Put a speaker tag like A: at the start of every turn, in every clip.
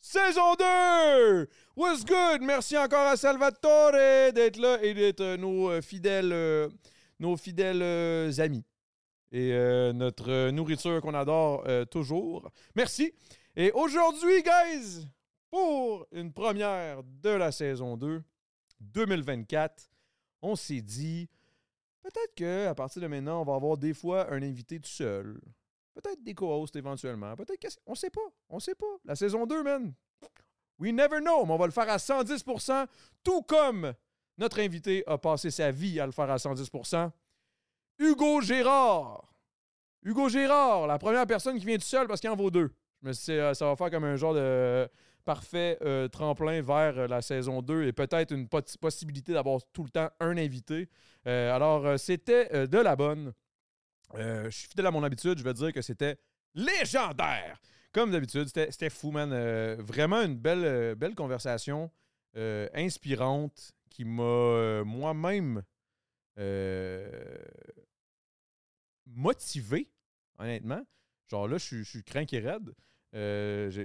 A: Saison 2! What's good? Merci encore à Salvatore d'être là et d'être nos euh, fidèles, euh, nos fidèles euh, amis. Et notre nourriture qu'on adore toujours. Merci. Et aujourd'hui, guys, pour une première de la saison 2, 2024, on s'est dit, peut-être qu'à partir de maintenant, on va avoir des fois un invité tout seul. Peut-être des co-hosts éventuellement. Peut-être que. On sait pas. On sait pas. La saison 2, man. We never know, mais on va le faire à 110%, tout comme notre invité a passé sa vie à le faire à 110%. Hugo Gérard. Hugo Gérard, la première personne qui vient tout seul parce qu'il en vaut deux. Je me euh, ça va faire comme un genre de parfait euh, tremplin vers euh, la saison 2 et peut-être une possibilité d'avoir tout le temps un invité. Euh, alors, c'était de la bonne. Je suis fidèle à mon habitude, je vais dire que c'était légendaire. Comme d'habitude, c'était fou, man. Vraiment une belle, conversation inspirante qui m'a moi-même motivé, honnêtement. Genre là, je suis- je suis craint et raide. Euh, je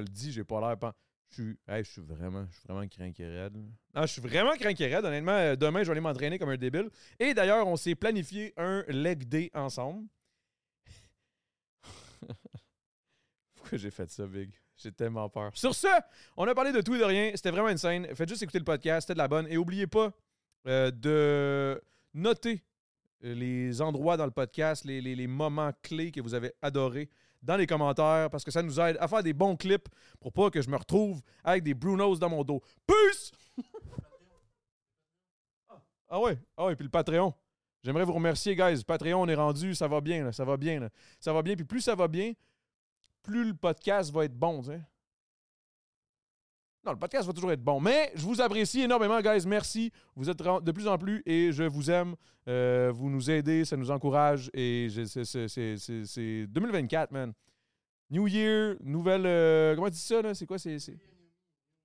A: le dis, j'ai pas l'air. Je suis, je suis vraiment, je suis vraiment raide. Non, je suis vraiment craint et raide. Honnêtement, euh, demain, je vais aller m'entraîner comme un débile. Et d'ailleurs, on s'est planifié un leg day ensemble. Pourquoi j'ai fait ça, Big? J'ai tellement peur. Sur ce, on a parlé de tout et de rien. C'était vraiment une scène. Faites juste écouter le podcast. C'était de la bonne. Et n'oubliez pas euh, de noter euh, les endroits dans le podcast, les, les- les moments clés que vous avez adorés dans les commentaires parce que ça nous aide à faire des bons clips pour pas que je me retrouve avec des Brunos dans mon dos. Peace! ah ouais, ah ouais, puis le Patreon. J'aimerais vous remercier, guys. Patreon, on est rendu, ça va bien, là, ça va bien. là. Ça va bien, puis plus ça va bien, plus le podcast va être bon, tu sais. Non, le podcast va toujours être bon. Mais je vous apprécie énormément, guys. Merci. Vous êtes de plus en plus et je vous aime. Euh, vous nous aidez, ça nous encourage. Et c'est- c'est- c'est c'est- c'est 2024, man. New Year, nouvelle. euh, comment tu dis ça, là? C'est quoi? C'est-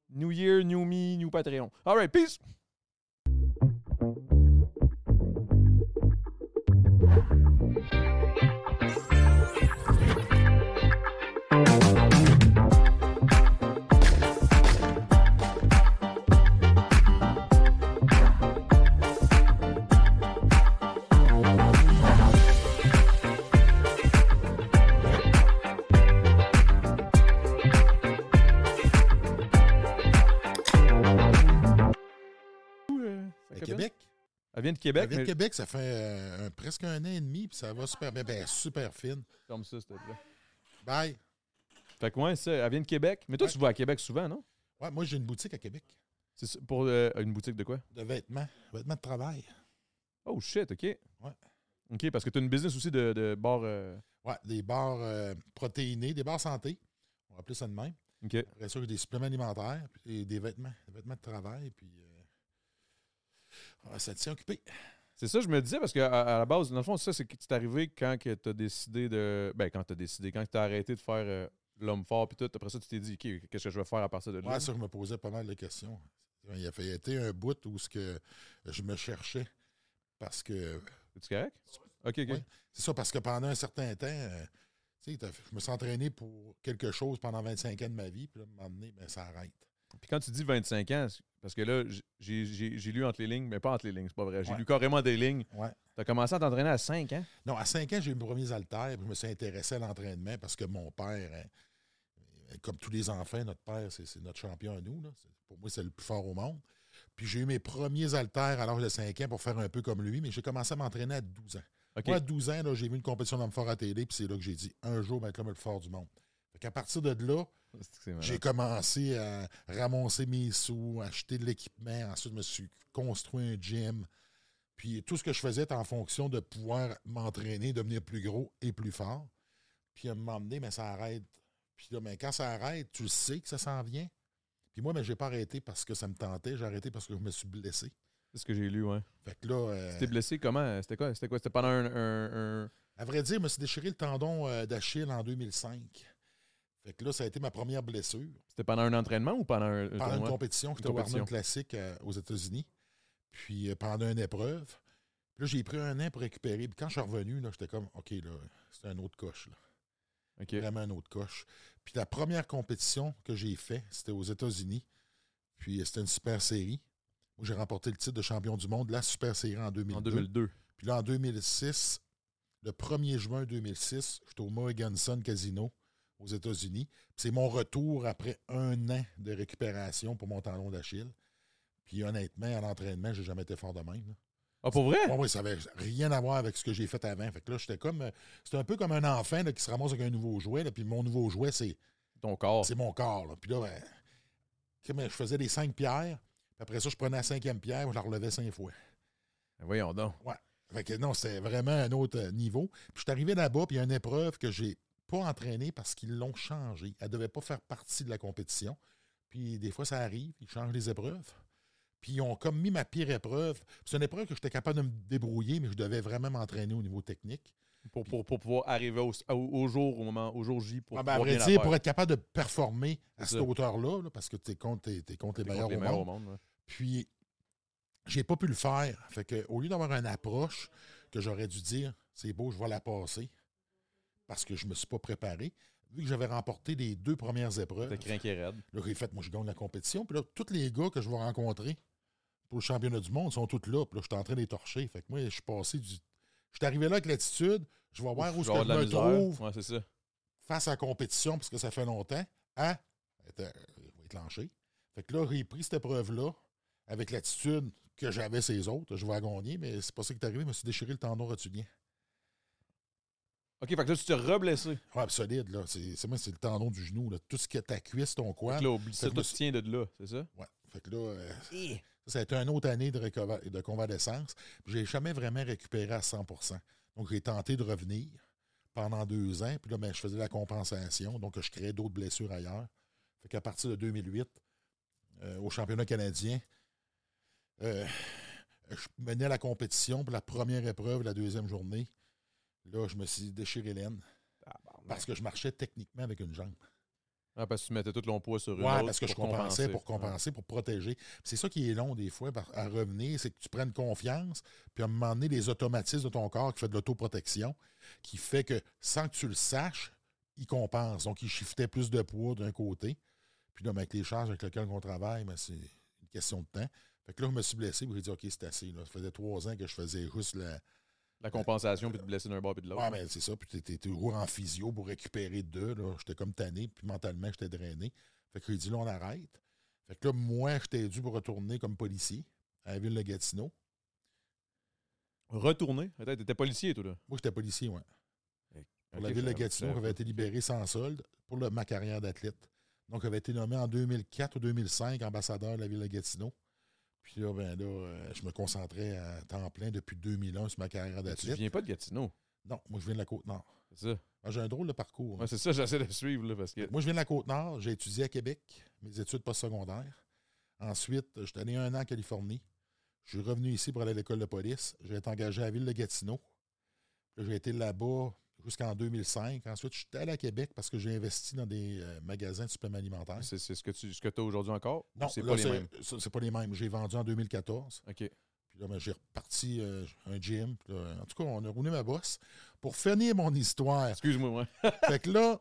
A: New Year, New Me, New Patreon. All right, peace! Vient de Québec.
B: Elle vient de
A: mais-
B: Québec, ça fait euh, un- presque un an et demi, puis ça va super bien. Ben, super fine.
A: Comme ça, s'il te plaît.
B: Bye.
A: Fait que ouais, ça, elle vient de Québec. Mais toi,
B: Ouais.
A: tu vas à Québec souvent, non?
B: Ouais, moi, j'ai une boutique à Québec
A: C'est ça, pour euh, une boutique de quoi?
B: de vêtements, vêtements de travail.
A: Oh shit, OK.
B: Ouais.
A: OK, parce que tu as une business aussi de, de bar. euh,
B: Ouais, des bars euh, protéinés, des bars santé. On va appeler ça de même.
A: OK.
B: Après ça, des suppléments alimentaires, puis des vêtements, des vêtements de travail, puis ouais, ça tient occupé.
A: C'est ça, je me disais, parce qu'à à la base, dans le fond, ça, c'est que c'est arrivé quand tu as décidé de. Ben, quand tu as décidé, quand tu as arrêté de faire euh, l'homme fort, puis tout. Après ça, tu t'es dit, OK, qu'est-ce que je vais faire à partir de là?
B: Ouais, ça, je me posais pas mal de questions. Il a fait été un bout où ce que je me cherchais parce que.
A: Es-tu correct? OK, OK.
B: C'est ça, parce que pendant un certain temps, euh, tu sais, t'as- je me suis entraîné pour quelque chose pendant 25 ans de ma vie, puis là, à un moment donné, ben, ça arrête.
A: Puis quand tu dis 25 ans, parce que là, j'ai- lu entre les lignes, mais pas entre les lignes, c'est pas vrai. J'ai
B: Ouais.
A: lu carrément des lignes.
B: Ouais.
A: Tu as commencé à t'entraîner à 5 ans?
B: Non, à 5 ans, j'ai eu mes premiers haltères, je me suis intéressé à l'entraînement parce que mon père, hein, comme tous les enfants, notre père, c'est notre champion à nous. là. Pour moi, c'est le plus fort au monde. Puis j'ai eu mes premiers haltères à l'âge de 5 ans pour faire un peu comme lui, mais j'ai commencé à m'entraîner à 12 ans. Moi, à 12 ans, j'ai vu une compétition d'homme fort à télé, puis c'est là que j'ai dit un jour, je vais être le plus fort du monde. Fait qu'à partir de là, J'ai commencé à ramasser mes sous, acheter de l'équipement. Ensuite, je me suis construit un gym. Puis tout ce que je faisais était en fonction de pouvoir m'entraîner, devenir plus gros et plus fort. Puis à donné, mais ça arrête. Puis là, mais quand ça arrête, tu le sais que ça s'en vient. Puis moi, mais je n'ai pas arrêté parce que ça me tentait. J'ai arrêté parce que je me suis blessé.
A: C'est ce que j'ai lu, ouais.
B: Fait que là, euh,
A: blessé comment? C'était quoi? C'était quoi? C'était pendant un, un- un-
B: à vrai dire, je me suis déchiré le tendon euh, d'Achille en 2005. Fait que là, ça a été ma première blessure.
A: C'était pendant un entraînement ou pendant un, un
B: pendant une compétition, j'étais au
A: compétition.
B: Arnold Classic euh, aux États-Unis. Puis euh, pendant une épreuve. Puis là, j'ai pris un an pour récupérer. Puis quand je suis revenu, là, j'étais comme, OK, là, c'est un autre coche. Là. Vraiment un autre coche. Puis la première compétition que j'ai fait, c'était aux États-Unis. Puis euh, c'était une super série. Moi, j'ai remporté le titre de champion du monde, la super série en 2002.
A: En 2002.
B: Puis là, en 2006, le 1er juin 2006, j'étais au Morgan Sun Casino aux États-Unis. C'est mon retour après un an de récupération pour mon tendon d'Achille. Puis honnêtement, à l'entraînement, j'ai jamais été fort de même. là.
A: Ah, pour vrai?
B: Ouais, ça avait rien à voir avec ce que j'ai fait avant. Fait que là, j'étais comme. euh, C'était un peu comme un enfant là, qui se ramasse avec un nouveau jouet. là, puis mon nouveau jouet, c'est
A: Ton corps.
B: c'est mon corps. là. Puis là, ben, je faisais des cinq pierres. Puis après ça, je prenais la cinquième pierre, je la relevais cinq fois.
A: Ben Voyons donc.
B: Ouais. Fait que non, c'était vraiment un autre euh, niveau. Puis je suis arrivé là-bas, puis il y a une épreuve que j'ai pas entraînée parce qu'ils l'ont changée. Elle devait pas faire partie de la compétition. Puis des fois, ça arrive, ils changent les épreuves. Puis ils ont comme mis ma pire épreuve. C'est une épreuve que j'étais capable de me débrouiller, mais je devais vraiment m'entraîner au niveau technique.
A: Pour, pour, pour pouvoir arriver au, jour, au moment, au jour J, pour
B: Ah, ben,
A: pouvoir bien
B: dire, pour être capable de performer à cette hauteur-là, là, parce que tu es contre, contre les meilleurs
A: contre
B: au
A: les
B: monde.
A: au monde. ouais.
B: Puis, j'ai pas pu le faire. Fait que, au lieu d'avoir une approche que j'aurais dû dire, c'est beau, je vais la passer, parce que je me suis pas préparé, vu que j'avais remporté les deux premières épreuves,
A: craqué raide.
B: là, j'ai fait, moi, je gagne la compétition. Puis là, tous les gars que je vais rencontrer pour le championnat du monde sont tous là. Puis là, je suis en train de les torcher. Fait que moi, je suis passé du. Je suis arrivé là avec l'attitude, je vais voir où
A: Je
B: me
A: misère.
B: trouve
A: Ouais, c'est ça.
B: face à la compétition, parce que ça fait longtemps, à. Va être lâché. Fait que là, j'ai pris cette épreuve-là avec l'attitude que j'avais ces autres. Je vais la gagner, mais c'est pas ça qui est arrivé. Je me suis déchiré le tendon rotulien.
A: OK, fait que là, tu t'es reblessé.
B: Ouais, solide, là. C'est c'est moi, c'est le tendon du genou. Là. Tout ce qui est ta cuisse, ton
A: Fait
B: quoi.
A: que là, oublie ça,
B: Fait que
A: tout tient de là, c'est ça?
B: Ouais. Fait que là, euh, ça, ça a été une autre année de, récova- de convalescence. J'ai jamais vraiment récupéré à 100% Donc, j'ai tenté de revenir pendant deux ans. Puis là, ben, je faisais la compensation. Donc, je créais d'autres blessures ailleurs. Fait qu'à partir de 2008, euh, au championnat canadien, euh, je menais la compétition pour la première épreuve, la deuxième journée. Là, je me suis déchiré l'aine parce que je marchais techniquement avec une jambe.
A: Ah, parce que tu mettais tout ton poids sur une
B: Oui,
A: autre
B: parce que je compensais pour
A: compenser.
B: pour protéger. C'est ça qui est long des fois à revenir, c'est que tu prennes confiance, puis à un moment donné, les automatismes de ton corps qui fait de l'autoprotection, qui fait que sans que tu le saches, il compense. Donc, il shiftait plus de poids d'un côté. Puis là, ben, avec les charges avec lesquelles on travaille, ben, c'est une question de temps. Fait que là, je me suis blessé, puis j'ai dit, OK, c'est assez. Là. Ça faisait trois ans que je faisais juste la.
A: La compensation, puis te blesser d'un bord puis de l'autre.
B: Ouais, mais c'est ça. Puis t'étais toujours en physio pour récupérer deux. J'étais comme tanné, puis mentalement, j'étais drainé. Fait que j'ai dit, là, on arrête. Fait que là, moi, j'étais dû pour retourner comme policier à la ville de Gatineau.
A: Retourner? Attends, t'étais policier, toi, là?
B: Moi, j'étais policier, ouais. Pour la ville de Gatineau, j'avais été libéré sans solde pour le- ma carrière d'athlète. Donc, j'avais été nommé en 2004 ou 2005 ambassadeur de la ville de Gatineau. Puis là, ben là, euh, je me concentrais à temps plein depuis 2001 sur ma carrière
A: Tu
B: d'athlète.
A: viens pas de Gatineau?
B: Non, moi, je viens de la Côte-Nord.
A: C'est ça.
B: Ah, J'ai un drôle de parcours.
A: Ouais, c'est ça, j'essaie de suivre, là, parce que.
B: Moi, je viens de la Côte-Nord. J'ai étudié à Québec, mes études postsecondaires. Ensuite, je suis allé un an en Californie. Je suis revenu ici pour aller à l'école de police. J'ai été engagé à la ville de Gatineau. J'ai été là-bas jusqu'en 2005. Ensuite, je suis allé à Québec parce que j'ai investi dans des euh, magasins de suppléments alimentaires.
A: C'est ce que tu ce que as aujourd'hui encore?
B: Non,
A: c'est pas les mêmes?
B: c'est pas les mêmes. J'ai vendu en 2014.
A: OK.
B: Puis là, ben, j'ai reparti euh, un gym. Puis là, en tout cas, on a roulé ma bosse. Pour finir mon histoire,
A: Excuse-moi, moi.
B: fait que là,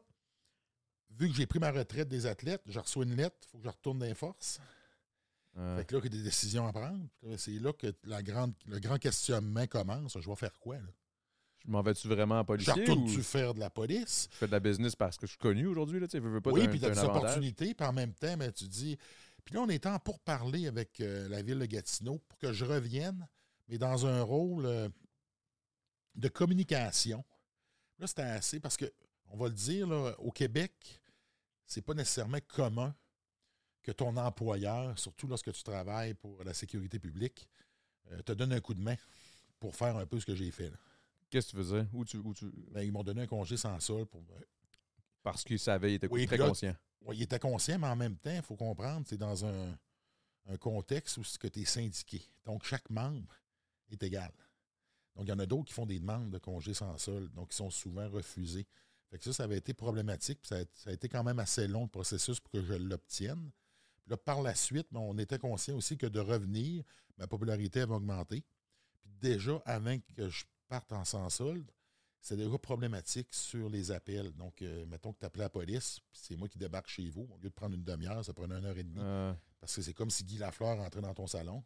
B: vu que j'ai pris ma retraite des athlètes, je reçois une lettre, il faut que je retourne dans les forces.
A: Euh,
B: Fait que là, il y a des décisions à prendre. C'est là que la grande, le grand questionnement commence. Je vais faire quoi? Là?
A: Je m'en vais-tu vraiment en
B: Je
A: policier ou
B: retourne-tu
A: je
B: faire de la police?
A: fais de la business parce que je suis connu aujourd'hui? Là, tu sais, veux, veux pas
B: oui, puis tu as des opportunités, puis en même temps, ben, tu dis. Puis là, on est en pour parler avec euh, la ville de Gatineau pour que je revienne, mais dans un rôle euh, de communication. Là, c'était assez parce que, on va le dire, là, au Québec, c'est pas nécessairement commun que ton employeur, surtout lorsque tu travailles pour la sécurité publique, euh, te donne un coup de main pour faire un peu ce que j'ai fait. là.
A: Qu'est-ce que tu faisais? Où tu, où tu...
B: Ben, ils m'ont donné un congé sans sol pour
A: Parce qu'il savait, il était
B: Oui,
A: très
B: puis là-
A: conscient.
B: Ouais, il était conscient, mais en même temps, il faut comprendre, c'est dans un, un contexte où tu es syndiqué. Donc, chaque membre est égal. Donc, il y en a d'autres qui font des demandes de congés sans sol, donc ils sont souvent refusés. Fait que ça, ça avait été problématique, puis ça a, ça a été quand même assez long le processus pour que je l'obtienne. Puis là, par la suite, ben, on était conscient aussi que de revenir, ma popularité avait augmenté. Puis déjà, avant que je parte en sans solde, c'est déjà problématique sur les appels. Donc, euh, mettons que tu appelais la police, c'est moi qui débarque chez vous. Au lieu de prendre une demi-heure, ça prenait une heure et demie.
A: Euh,
B: Parce que c'est comme si Guy Lafleur rentrait dans ton salon.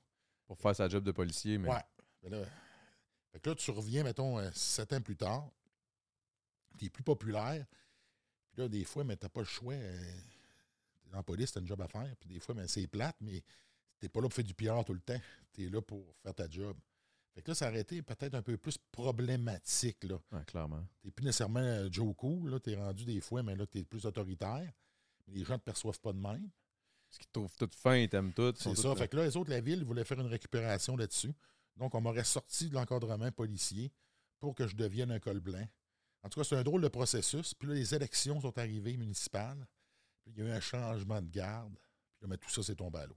A: pour faire sa job de policier. Mais...
B: Ouais. Ben là, fait que là, tu reviens, mettons, euh, sept ans plus tard. Tu es plus populaire. Puis là, des fois, mais tu n'as pas le choix. dans la police, tu as une job à faire. Puis des fois, ben, c'est plate, mais tu pas là pour faire du PR tout le temps. Tu es là pour faire ta job. Fait que là, ça aurait été peut-être un peu plus problématique. là.
A: Ouais, clairement.
B: Tu n'es plus nécessairement euh, Joe Cool. Tu es rendu des fois, mais là, tu es plus autoritaire. Mais les gens ne te perçoivent pas de même.
A: Parce qu'ils te trouvent tout fin, ils t'aiment tout.
B: C'est ça. Fait que là, les autres, la ville, voulaient faire une récupération là-dessus. Donc, on m'aurait sorti de l'encadrement policier pour que je devienne un col blanc. En tout cas, c'est un drôle de processus. Puis là, les élections sont arrivées municipales. Puis il y a eu un changement de garde. Puis là, mais tout ça, c'est tombé à l'eau.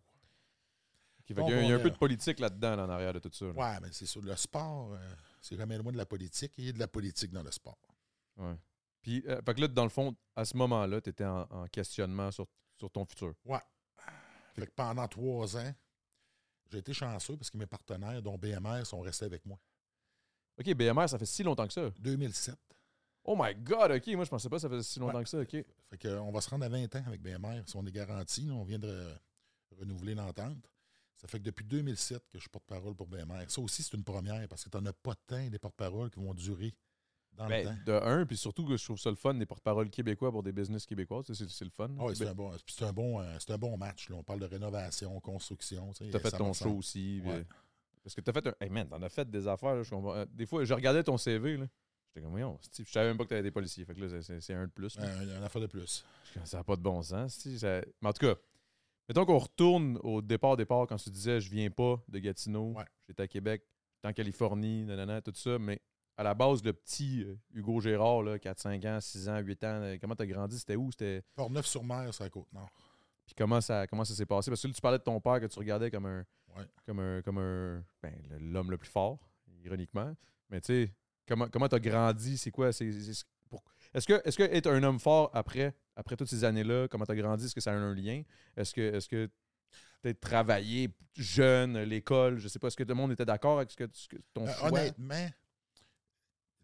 B: Donc,
A: y a, il y a un peu
B: a-
A: de politique là-dedans, là, en arrière de tout ça. là.
B: Ouais, mais c'est sûr. Le sport, euh, c'est jamais loin de la politique. Il y a de la politique dans le sport.
A: Ouais. Puis, euh, fait que là, dans le fond, à ce moment-là, tu étais en, en questionnement sur, sur ton futur.
B: Ouais. Fait que pendant trois ans, j'ai été chanceux parce que mes partenaires, dont BMR, sont restés avec moi.
A: OK, BMR, ça fait si longtemps que ça.
B: 2007.
A: Oh my God, OK. Moi, je pensais pas que ça faisait si longtemps
B: Ouais.
A: que ça. OK.
B: Fait que, euh, on va se rendre à 20 ans avec BMR. Si on est garanti, on vient de re- renouveler l'entente. Ça fait que depuis 2007 que je suis porte-parole pour BMR. Ça aussi, c'est une première parce que tu n'en as pas tant des porte-paroles qui vont durer dans le
A: Ben,
B: temps.
A: de un, puis surtout que je trouve ça le fun, des porte-paroles québécois pour des business québécois. C'est le fun.
B: Ah oui, c'est
A: Ben,
B: un, bon, c'est un, bon, euh, c'est un bon match. là. On parle de rénovation, construction. tu
A: T'as fait ton show aussi.
B: Ouais.
A: euh, Parce que t'as fait un. Hey man, t'en as fait des affaires. là, je comprends. Euh, Des fois, je regardais ton CV. là. J'étais comme, voyons, je savais même pas que t'avais des policiers. Fait que là, c'est- un de plus.
B: Un, un affaire de plus.
A: Ça n'a pas de bon sens. ça- Mais en tout cas, mettons qu'on retourne au départ, départ, quand tu disais, je viens pas de Gatineau,
B: Ouais.
A: j'étais à Québec, j'étais en Californie, nanana, tout ça. Mais à la base, le petit euh, Hugo Gérard, là, 4, 5 ans, 6 ans, 8 ans, euh, comment t'as grandi? C'était où? C'était.
B: Port-Neuf-sur-Mer, c'est la Côte-Nord.
A: Puis comment ça, comment ça s'est passé? Parce que là, tu parlais de ton père que tu regardais comme un.
B: Ouais.
A: Comme un. Comme un. Ben, l'homme le plus fort, ironiquement. Mais tu sais, comment comment t'as grandi? C'est quoi? C'est, Est-ce que, est-ce que être un homme fort après, après toutes ces années-là, comment t'as grandi? Est-ce que ça a un lien? Est-ce que est-ce que t'as travaillé jeune, l'école, je sais pas, est-ce que tout le monde était d'accord avec ce que, ce que- ton
B: Euh,
A: choix?
B: honnêtement,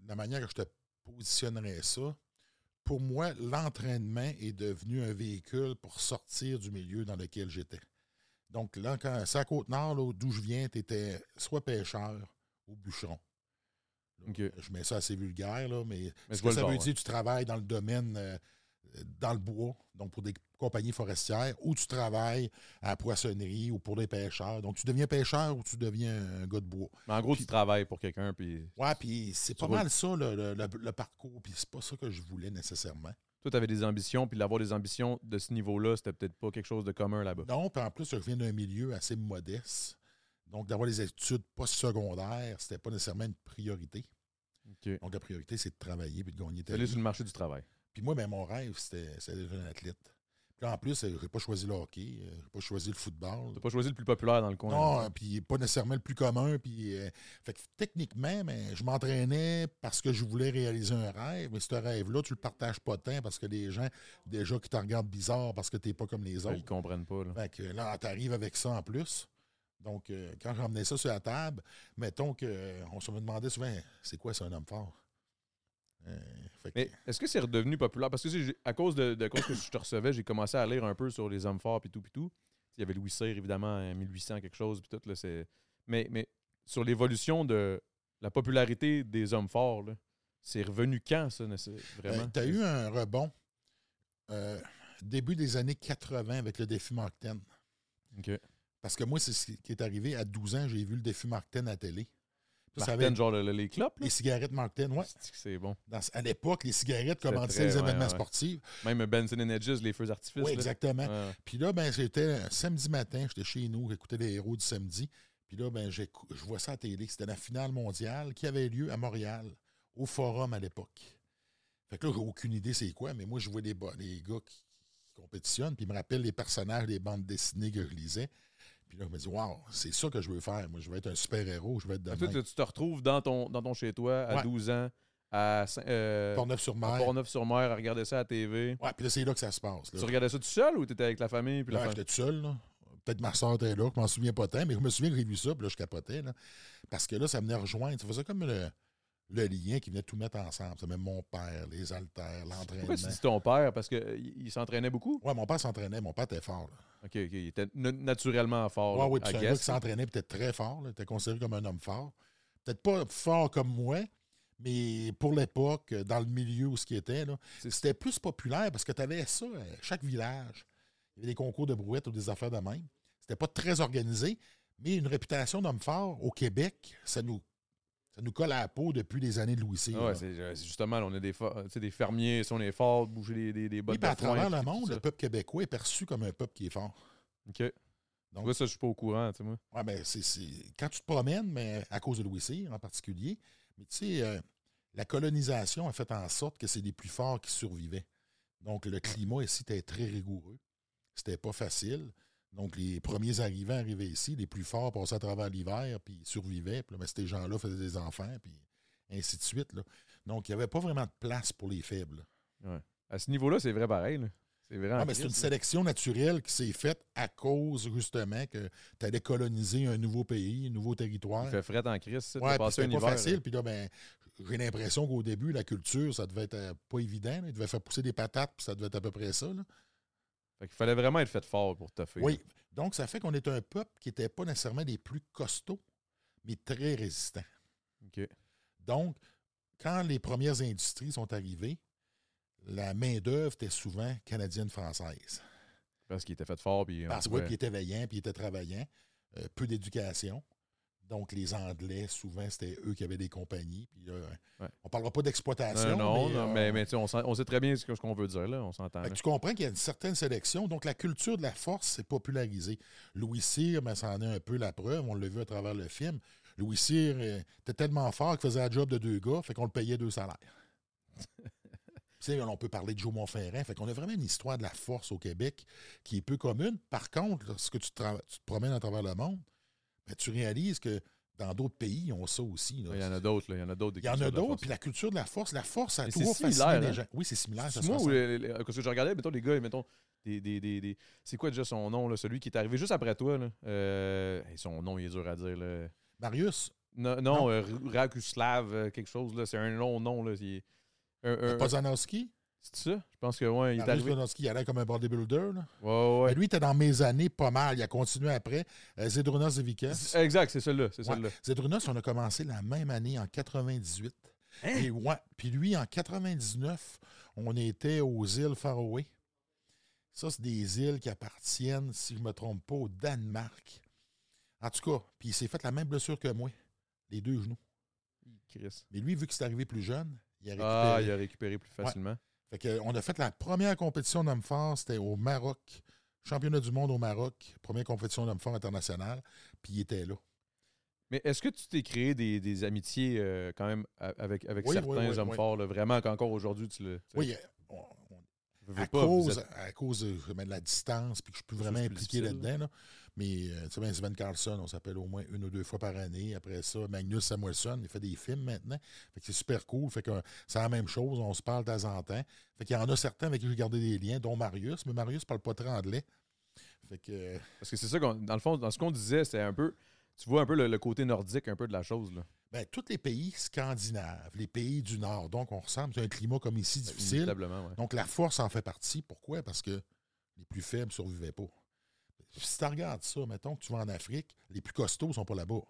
B: la manière que je te positionnerais ça, pour moi, l'entraînement est devenu un véhicule pour sortir du milieu dans lequel j'étais. Donc, là, quand c'est à Côte-Nord, d'où je viens, tu étais soit pêcheur ou bûcheron.
A: Ok.
B: Je mets ça assez vulgaire, là, mais,
A: Mais
B: ce que ça veut dire, tu travailles dans le domaine, euh, dans le bois, donc pour des compagnies forestières, ou tu travailles à la poissonnerie ou pour des pêcheurs. Donc, tu deviens pêcheur ou tu deviens un gars de bois.
A: Mais en gros,
B: Puis-
A: tu travailles pour quelqu'un, puis
B: Ouais, puis c'est
A: Tu
B: pas mal ça, le, le- le- le parcours. Puis c'est pas ça que je voulais nécessairement.
A: toi, t'avais des ambitions, puis d'avoir des ambitions de ce niveau-là, c'était peut-être pas quelque chose de commun là-bas.
B: Non, puis en plus, je viens d'un milieu assez modeste. Donc, d'avoir des études postsecondaires, c'était pas nécessairement une priorité. Donc, la priorité, c'est de travailler puis de gagner ta
A: Aller
B: vie.
A: sur le marché du travail.
B: Puis moi, ben, mon rêve, c'était d'être un athlète. Puis en plus, euh, j'ai pas choisi le hockey, euh, j'ai pas choisi le football.
A: T'as pas choisi le plus populaire dans le coin.
B: Non, euh, puis pas nécessairement le plus commun. Puis, euh, fait que techniquement, mais je m'entraînais parce que je voulais réaliser un rêve. Mais ce rêve-là, tu le partages pas tant parce que les gens, déjà, qui te regardent bizarre parce que tu n'es pas comme les
A: Ouais, Ils
B: autres.
A: comprennent pas. Là.
B: Fait que là, tu arrives avec ça en plus. Donc, euh, quand j'emmenais ça sur la table, mettons qu'on se me demandait souvent, c'est quoi, c'est un homme fort? Euh, que-
A: Mais est-ce que c'est redevenu populaire? Parce que à cause de, de cause que je te recevais, j'ai commencé à lire un peu sur les hommes forts puis tout puis tout. Il y avait Louis Cyr, évidemment, en 1800 quelque chose puis tout. Là, c'est... Mais, mais sur l'évolution de la popularité des hommes forts, c'est revenu quand, ça, vraiment?
B: tu as Ben, eu un rebond euh, début des années 80 avec le défi Mark 10.
A: OK.
B: Parce que moi, c'est ce qui est arrivé. À 12 ans, j'ai vu le défi Mark 10 à la télé. Puis
A: genre le- le- les clopes, là?
B: les cigarettes Mark 10, ouais.
A: C'est bon?
B: Dans- à l'époque, les cigarettes
A: C'était
B: commandissaient les
A: ouais,
B: événements
A: ouais.
B: sportifs.
A: Même Benson and Hedges, les feux d'artifice.
B: Oui, exactement.
A: Ouais.
B: Puis là, ben, c'était un samedi matin, j'étais chez nous, j'écoutais les héros du samedi. Puis là, ben, je vois ça à la télé. C'était la finale mondiale qui avait lieu à Montréal, au Forum à l'époque. Fait que là, j'ai aucune idée c'est quoi, mais moi, je vois les, les gars qui, qui compétitionnent, puis ils me rappellent les personnages des bandes dessinées que je lisais. Puis là, je me dis, waouh, c'est ça que je veux faire. Moi, je veux être un super-héros, je veux être de
A: Toi, tu tu te retrouves dans ton, dans ton chez-toi à
B: Ouais.
A: 12 ans, à, euh,
B: Portneuf-sur-Mer.
A: Port-Neuf-sur-Mer, à regarder ça à la TV.
B: Ouais, puis là, c'est là que ça se passe. là.
A: Tu regardais ça tout seul ou tu étais avec la famille? Puis
B: j'étais tout seul. là. Peut-être ma soeur était là, je m'en souviens pas tant, mais je me souviens que j'ai vu ça, puis là, je capotais. Là, parce que là, ça venait rejoindre. Faisait comme le, le lien qui venait tout mettre ensemble. Ça même mon père, les haltères, l'entraînement.
A: Pourquoi tu dis ton père? Parce qu'il il s'entraînait beaucoup?
B: Ouais, mon père s'entraînait, mon père était fort. là.
A: OK, OK. Il était na- naturellement fort.
B: Oui,
A: I
B: puis c'est un gars qui s'entraînait, peut-être très fort. Il était considéré comme un homme fort. Peut-être pas fort comme moi, mais pour l'époque, dans le milieu où ce qui était,
A: C'est-
B: c'était plus populaire parce que tu avais ça, euh, chaque village. Il y avait des concours de brouettes ou des affaires de même. C'était pas très organisé, mais une réputation d'homme fort au Québec, ça nous, ça nous colle à la peau depuis les années de Louis
A: Ah ouais, c'est euh, justement, là, on a des, des fermiers, si on est fort, bouger des, des, des bottes
B: Oui, à travers le monde, le peuple québécois est perçu comme un peuple qui est fort.
A: OK.
B: Donc-
A: vois, ça, je suis pas au courant, tu sais, moi.
B: Ouais, ben, c'est, c'est- Quand tu te promènes, mais à cause de Louis en particulier, mais tu sais, euh, la colonisation a fait en sorte que c'est les plus forts qui survivaient. Donc, le climat ici était très rigoureux. C'était pas facile. Donc, les premiers arrivants arrivaient ici, les plus forts passaient à travers l'hiver, puis ils survivaient. Puis là, ben, ces gens-là faisaient des enfants, puis ainsi de suite. là. Donc, il n'y avait pas vraiment de place pour les faibles.
A: À ce niveau-là, c'est vrai pareil. C'est vrai.
B: mais c'est une sélection naturelle qui s'est faite à cause, justement, que tu allais coloniser un nouveau pays, un nouveau territoire.
A: Il fait fret en crise.
B: Ouais, c'était pas
A: hiver.
B: facile.
A: là.
B: Puis là, ben, j'ai l'impression qu'au début, la culture, ça devait être euh, pas évident. là. Il devait faire pousser des patates, puis ça devait être à peu près ça. là.
A: Fait qu'il fallait vraiment être fait fort pour te faire.
B: Oui. Donc, ça fait qu'on est un peuple qui n'était pas nécessairement des plus costauds, mais très résistants.
A: OK.
B: Donc, quand les premières industries sont arrivées, la main-d'œuvre était souvent canadienne-française.
A: Parce qu'il était fait fort. Puis
B: Parce que oui, puis ils étaient veillants, puis ils étaient travaillants. Euh, peu d'éducation. Donc, les Anglais, souvent, c'était eux qui avaient des compagnies. Puis là,
A: Ouais.
B: on ne parlera pas d'exploitation.
A: Non, non,
B: mais,
A: non,
B: euh,
A: mais, mais tu sais, on, sait très bien ce qu'on veut dire, là. On s'entend.
B: Tu comprends qu'il y a une certaine sélection. Donc, la culture de la force s'est popularisée. Louis Cyr, ben, ça en est un peu la preuve. On l'a vu à travers le film. Louis Cyr euh, était tellement fort qu'il faisait la job de deux gars, fait qu'on le payait deux salaires. On peut parler de Joe Montferrand. Fait qu'on a vraiment une histoire de la force au Québec qui est peu commune. Par contre, lorsque tu te, tu te promènes à travers le monde, ben, tu réalises que dans d'autres pays, ils ont ça aussi. là.
A: Il y en a d'autres. Il y en a d'autres.
B: Il y en a d'autres, puis la culture de la force, la force, ça a toujours
A: c'est
B: fasciné
A: similaire,
B: les gens. Oui, c'est similaire. Se
A: Moi, ou parce que je regardais, mettons, les gars, mettons, des, des, des, des- c'est quoi déjà son nom, là, celui qui est arrivé juste après toi, là? Euh, son nom, il est dur à dire, là.
B: Marius,
A: Non, non,
B: Non.
A: euh, Rakuslav, euh, quelque chose, là. C'est un long nom, là. Il un- un-. C'est ça? Je pense que, ouais, il est arrivé.
B: Il a l'air comme un bodybuilder. Là.
A: Ouais, ouais,
B: Mais lui, il était dans mes années pas mal. Il a continué après. Euh, Zedrunas Zevikas.
A: Exact, c'est celle-là, c'est
B: Ouais.
A: celle-là.
B: Zedrunas, on a commencé la même année, en 98.
A: Hein?
B: Et ouais. Puis lui, en 99, on était aux îles Faroé. Ça, c'est des îles qui appartiennent, si je ne me trompe pas, au Danemark. En tout cas, puis il s'est fait la même blessure que moi, les deux genoux.
A: Chris.
B: Mais lui, vu que c'est arrivé plus jeune, il a récupéré.
A: Ah, il a récupéré plus facilement.
B: Fait que, on a fait la première compétition d'hommes forts, c'était au Maroc. Championnat du monde au Maroc, première compétition d'hommes forts internationale, puis il était là.
A: Mais est-ce que tu t'es créé des, des amitiés euh, quand même avec, avec
B: Oui,
A: certains
B: oui, oui,
A: hommes forts, là, vraiment qu'encore aujourd'hui tu le. tu
B: Oui, euh, on- on-
A: Veux
B: à,
A: pas,
B: cause,
A: êtes-
B: à cause de, la distance, puis que je suis plus vraiment impliqué là-dedans. là. Mais, euh, tu sais, ben, Sven Carlson, on s'appelle au moins une ou deux fois par année. Après ça, Magnus Samuelson, il fait des films maintenant. Fait que c'est super cool. Fait que c'est la même chose. On se parle de temps en temps. Fait qu'il y en a certains avec qui j'ai gardé des liens, dont Marius. Mais Marius parle pas très anglais. Fait que, euh,
A: Parce que c'est ça, dans le fond, dans ce qu'on disait, c'était un peu. Tu vois un peu le, le côté nordique un peu de la chose. Là.
B: ben, tous les pays scandinaves, les pays du Nord, donc on ressemble, c'est un climat comme ici difficile.
A: Inévitablement, ouais.
B: Donc, la force en fait partie. Pourquoi? Parce que les plus faibles ne survivaient pas. Si tu regardes ça, mettons que tu vas en Afrique, les plus costauds ne sont pas là-bas.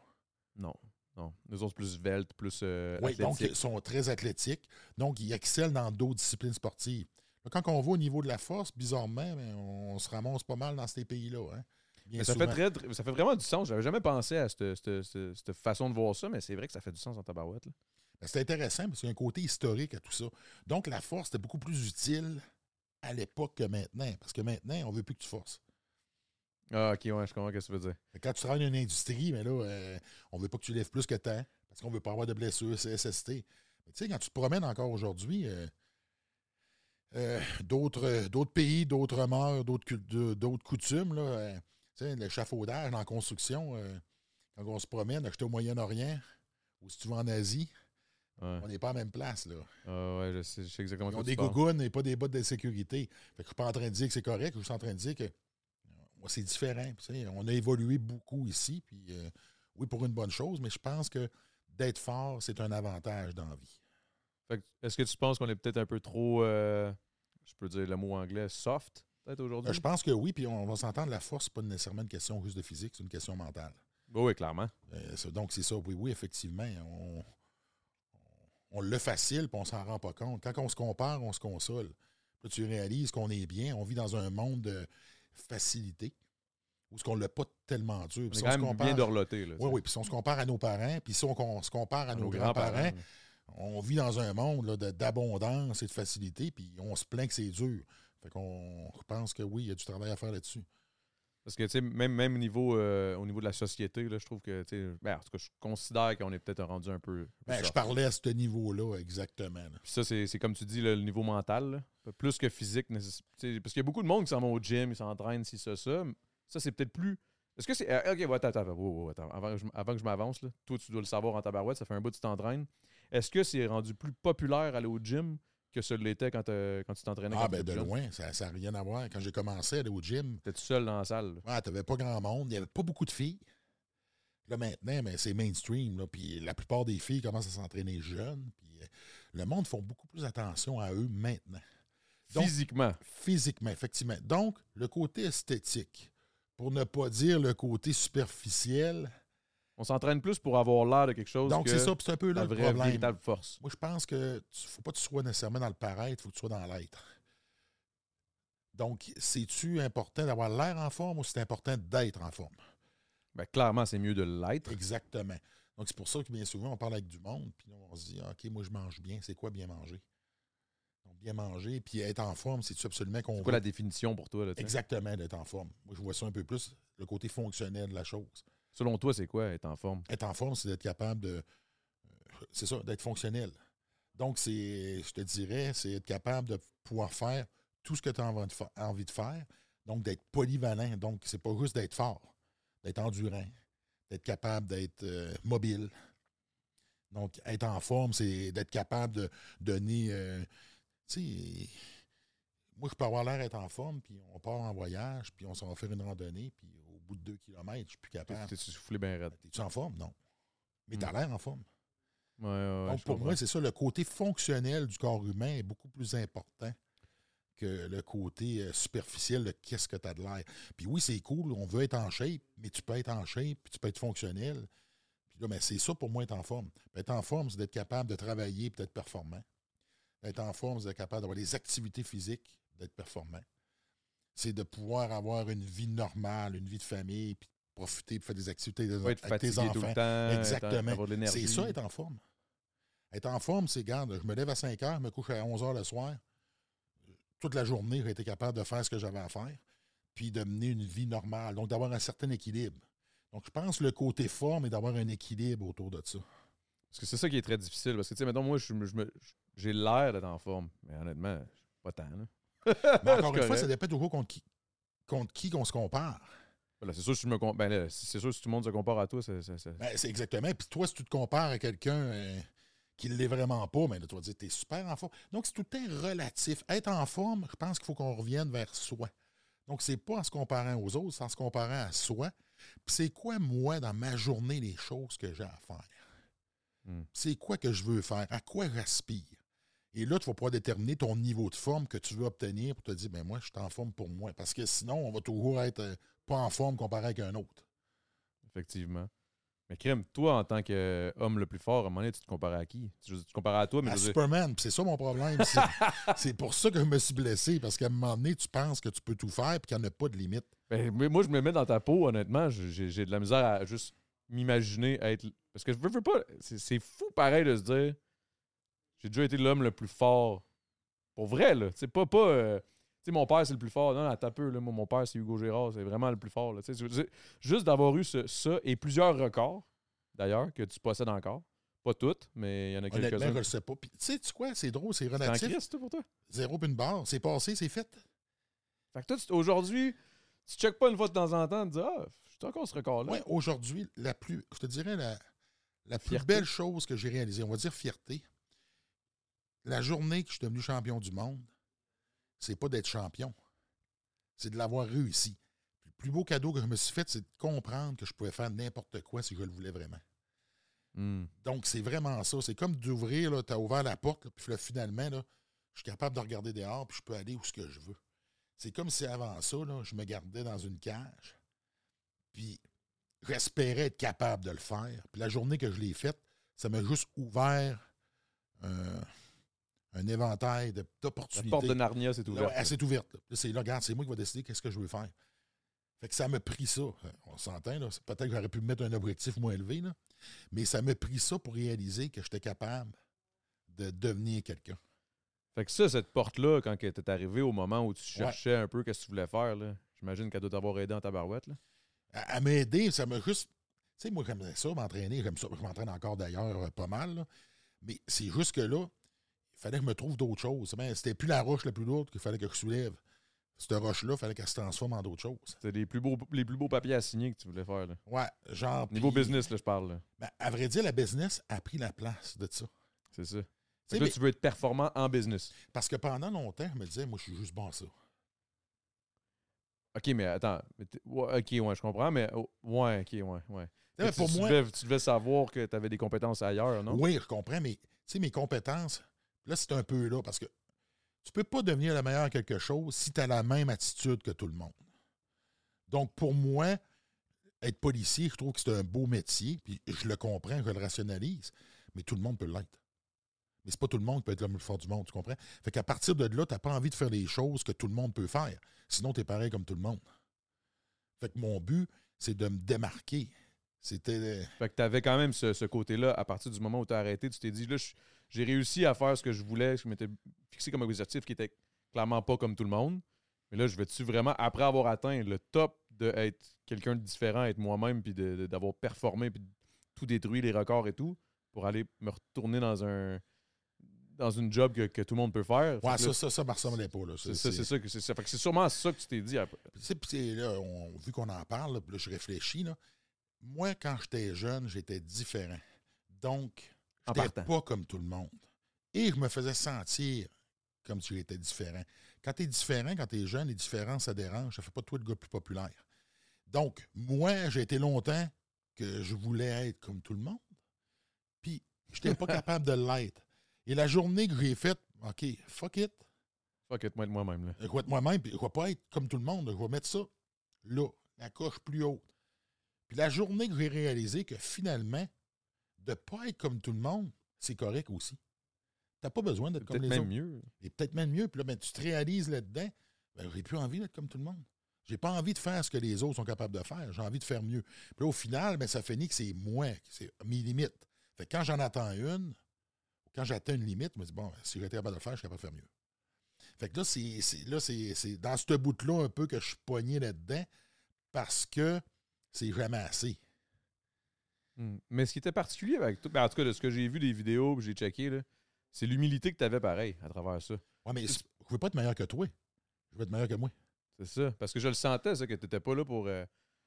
A: Non, non. Nous autres, plus svelte, plus euh,
B: Oui, donc ils sont très athlétiques. Donc, ils excellent dans d'autres disciplines sportives. Là, Quand on va au niveau de la force, bizarrement, ben, on se ramasse pas mal dans ces pays-là. hein. Bien
A: ça, fait très, ça fait vraiment du sens. J'avais jamais pensé à cette, cette- cette- cette façon de voir ça, mais c'est vrai que ça fait du sens en tabarouette.
B: Ben, C'est intéressant parce qu'il y a un côté historique à tout ça. Donc, la force était beaucoup plus utile à l'époque que maintenant. Parce que maintenant, on veut plus que tu forces.
A: Ah, ok, ouais, je comprends ce que tu veux dire.
B: Quand tu travailles dans une industrie, mais là, euh, on veut pas que tu lèves plus que temps parce qu'on veut pas avoir de blessures, CSST. Mais tu sais, quand tu te promènes encore aujourd'hui, euh, euh, d'autres pays, d'autres mœurs, d'autres coutumes, là, tu sais, l'échafaudage en construction, quand on se promène, acheter au Moyen-Orient ou si tu vas en Asie,
A: Ouais,
B: on n'est pas à la même place. Là.
A: Ah, ouais je, sais, je sais exactement
B: Ils ont des gougounes et pas des bottes de sécurité. Fait que je suis pas en train de dire que c'est correct, je suis en train de dire que c'est différent. on a évolué beaucoup ici, puis euh, oui, pour une bonne chose, mais je pense que d'être fort, c'est un avantage dans la vie.
A: Est-ce que tu penses qu'on est peut-être un peu trop, euh, je peux dire le mot anglais, soft, peut-être aujourd'hui?
B: Euh, je pense que oui, puis on va s'entendre, la force, c'est pas nécessairement une question juste de physique, c'est une question mentale.
A: Oui, oui, clairement.
B: Euh, donc, c'est ça, oui, oui, effectivement. On, on le facile, puis on s'en rend pas compte. Quand on se compare, on se console. Là, tu réalises qu'on est bien, on vit dans un monde de facilité, où ce qu'on l'a pas tellement dur.
A: On est
B: si
A: quand même
B: compare-
A: bien dorloté. Là,
B: Oui, oui. Puis si on se compare à nos parents, puis si on, on se compare à,
A: À
B: nos,
A: nos
B: grands-parents, on vit dans un monde d'abondance et de facilité, puis on se plaint que c'est dur. Fait qu'on pense que oui, il y a du travail à faire là-dessus.
A: Parce que, tu sais, même, même au, niveau, euh, au niveau de la société, là, je trouve que, tu sais, ben, en tout cas, je considère qu'on est peut-être rendu un peu.
B: Ben, je parlais à ce niveau-là, exactement. là.
A: Puis ça, c'est c'est comme tu dis, là, le niveau mental, plus que physique. Parce qu'il y a beaucoup de monde qui s'en vont au gym, ils s'entraînent, si ça, ça. Ça, c'est peut-être plus. Est-ce que c'est. euh, Ok, ouais, attends, attends, attends. Avant, que je, avant que je m'avance, là, toi, tu dois le savoir en tabarouette, ça fait un bout que tu t'entraînes. Est-ce que c'est rendu plus populaire aller au gym que ce l'était quand, euh, quand tu t'entraînais?
B: Ah, ben de
A: jeune?
B: loin, ça n'a rien à voir. Quand j'ai commencé à aller au gym,
A: T'étais tout seul dans la salle?
B: ouais, tu n'avais pas grand monde, il n'y avait pas beaucoup de filles. Là, maintenant, ben, c'est mainstream. Là, puis la plupart des filles commencent à s'entraîner jeunes. Puis euh, le monde font beaucoup plus attention à eux maintenant. Donc-
A: Physiquement.
B: Physiquement, effectivement. Donc, le côté esthétique, pour ne pas dire le côté superficiel.
A: On s'entraîne plus pour avoir l'air de quelque chose
B: Donc, c'est ça, c'est un peu là
A: la
B: le
A: vraie,
B: problème.
A: véritable force.
B: Moi, je pense que ne faut pas que tu sois nécessairement dans le paraître, il faut que tu sois dans l'être. Donc, c'est-tu important d'avoir l'air en forme ou c'est important d'être en forme?
A: Ben, clairement, c'est mieux de l'être.
B: Exactement. Donc, c'est pour ça que bien souvent, on parle avec du monde, puis on se dit, OK, moi, je mange bien. C'est quoi bien manger? Donc, bien manger, puis être en forme, c'est-tu absolument qu'on
A: C'est quoi la définition pour toi? Là?
B: Exactement, d'être en forme. Moi, je vois ça un peu plus, le côté fonctionnel de la chose.
A: Selon toi, c'est quoi être en forme?
B: Être en forme, c'est d'être capable de. euh, C'est ça, d'être fonctionnel. Donc, c'est, je te dirais, c'est être capable de pouvoir faire tout ce que tu as envie de faire. Donc, d'être polyvalent. Donc, c'est pas juste d'être fort, d'être endurant, d'être capable d'être euh, mobile. Donc, être en forme, c'est d'être capable de donner. euh, tu sais, moi, je peux avoir l'air d'être en forme, puis on part en voyage, puis on s'en va faire une randonnée, puis bout de deux kilomètres, je suis plus capable.
A: T'es-tu soufflé bien raide?
B: T'es-tu en forme? Non. Mais t'as
A: Hmm.
B: l'air en forme.
A: Ouais, ouais, ouais,
B: Donc, pour moi, c'est ça, le côté fonctionnel du corps humain est beaucoup plus important que le côté euh, superficiel de qu'est-ce que tu as de l'air. Puis oui, c'est cool, on veut être en shape, mais tu peux être en shape, puis tu peux être fonctionnel. Puis là, ben, c'est ça pour moi être en forme. Puis être en forme, c'est d'être capable de travailler et d'être performant. Être en forme, c'est d'être capable d'avoir des activités physiques, d'être performant. C'est de pouvoir avoir une vie normale, une vie de famille, puis profiter, puis faire des activités
A: Pas être
B: avec tes enfants.
A: tout le temps.
B: Exactement.
A: De.
B: C'est ça, être en forme. Être en forme, c'est, garde, je me lève à 5 heures, je me couche à 11 heures le soir. Toute la journée, j'ai été capable de faire ce que j'avais à faire, puis de mener une vie normale. Donc, d'avoir un certain équilibre. Donc, je pense que le côté forme est d'avoir un équilibre autour de ça.
A: Parce que c'est ça qui est très difficile. Parce que, tu sais, mettons, moi, je, je j'ai l'air d'être en forme. Mais honnêtement, pas tant. là.
B: Mais encore une fois, ça dépend toujours contre qui, contre qui qu'on se compare.
A: Voilà, c'est sûr, si je me com- ben là, c'est sûr, si tout le monde se compare à toi, c'est. c'est-
B: Ben, exactement. Puis toi, si tu te compares à quelqu'un euh, qui ne l'est vraiment pas, ben, là, tu vas dire, t'es super en forme. Donc, c'est tout le temps relatif. Être en forme, je pense qu'il faut qu'on revienne vers soi. Donc, c'est pas en se comparant aux autres, c'est en se comparant à soi. Puis c'est quoi, moi, dans ma journée, les choses que j'ai à faire?
A: Hmm.
B: C'est quoi que je veux faire? À quoi j'aspire? Et là, tu vas pouvoir déterminer ton niveau de forme que tu veux obtenir pour te dire, ben moi, je suis en forme pour moi. Parce que sinon, on va toujours être euh, pas en forme comparé avec un autre.
A: Effectivement. Mais Crème, toi, en tant qu'homme le plus fort, à un moment donné, tu te comparais à qui? Tu, te comparais à toi, mais
B: à
A: je
B: Superman. C'est ça mon problème. C'est- pour ça que je me suis blessé, parce qu'à un moment donné, tu penses que tu peux tout faire et qu'il n'y en a pas de limite.
A: Ben, mais moi, je me mets dans ta peau, honnêtement. J'ai de la misère à juste m'imaginer être. Parce que je veux, veux pas. C'est fou pareil de se dire. J'ai déjà été l'homme le plus fort. Pour vrai, là. C'est pas. pas euh, tu sais, mon père, c'est le plus fort. Non, non, t'as peu, là. Moi, mon père, c'est Hugo Gérard. C'est vraiment le plus fort, là. Je dire, Juste d'avoir eu ce- ça et plusieurs records, d'ailleurs, que tu possèdes encore. Pas toutes, mais il y en a
B: je
A: quelques-uns.
B: ne le sais pas. Puis, tu sais, tu quoi, c'est drôle, c'est
A: C'est en
B: relatif.
A: Christ, toi, pour toi?
B: Zéro puis une barre. C'est passé, c'est fait.
A: Fait que toi, aujourd'hui, tu checkes pas une fois de temps en temps, tu dis, ah, je suis encore ce record-là.
B: Ouais, aujourd'hui, la plus, je te dirais, la, la plus belle chose que j'ai réalisée, on va dire fierté, la journée que je suis devenu champion du monde, c'est pas d'être champion, c'est de l'avoir réussi. Le plus beau cadeau que je me suis fait, c'est de comprendre que je pouvais faire n'importe quoi si je le voulais vraiment.
A: Hmm.
B: Donc, c'est vraiment ça. C'est comme d'ouvrir, tu as ouvert la porte, là, puis là, finalement, là, je suis capable de regarder dehors, puis je peux aller où ce que je veux. C'est comme si avant ça, là, je me gardais dans une cage, puis j'espérais être capable de le faire. Puis la journée que je l'ai faite, ça m'a juste ouvert un, un éventail de-
A: La
B: d'opportunités.
A: porte de Narnia, c'est
B: Là,
A: ouvert.
B: ouais, elle s'est ouverte. c'est là, regarde, c'est moi qui vais décider qu'est-ce que je veux faire. Fait que ça m'a pris ça. Euh, On s'entend, Peut-être que j'aurais pu me mettre un objectif moins élevé, là. mais ça m'a pris ça pour réaliser que j'étais capable de devenir quelqu'un.
A: Fait que ça, cette porte-là, quand tu es arrivé au moment où tu cherchais un peu qu'est-ce que tu voulais faire, là, j'imagine qu'elle doit t'avoir aidé en tabarouette. Là.
B: À, à m'aider, ça m'a juste. Tu sais, moi, j'aimais ça, m'entraîner. J'aime ça. Je m'entraîne encore d'ailleurs euh, pas mal. là. Mais c'est juste que là, il fallait que je me trouve d'autres choses. Ben, C'était plus la roche la plus lourde qu'il fallait que je soulève. Cette roche-là, il fallait qu'elle se transforme en d'autres choses.
A: C'est les plus, beaux, les plus beaux papiers à signer que tu voulais faire. Là.
B: Ouais, genre.
A: Niveau
B: puis-
A: business, là, je parle. là.
B: Ben, à vrai dire, la business a pris la place de ça.
A: C'est ça. Là,
B: mais-
A: tu veux être performant en business.
B: Parce que pendant longtemps, je me disais, moi, je suis juste bon à ça.
A: OK, mais attends. OK, ouais, je comprends, mais oh, ouais, OK, ouais, ouais.
B: Pour
A: tu,
B: moi,
A: devais, tu devais savoir que tu avais des compétences ailleurs, non?
B: oui, je comprends, mais tu sais, mes compétences, là, c'est un peu là, parce que tu peux pas devenir le meilleur à quelque chose si tu as la même attitude que tout le monde. Donc, pour moi, être policier, je trouve que c'est un beau métier, puis je le comprends, je le rationalise, mais tout le monde peut l'être. Mais c'est pas tout le monde qui peut être le plus fort du monde, tu comprends? Fait qu'à partir de là, tu n'as pas envie de faire les choses que tout le monde peut faire. Sinon, tu es pareil comme tout le monde. Fait que mon but, c'est de me démarquer. C'était.
A: Fait que tu avais quand même ce, ce côté-là, à partir du moment où tu as arrêté, tu t'es dit, là, je- j'ai réussi à faire ce que je voulais, ce que je m'étais fixé comme objectif, qui était clairement pas comme tout le monde. Mais là, je vais-tu vraiment, après avoir atteint le top de être quelqu'un de différent, être moi-même, puis d'avoir performé, puis de tout détruit, les records et tout, pour aller me retourner dans un dans une job que, que tout le monde peut faire?
B: Ouais, ça,
A: là,
B: ça, ça me ressemblait pas. Là.
A: c'est ça, c'est ça c'est ça. Fait que c'est sûrement ça que tu t'es dit après.
B: Puis, là, on- vu qu'on en parle, là, je réfléchis. Là, moi, quand j'étais jeune, j'étais différent. Donc,
A: Partant.
B: pas comme tout le monde. Et je me faisais sentir comme si j'étais différent. Quand tu es différent, quand tu es jeune, les différences, ça dérange. Ça fait pas de toi le gars plus populaire. Donc, moi, j'ai été longtemps que je voulais être comme tout le monde. Puis, je n'étais pas capable de l'être. Et la journée que j'ai faite, OK, fuck it,
A: Fuck it, moi être moi-même. Là.
B: je vais être moi-même, puis je vais pas être comme tout le monde. Je vais mettre ça là, la coche plus haute. Puis la journée que j'ai réalisé que finalement, de ne pas être comme tout le monde, c'est correct aussi. Tu n'as pas besoin d'être comme les
A: même
B: autres.
A: mieux.
B: Et peut-être même mieux. Puis là, ben, tu te réalises là-dedans, ben, j'ai plus envie d'être comme tout le monde. J'ai pas envie de faire ce que les autres sont capables de faire. J'ai envie de faire mieux. Puis là, au final, ben, ça finit que c'est moi, c'est mes limites. Fait que quand j'en attends une, quand j'atteins une limite, je me dis, bon, si j'étais capable de le faire, je suis capable de faire mieux. Fait que là, c'est, c'est- là, c'est, c'est dans ce bout-là un peu que je suis poigné là-dedans parce que c'est jamais assez.
A: Hmm. Mais ce qui était particulier avec toi, ben, en tout cas, de ce que j'ai vu des vidéos, puis j'ai checké, c'est l'humilité que tu avais pareil à travers ça.
B: Ouais, mais je veux pas être meilleur que toi. Je vais être meilleur que moi.
A: C'est ça. Parce que je le sentais, ça, que tu n'étais pas là pour euh,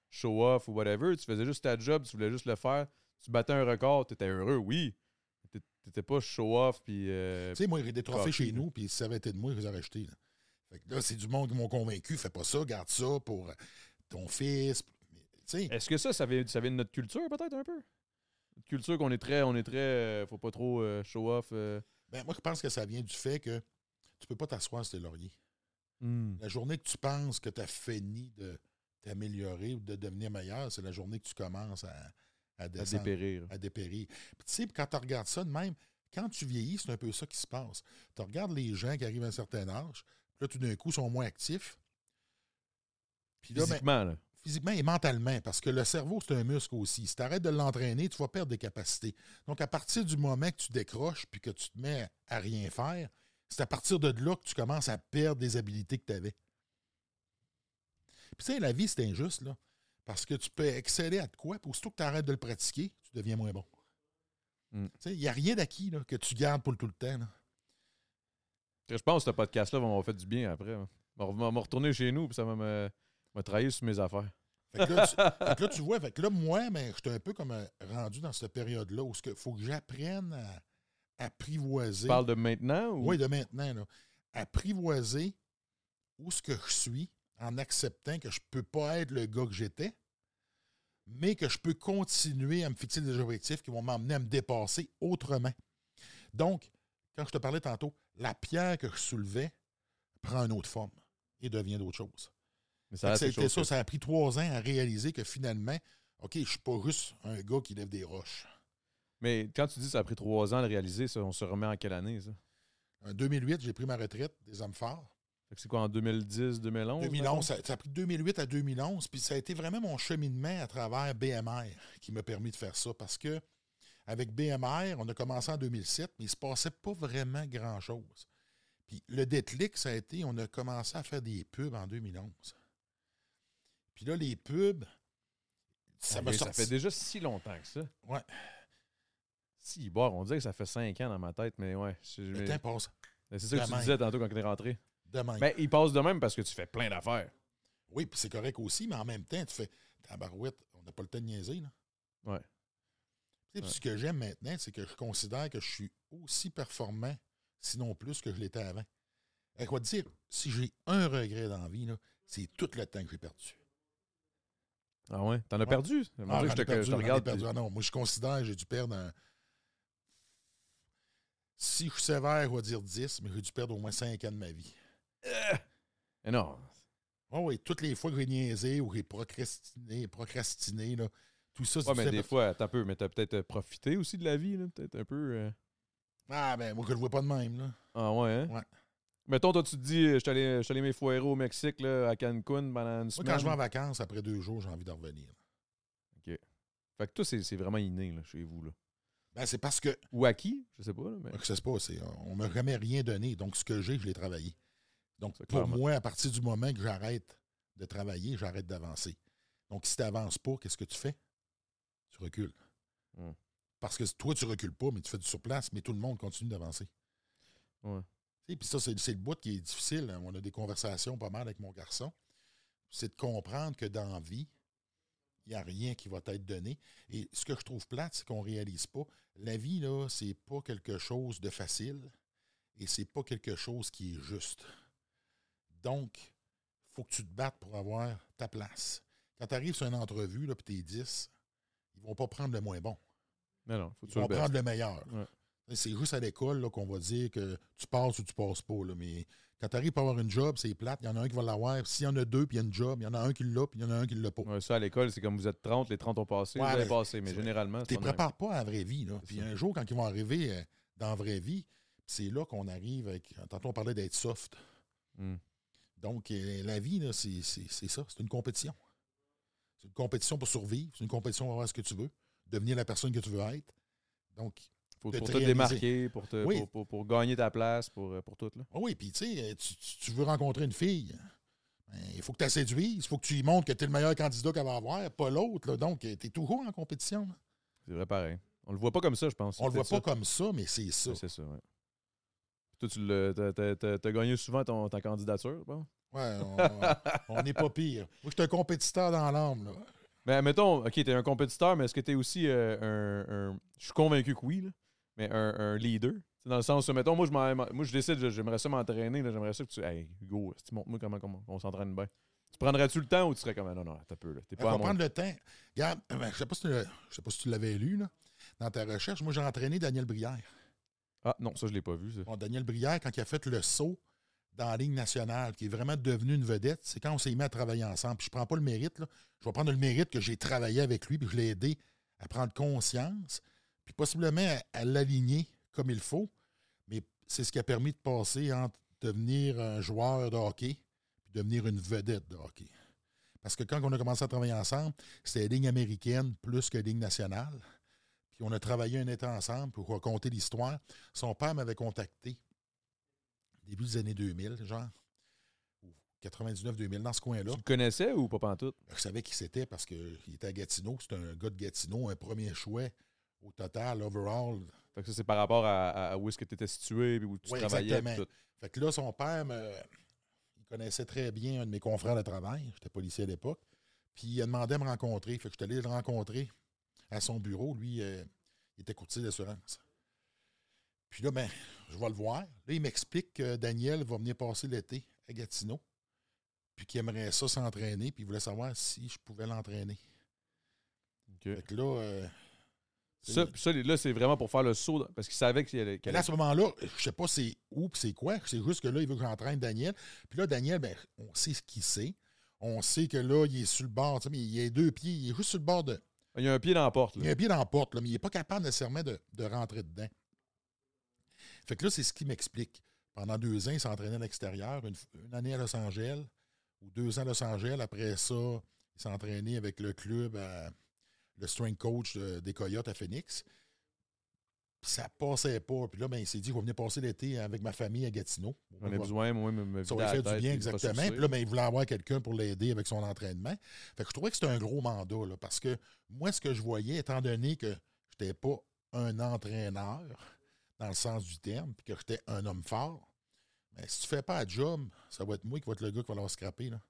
A: show off ou whatever. Tu faisais juste ta job, tu voulais juste le faire. Tu battais un record, tu étais heureux, oui. Tu n'étais pas show off. Puis. euh,
B: Tu sais, moi, il y des trophées chez nous, puis si ça avait été de moi, je les aurais achetés. Là, que là c'est du monde qui m'ont convaincu. Fais pas ça, garde ça pour ton fils.
A: Est-ce que ça, ça vient, ça vient de notre culture, peut-être, un peu? Notre culture qu'on est très. On est très. euh, faut pas trop euh, show off. euh.
B: ben, moi, je pense que ça vient du fait que tu peux pas t'asseoir sur tes lauriers.
A: Hmm.
B: La journée que tu penses que tu as fini de t'améliorer ou de devenir meilleur, c'est la journée que tu commences à, à
A: dépérir.
B: à dépérir. Puis tu sais, quand tu regardes ça de même, quand tu vieillis, c'est un peu ça qui se passe. Tu regardes les gens qui arrivent à un certain âge, puis là, tout d'un coup, sont moins actifs. Puis là, ben,
A: Physiquement, là.
B: Physiquement et mentalement, parce que le cerveau, c'est un muscle aussi. Si tu arrêtes de l'entraîner, tu vas perdre des capacités. Donc, à partir du moment que tu décroches puis que tu te mets à rien faire, c'est à partir de là que tu commences à perdre des habilités que tu avais. Puis, tu sais, la vie, c'est injuste, là. Parce que tu peux exceller à de quoi, puis aussitôt que tu arrêtes de le pratiquer, tu deviens moins bon.
A: Mm.
B: Tu sais, il n'y a rien d'acquis là, que tu gardes pour le tout le temps. là.
A: Je pense que ce podcast-là va m'avoir fait du bien après. hein. On va retourner chez nous, puis ça va me, me trahir sur mes affaires.
B: Fait que là, tu, fait que là, tu vois, fait que là, moi, ben, j'étais un peu comme euh, rendu dans cette période-là où il faut que j'apprenne à apprivoiser.
A: Tu parles de maintenant ou?
B: Oui, de maintenant, là. Apprivoiser où ce que je suis en acceptant que je ne peux pas être le gars que j'étais, mais que je peux continuer à me fixer des objectifs qui vont m'emmener à me dépasser autrement. Donc, quand je te parlais tantôt, la pierre que je soulevais prend une autre forme et devient d'autre chose.
A: Mais ça a
B: ça, a
A: quelque
B: été
A: chose
B: ça,
A: que-
B: ça a pris trois ans à réaliser que finalement, OK, je ne suis pas juste un gars qui lève des roches.
A: Mais quand tu dis que ça a pris trois ans à le réaliser, ça, on se remet en quelle année, ça?
B: En 2008, j'ai pris ma retraite des hommes forts.
A: C'est quoi, en 2010, 2011?
B: 2011, ça, ça a pris de 2008 à 2011, puis ça a été vraiment mon cheminement à travers BMR qui m'a permis de faire ça. Parce que avec BMR, on a commencé en 2007, mais il ne se passait pas vraiment grand-chose. Puis le déclic, ça a été, on a commencé à faire des pubs en 2011. Puis là, les pubs, ça
A: Ah,
B: m'a sorti.
A: Ça fait déjà si longtemps que ça.
B: Ouais.
A: Si, bon, on dirait que ça fait cinq ans dans ma tête, mais ouais. je-
B: Le temps passe
A: C'est ça que
B: de
A: tu
B: même.
A: disais tantôt quand on est rentré.
B: de même.
A: Ben, il passe de même parce que tu fais plein d'affaires.
B: Oui, puis c'est correct aussi, mais en même temps, tu fais tabarouette, on n'a pas le temps de niaiser. Là.
A: Ouais.
B: Tu
A: Ouais.
B: Ce que j'aime maintenant, c'est que je considère que je suis aussi performant, sinon plus, que je l'étais avant. À quoi dire, si j'ai un regret dans la vie, c'est tout le temps que j'ai perdu.
A: Ah ouais? T'en as
B: Ouais.
A: perdu?
B: Ah,
A: je te,
B: perdu,
A: je te regarde.
B: perdu.
A: puis-
B: Ah non, moi, je considère que j'ai dû perdre un. Si je suis sévère, je vais dire 10, mais j'ai dû perdre au moins 5 ans de ma vie.
A: Mais non.
B: Ah oui, toutes les fois que j'ai niaisé ou que j'ai procrastiné, procrastiné, là, tout ça, c'est
A: Ouais, mais des fois, t'as peu, mais t'as peut-être euh, profité aussi de la vie, là, peut-être un peu. euh.
B: Ah, ben, moi, que je le vois pas de même, là.
A: Ah ouais, hein?
B: Ouais.
A: Mettons, toi, tu te dis, je suis allé, je suis allé m'effoirer au Mexique, là, à Cancun pendant une
B: Moi,
A: semaine.
B: quand je vais en vacances, après deux jours, j'ai envie de revenir.
A: Fait que toi, c'est vraiment inné, là, chez vous, là.
B: Ben, c'est parce que,
A: Ou à qui? Je sais pas, là, mais...
B: que ça se passe, c'est- on m'a jamais rien donné. Donc, ce que j'ai, je l'ai travaillé. Donc, pour
A: clairement.
B: moi, à partir du moment que j'arrête de travailler, j'arrête d'avancer. Donc, si tu n'avances pas, qu'est-ce que tu fais? Tu recules. Parce que toi, tu recules pas, mais tu fais du surplace, mais tout le monde continue d'avancer.
A: Ouais.
B: Puis ça, c'est le bout qui est difficile. hein. On a des conversations pas mal avec mon garçon. C'est de comprendre que dans la vie, il n'y a rien qui va t'être donné. Et ce que je trouve plate, c'est qu'on ne réalise pas. La vie, là, c'est pas quelque chose de facile et c'est pas quelque chose qui est juste. Donc, il faut que tu te battes pour avoir ta place. Quand tu arrives sur une entrevue, puis tu es 10, ils vont pas prendre le moins bon.
A: Non, non, faut que
B: Ils vont prendre le meilleur.
A: Ouais.
B: C'est juste à l'école là, qu'on va dire que tu passes ou tu passes pas. là. Mais quand tu arrives pour avoir une job, c'est plate. Il y en a un qui va l'avoir. S'il y en a deux, puis il y a une job, il y en a un qui l'a, puis il y en a un qui l'a pas.
A: Ouais, ça, à l'école, c'est comme vous êtes 30, les 30 ont passé,
B: Ouais,
A: vous avez passé. Mais
B: c'est-
A: généralement,
B: Tu ne prépares pas à la vraie vie. Là. Puis
A: ça.
B: un jour, quand ils vont arriver euh, dans la vraie vie, c'est là qu'on arrive avec. Tantôt, on parlait d'être soft.
A: Hmm.
B: Donc, euh, la vie, là, c'est c'est- c'est ça. C'est une compétition. C'est une compétition pour survivre. C'est une compétition pour avoir ce que tu veux. Devenir la personne que tu veux être. Donc,
A: Faut,
B: de
A: pour
B: te
A: démarquer, pour, te,
B: Oui.
A: pour, pour- pour gagner ta place, pour, euh, pour tout. Là.
B: Ah oui, puis tu sais, tu, tu- tu veux rencontrer une fille, ben, il faut que tu la séduises, il faut que tu lui montres que tu es le meilleur candidat qu'elle va avoir, pas l'autre. Donc, tu es toujours en compétition.
A: C'est vrai pareil. On le voit pas comme ça, je pense.
B: On le voit pas comme ça, mais c'est ça.
A: C'est ça, ouais. Toi, tu t'as gagné souvent ton, ta candidature, bon?
B: Ouais, on n'est pas pire. Moi, je suis un compétiteur dans l'âme, là.
A: Mais mettons, OK, t'es un compétiteur, mais est-ce que t'es aussi euh, un, Je suis convaincu que oui, là, mais un, leader. dans le sens où, mettons, moi, je, moi, je décide, j'aimerais ça m'entraîner, j'aimerais ça que tu. Hey, Hugo, tu montres-moi comment, comment on s'entraîne bien. Tu prendrais-tu le temps ou tu serais comme non, non, t'as peu, là. T'es
B: pas prendre le temps. Regarde, ben, je sais pas si tu, sais pas si tu l'avais lu, là, dans ta recherche. Moi, j'ai entraîné Daniel Brière.
A: Ah, non, ça, je l'ai pas vu. Ça.
B: Bon, Daniel Brière, quand il a fait le saut dans la Ligue nationale, qui est vraiment devenu une vedette, c'est quand on s'est mis à travailler ensemble. Puis je prends pas le mérite, là. Je vais prendre le mérite que j'ai travaillé avec lui, puis je l'ai aidé à prendre conscience, puis possiblement à, l'aligner comme il faut. Mais c'est ce qui a permis de passer entre devenir un joueur de hockey puis devenir une vedette de hockey. Parce que quand on a commencé à travailler ensemble, c'était ligne américaine plus que ligne nationale. Puis on a travaillé un été ensemble pour raconter l'histoire. Son père m'avait contacté début des années 2000, genre. 99-2000, dans ce coin-là. Tu
A: le connaissais ou pas pantoute?
B: Je savais qui c'était parce qu'il était à Gatineau. C'était un gars de Gatineau, un premier choix au total, overall.
A: Fait que ça, c'est par rapport à, où est-ce que tu étais situé et où tu travaillais. Exactement.
B: Fait que là, son père, il connaissait très bien un de mes confrères de travail. J'étais policier à l'époque. Puis il a demandé à me rencontrer. Fait que je suis allé le rencontrer à son bureau. Lui, euh, il était courtier d'assurance. Puis là, ben, je vais le voir. Là, il m'explique que Daniel va venir passer l'été à Gatineau, puis qu'il aimerait ça s'entraîner, puis il voulait savoir si je pouvais l'entraîner.
A: OK.
B: Fait que là. Euh,
A: ça, ça, là, c'est vraiment pour faire le saut, parce qu'il savait qu'il allait.
B: Là, à ce moment-là, je sais pas c'est où c'est quoi. C'est juste que là, il veut que j'entraîne Daniel. Puis là, Daniel, ben, on sait ce qu'il sait. On sait que là, il est sur le bord, mais il a deux pieds, il est juste sur le bord de.
A: Il a un pied dans la porte.
B: Il a un pied dans la porte, là, mais il n'est pas capable nécessairement de, de rentrer dedans. Fait que là, c'est ce qui m'explique. Pendant deux ans, il s'entraînait à l'extérieur, une, année à Los Angeles, ou deux ans à Los Angeles. Après ça, il s'entraînait avec le club, le strength coach des Coyotes à Phoenix. Puis ça passait pas. Puis là, ben, il s'est dit, je vais venir passer l'été avec ma famille à Gatineau.
A: On a besoin, moi, me
B: Ça aurait fait du bien, exactement. Puis là, ben, il voulait avoir quelqu'un pour l'aider avec son entraînement. Fait que je trouvais que c'était un gros mandat, là, parce que moi, ce que je voyais, étant donné que je n'étais pas un entraîneur, dans le sens du terme, puis que j'étais un homme fort, mais si tu fais pas un job, ça va être moi qui va être le gars qui va l'avoir scraper. Là.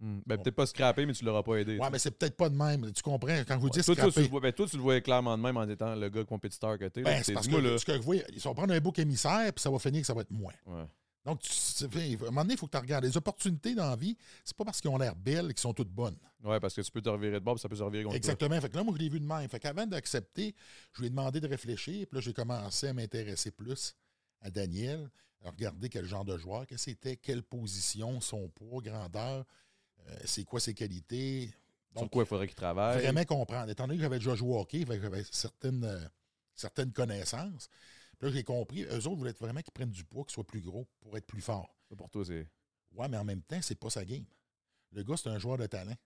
A: Hmm. Ben, peut-être pas scraper, mais tu l'auras pas aidé.
B: Ouais, mais c'est peut-être pas de même. Tu comprends? Quand vous dis
A: toi,
B: scraper...
A: Toi, tu, ben, toi, tu le voyais clairement de même en étant le gars compétiteur que tu es.
B: Ben, c'est parce que, là. ce que je vois, ils vont prendre un bouc émissaire, puis ça va finir que ça va être moi.
A: Ouais.
B: Donc, tu, à un moment donné, il faut que tu regardes. Les opportunités dans la vie, c'est pas parce qu'ils ont l'air belles qu'ils sont toutes bonnes.
A: Oui, parce que tu peux te revirer de bord, ça peut se revirer contre
B: Exactement. Fait que là, moi, je l'ai vu de même. Fait qu'avant d'accepter, je lui ai demandé de réfléchir. Puis là, j'ai commencé à m'intéresser plus à Daniel, à regarder quel genre de joueur que c'était, quelle position, son poids, grandeur, euh, c'est quoi ses qualités?
A: Donc, Sur quoi il faudrait qu'il travaille?
B: Vraiment comprendre. Étant donné que j'avais déjà joué au hockey, j'avais certaines, euh, certaines connaissances. Puis là, j'ai compris, eux autres voulaient vraiment qu'ils prennent du poids, qu'ils soient plus gros pour être plus forts.
A: pour toi, c'est.
B: Ouais, mais en même temps, c'est pas sa game. Le gars, c'est un joueur de talent.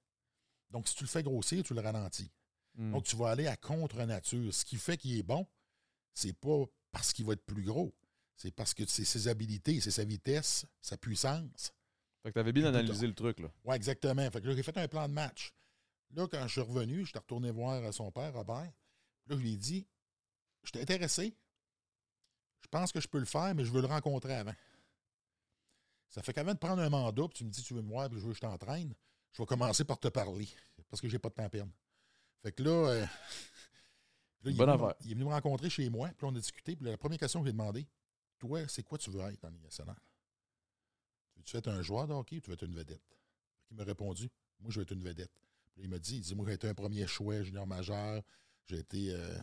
B: Donc, si tu le fais grossir, tu le ralentis. Hmm. Donc, tu vas aller à contre-nature. Ce qui fait qu'il est bon, c'est pas parce qu'il va être plus gros. C'est parce que c'est ses habiletés, c'est sa vitesse, sa puissance.
A: Fait que tu avais bien analysé le truc, là.
B: Oui, exactement. Fait que j'ai fait un plan de match. Là, quand je suis revenu, je suis retourné voir son père, Robert. Là, je lui ai dit Je t'ai intéressé, je pense que je peux le faire, mais je veux le rencontrer avant. Ça fait qu'avant de prendre un mandat, puis tu me dis tu veux me voir, puis je veux que je t'entraîne, je vais commencer par te parler, parce que j'ai pas de temps à perdre. Fait que là, euh, il, est venu, il, est venu, me rencontrer chez moi, puis on a discuté, puis la première question que j'ai demandé, toi, c'est quoi tu veux être dans nationale? Tu veux être un joueur de hockey ou tu veux être une vedette? Il m'a répondu, moi, je veux être une vedette. Puis il m'a dit, il dit, moi, j'ai été un premier choix junior majeur, j'ai été... Euh,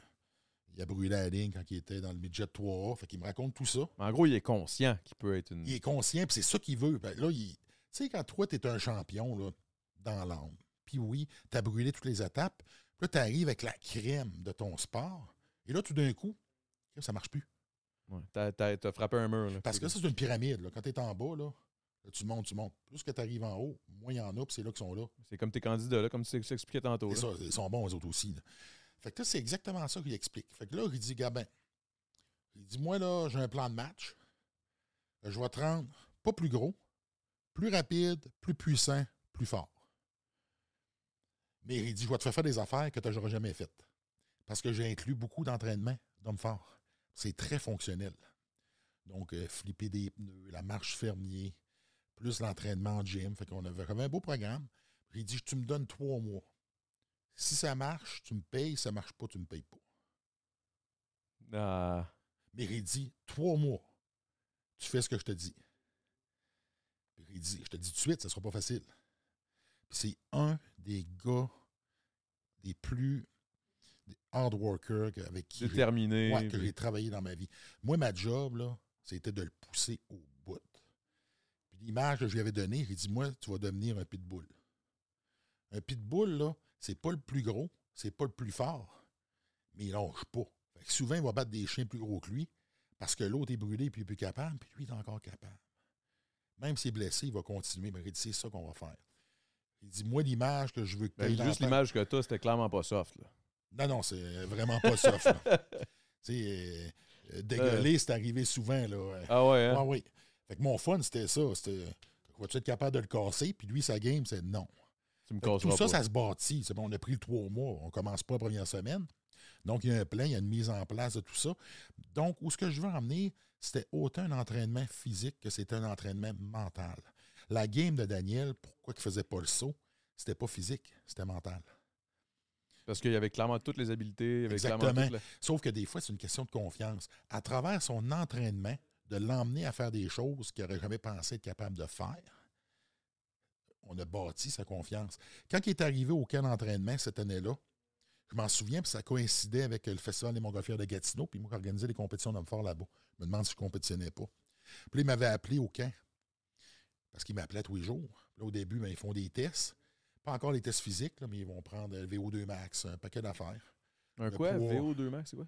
B: il a brûlé la ligne quand il était dans le midget 3A. Fait qu'il me raconte tout ça.
A: En gros, il est conscient qu'il peut être une.
B: Il est conscient, puis c'est ça qu'il veut. Ben, là, tu sais, quand toi, tu es un champion là, dans l'âme, puis oui, tu as brûlé toutes les étapes, puis là, tu arrives avec la crème de ton sport, et là, tout d'un coup, ça marche plus.
A: Ouais, t'as, as, frappé un mur. Là,
B: Parce que ça, c'est une pyramide. Là. Quand tu es en bas, là, tu montes, tu montes. Plus que tu arrives en haut, moins il y en a, puis c'est là qu'ils sont là.
A: C'est comme tes candidats, là, comme tu expliquais tantôt.
B: Ça, ils sont bons, eux autres aussi. Fait que c'est exactement ça qu'il explique. Fait que là, il dit, Gabin, il dit, moi, là, j'ai un plan de match. Je vais te rendre pas plus gros, plus rapide, plus puissant, plus fort. Mais il dit, je vais te faire faire des affaires que tu n'auras jamais faites. Parce que j'ai inclus beaucoup d'entraînement d'hommes forts. C'est très fonctionnel. Donc, euh, flipper des pneus, la marche fermier, plus l'entraînement en gym. Fait qu'on avait, avait un beau programme. Puis il dit Tu me donnes trois mois. Si ça marche, tu me payes. Si ça marche pas, tu me payes pas.
A: Ah.
B: Mais il dit Trois mois. Tu fais ce que je te dis. Puis il dit Je te dis tout de suite, ça sera pas facile. Puis c'est un des gars des plus des hard workers avec qui j'ai- ouais, travaillé dans ma vie. Moi, ma job, là, c'était de le pousser au bout. L'image que je lui avais donnée, j'ai dit, moi, tu vas devenir un pitbull. Un pitbull, là, c'est pas le plus gros, c'est pas le plus fort, mais il lâche pas. Fait que souvent, il va battre des chiens plus gros que lui parce que l'autre est brûlé puis il est plus capable, puis lui, il est encore capable. Même s'il est blessé, il va continuer. Mais il dit, c'est ça qu'on va faire. Il dit, moi, l'image que je veux que
A: Ben,
B: dans
A: juste l'image que tu c'était clairement pas soft. Là.
B: non, non, c'est vraiment pas soft. tu sais, euh, euh, dégueuler, c'est arrivé souvent. Là. Euh,
A: Ah ouais, hein?
B: ah oui. Fait que mon fun, c'était ça. C'était, vas-tu être capable de le casser? Puis lui, sa game, c'est non.
A: Tu me
B: tout ça,
A: pas.
B: ça se bâtit. C'est bon, on a pris le trois mois. On commence pas la première semaine. Donc, il y a un plan, il y a une mise en place de tout ça. Donc, où ce que je veux emmener, c'était autant un entraînement physique que c'était un entraînement mental. La game de Daniel, pourquoi il ne faisait pas le saut? C'était pas physique, c'était mental.
A: Parce qu'il y avait clairement toutes les habiletés. Clairement
B: Exactement. Sauf que des fois, c'est une question de confiance. À travers son entraînement, de l'emmener à faire des choses qu'il n'aurait jamais pensé être capable de faire, on a bâti sa confiance. Quand il est arrivé au camp d'entraînement cette année-là, je m'en souviens, puis ça coïncidait avec le Festival des Montgolfières de Gatineau, puis moi, qui organisais les compétitions d'hommes forts là-bas. Je me demande si je ne compétitionnais pas. Puis là, il m'avait appelé au camp, parce qu'il m'appelait tous les jours. Puis Là, au début, ben, ils font des tests. Pas encore les tests physiques, là, mais ils vont prendre le VO2 max, un paquet d'affaires.
A: Un quoi?
B: poids.
A: VO2 max, c'est quoi?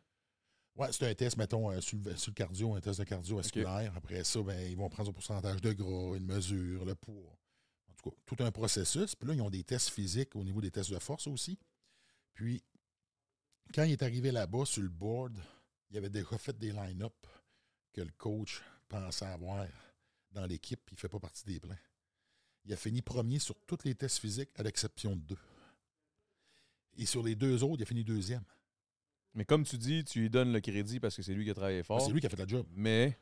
B: Oui, c'est un test, mettons, euh, sur, le, sur le cardio, un test de cardiovasculaire. Après ça, ben, ils vont prendre le pourcentage de gras, une mesure, le poids. En tout cas, tout un processus. Puis là, ils ont des tests physiques au niveau des tests de force aussi. Puis, quand il est arrivé là-bas, sur le board, il avait déjà fait des line-up que le coach pensait avoir dans l'équipe, il ne fait pas partie des plans. Il a fini premier sur tous les tests physiques, à l'exception de deux. Et sur les deux autres, il a fini deuxième.
A: Mais comme tu dis, tu lui donnes le crédit parce que c'est lui qui a travaillé fort.
B: C'est lui qui a fait la job.
A: Mais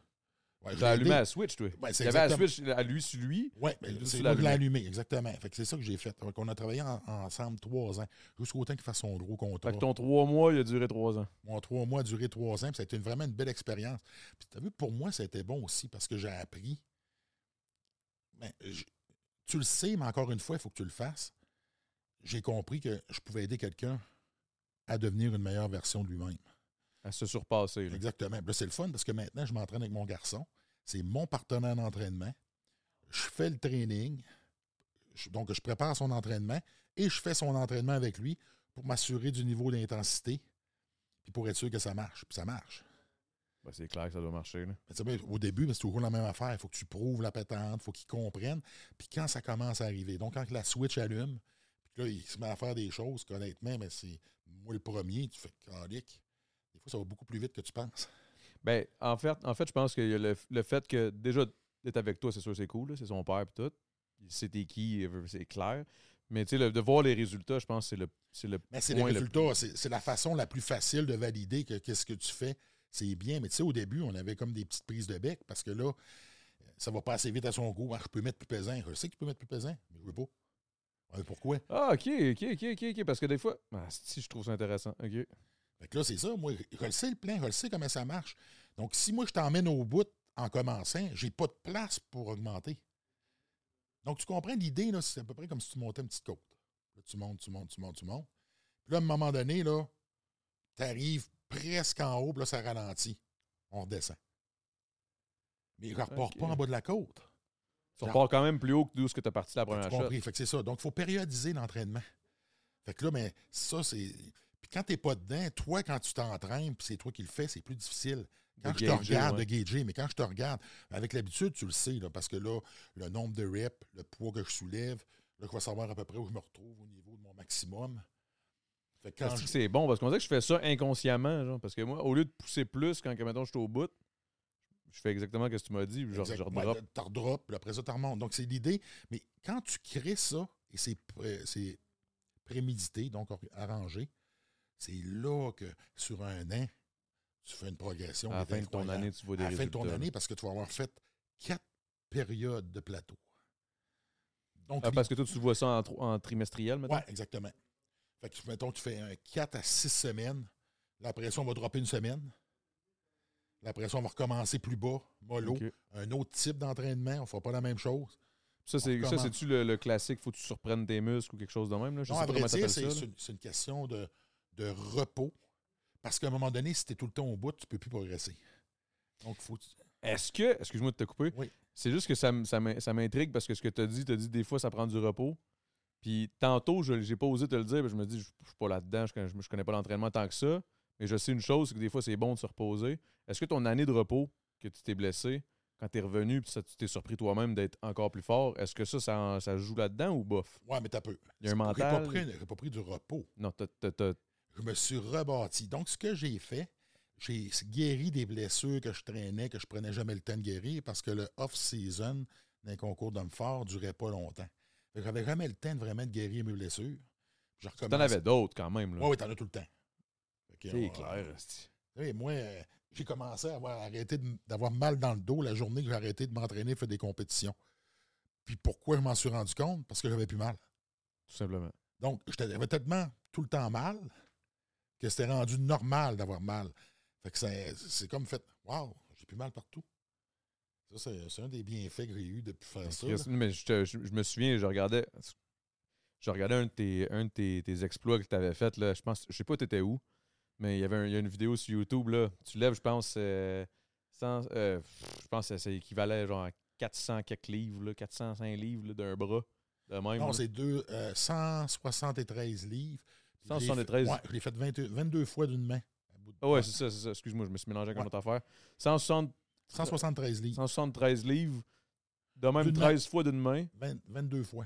B: Ouais,
A: tu as
B: l'ai
A: allumé à Switch, toi.
B: Ouais,
A: Il
B: c'est
A: y avait la Switch à lui sur lui.
B: Oui,
A: lui,
B: c'est moi
A: l'as
B: qui l'ai
A: allumé.
B: exactement. Fait que c'est ça que j'ai fait. On a travaillé en- ensemble trois ans, jusqu'au temps qu'il fasse son gros contrat.
A: Fait que ton trois mois, il a duré trois ans.
B: Mon trois mois a duré trois ans, puis ça a été une- vraiment une belle expérience. Puis tu as vu, pour moi, ça a été bon aussi parce que j'ai appris. Ben, tu le sais, mais encore une fois, il faut que tu le fasses. J'ai compris que je pouvais aider quelqu'un à devenir une meilleure version de lui-même.
A: À se surpasser. là.
B: Exactement. Là, c'est le fun parce que maintenant, je m'entraîne avec mon garçon. C'est mon partenaire d'entraînement. Je fais le training. Je- donc, je prépare son entraînement et je fais son entraînement avec lui pour m'assurer du niveau d'intensité puis pour être sûr que ça marche. Puis ça marche.
A: Ben, c'est clair que ça doit marcher. là.
B: Tu sais, au début, ben, c'est toujours la même affaire. Il faut que tu prouves la pétante, il faut qu'il comprenne. Puis quand ça commence à arriver, donc quand la switch allume, là, il se met à faire des choses qu'honnêtement, mais c'est moi le premier, tu fais calique. Des fois, ça va beaucoup plus vite que tu penses.
A: Ben, en fait, en fait je pense que le, le fait que déjà d'être avec toi, c'est sûr, c'est cool. C'est son père et tout. T'es qui, c'est clair. Mais tu sais, de voir les résultats, je pense que c'est le, c'est le
B: Mais c'est les résultats. C'est c'est la façon la plus facile de valider que qu'est-ce que tu fais, c'est bien. Mais tu sais, au début, on avait comme des petites prises de bec parce que là, ça va pas assez vite à son goût. Ah, je peux mettre plus pesant. Je sais que tu peux mettre plus pesant, mais je veux pas. Ouais, pourquoi?
A: Ah, ok, ok, ok, ok, ok. Parce que des fois. Ah, si, je trouve ça intéressant. Ok.
B: Fait que là, c'est ça. Moi, je le sais le plan, je le sais comment ça marche. Donc, si moi, je t'emmène au bout en commençant, j'ai pas de place pour augmenter. Donc, tu comprends l'idée, là, c'est à peu près comme si tu montais une petite côte. Là, tu montes, tu montes, tu montes, tu montes. Puis là, à un moment donné, là, tu arrives presque en haut, puis là, ça ralentit. On redescend. Mais je ne repars pas en bas de la côte.
A: Tu repars quand même plus haut que d'où ce que tu as parti la première
B: compris. Fait que c'est ça. Donc, il faut périodiser l'entraînement. Fait que là, mais ça, c'est. Puis quand tu n'es pas dedans, toi, quand tu t'entraînes, puis c'est toi qui le fais, c'est plus difficile. Quand
A: De
B: je te
A: gager,
B: regarde,
A: ouais.
B: de gager, mais quand je te regarde, avec l'habitude, tu le sais, là, parce que là, le nombre de reps, le poids que je soulève, là, je vais savoir à peu près où je me retrouve au niveau de mon maximum. Fait que quand je-
A: que c'est bon, parce qu'on dirait que je fais ça inconsciemment, genre. Parce que moi, au lieu de pousser plus quand, mettons, je suis au bout, je fais exactement ce que tu m'as dit, je
B: Ouais,
A: redrop.
B: Tu redroppes, puis après ça, tu remontes. Donc, c'est l'idée. Mais quand tu crées ça, et c'est pré- c'est prémédité, donc arrangé, c'est là que sur un an, tu fais une progression.
A: À la fin de ton année, tu vois des
B: À la fin de ton année, parce que tu vas avoir fait quatre périodes de plateau. Donc,
A: Ah, parce que toi, tu vois ça en trimestriel, maintenant?
B: Oui, exactement. Fait que, mettons, tu fais un 4 à 6 semaines. La pression va dropper une semaine. La pression va recommencer plus bas, mollo. Un autre type d'entraînement, on ne fera pas la même chose.
A: Ça, c'est,
B: On
A: ça, c'est-tu le, le classique, faut que tu surprennes tes muscles ou quelque chose de même? Là? Je
B: non,
A: sais
B: à
A: pas
B: vrai
A: comment
B: dire,
A: t'appelles
B: c'est
A: ça.
B: une, c'est une question de, de repos. Parce qu'à un moment donné, si tu es tout le temps au bout, tu ne peux plus progresser. Donc, faut.
A: Est-ce que, excuse-moi de te couper,
B: Oui.
A: c'est juste que ça, ça m'in- ça m'intrigue parce que ce que tu as dit, tu as dit des fois ça prend du repos. Puis tantôt, je j'ai pas osé te le dire, mais je me dis, je je suis pas là-dedans, je connais, je connais pas l'entraînement tant que ça. Mais je sais une chose, c'est que des fois, c'est bon de se reposer. Est-ce que ton année de repos, que tu t'es blessé, quand tu es revenu, puis ça, tu t'es surpris toi-même d'être encore plus fort, est-ce que ça, ça, joue là-dedans ou bof?
B: Ouais, mais t'as peu.
A: Il y a un
B: J'ai pas
A: mental.
B: pris- J'ai pas pris du repos.
A: Non, t'as-
B: je me suis rebâti. Donc, ce que j'ai fait, j'ai guéri des blessures que je traînais, que je prenais jamais le temps de guérir parce que le off-season d'un concours d'homme fort durait pas longtemps. J'avais jamais le temps de vraiment de guérir mes blessures.
A: T'en avais d'autres quand même. là.
B: Oui, oui, t'en as tout le temps.
A: C'est clair.
B: oui, moi, euh, j'ai commencé à avoir arrêté d'avoir mal dans le dos la journée que j'ai arrêté de m'entraîner, faire des compétitions. Puis pourquoi je m'en suis rendu compte? Parce que j'avais plus mal.
A: Tout simplement.
B: Donc, j'avais tellement tout le temps mal que c'était rendu normal d'avoir mal. Fait que c'est c'est comme fait, waouh, j'ai plus mal partout. Ça, c'est c'est un des bienfaits que j'ai eu depuis faire ça. là.
A: Mais je, te- je- je me souviens, je regardais. Je regardais un de tes, un de tes, tes exploits que tu avais fait. Là. Je pense, je sais pas, tu étais où, mais il y avait un- il y a une vidéo sur YouTube. Là. Tu lèves, je pense, euh, 100, euh, je pense que c'est équivalent genre à 400 quelques livres, là, 405 livres d'un bras. De même.
B: Non, c'est deux, euh, 173 livres. Je l'ai fait-
A: 173.
B: Ouais, je l'ai fait 22, 22 fois d'une main.
A: Ah ouais, c'est ça, c'est ça. Excuse-moi, je me suis mélangé avec une
B: Ouais.
A: autre affaire. 160
B: 173 livres.
A: 173 livres, de même
B: D'une main.
A: 13 fois d'une main,
B: 20 22 fois.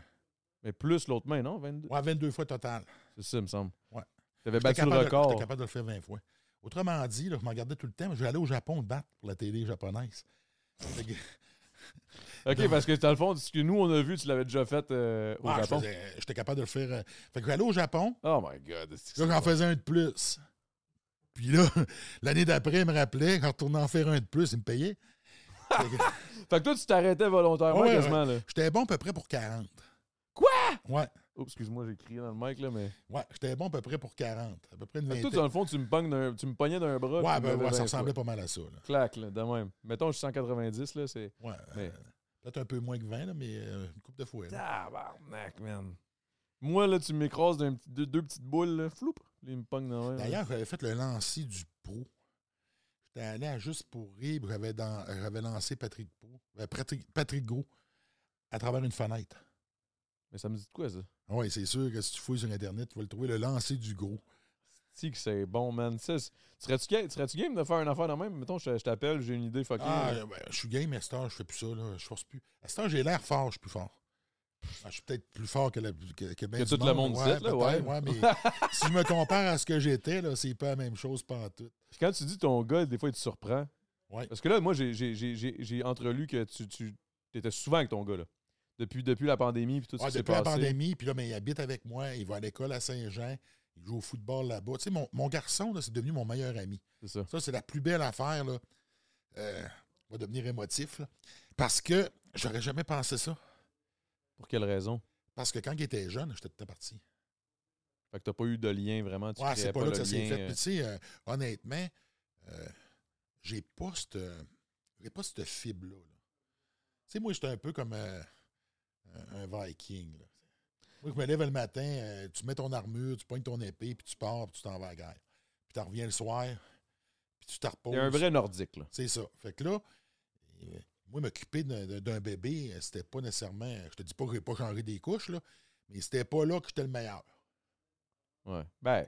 A: mais plus l'autre main, non? 22?
B: Ouais, 22 fois total.
A: C'est ça, il me semble.
B: Ouais.
A: Avais
B: J'étais
A: battu le
B: capable de-
A: record.
B: J'étais capable de le faire 20 fois. Autrement dit, là, je m'en gardais tout le temps. mais Je vais aller au Japon battre pour la télé japonaise.
A: OK, parce que dans le fond, ce que nous, on a vu, tu l'avais déjà fait euh, au
B: je
A: Japon.
B: faisais- J'étais capable de le faire. euh, Fait que j'allais au Japon,
A: Oh my God.
B: là, j'en faisais un de plus. Puis là, l'année d'après, il me rappelait, quand retournais en faire un de plus, il me payait. Fait que
A: Fait que toi, tu t'arrêtais volontairement
B: Ouais,
A: quasiment.
B: J'étais bon à peu près pour 40.
A: Quoi?
B: Ouais,
A: Oh, excuse-moi, j'ai crié dans le mic, là, mais...
B: ouais, j'étais bon à peu près pour 40. À peu près une
A: Fait que
B: vingtaine.
A: toi, dans le fond, tu me, pognes tu me pognais d'un bras.
B: Ouais, ben, ouais, ça
A: 20
B: ressemblait pas mal à ça. Là.
A: Clac, là, de même. Mettons, je suis 190, là, c'est...
B: Ouais,
A: Mais-
B: euh, peut-être un peu moins que 20, là, mais euh, une coupe de là.
A: Tabarnak, man. Moi, là, tu m'écrases d'un petit- deux, deux petites boules, là, floup. Il me pogne dans le
B: D'ailleurs, j'avais fait le lancer du pro. J'étais allé à Juste pour rire, j'avais, lancé Patrick Pro, euh, Patrick, Patrick Gros à travers une fenêtre.
A: Mais ça me dit de quoi, ça?
B: Oui, c'est sûr que si tu fouilles sur Internet, tu vas le trouver, le lancer du gros.
A: Si que c'est bon, man. Serais-tu game, serais-tu game de faire une affaire de même? Mettons, je t'appelle, j'ai une idée fucking.
B: Ah,
A: là.
B: ben, je suis game, mais je fais plus ça. Là. Je force plus. À j'ai l'air fort, je suis plus fort. Ah, je suis peut-être plus fort que, la, que, que ben
A: Que tout le monde
B: ouais,
A: dit, là,
B: peut-être,
A: ouais.
B: ouais, mais si je me compare à ce que j'étais, là, c'est pas la même chose pas tout.
A: Puis quand tu dis ton gars, des fois, il te surprend.
B: Ouais.
A: Parce que là, moi, j'ai entrelu que tu, tu étais souvent avec ton gars, là. Depuis, depuis la pandémie, puis tout ce
B: Ouais,
A: qui s'est
B: depuis la
A: passé.
B: pandémie, puis là, ben, il habite avec moi, il va à l'école à Saint-Jean, il joue au football là-bas. Tu sais, mon, mon garçon, là, c'est devenu mon meilleur ami.
A: C'est ça.
B: Ça, c'est la plus belle affaire, là. Euh, on va devenir émotif, là. Parce que j'aurais jamais pensé ça.
A: Pour quelle raison?
B: Parce que quand il était jeune, j'étais tout parti.
A: Fait que t'as pas eu de lien vraiment. Tu
B: Ouais, c'est pas là
A: le
B: que ça s'est fait.
A: euh,
B: Puis, tu sais, euh, honnêtement, euh, j'ai pas cette, pas cette fibre-là. là. Tu sais, moi, j'étais un peu comme un, Viking. là. Moi, je me lève le matin, euh, tu mets ton armure, tu pognes ton épée, puis tu pars, puis tu t'en vas à la guerre. Puis tu reviens le soir, puis tu te reposes.
A: T'es un vrai nordique, là.
B: C'est ça. Fait que là, euh, moi, m'occuper d'un- bébé, euh, c'était pas nécessairement. Je te dis pas que j'ai pas changé des couches, là, mais c'était pas là que j'étais le meilleur.
A: Ouais. Ben,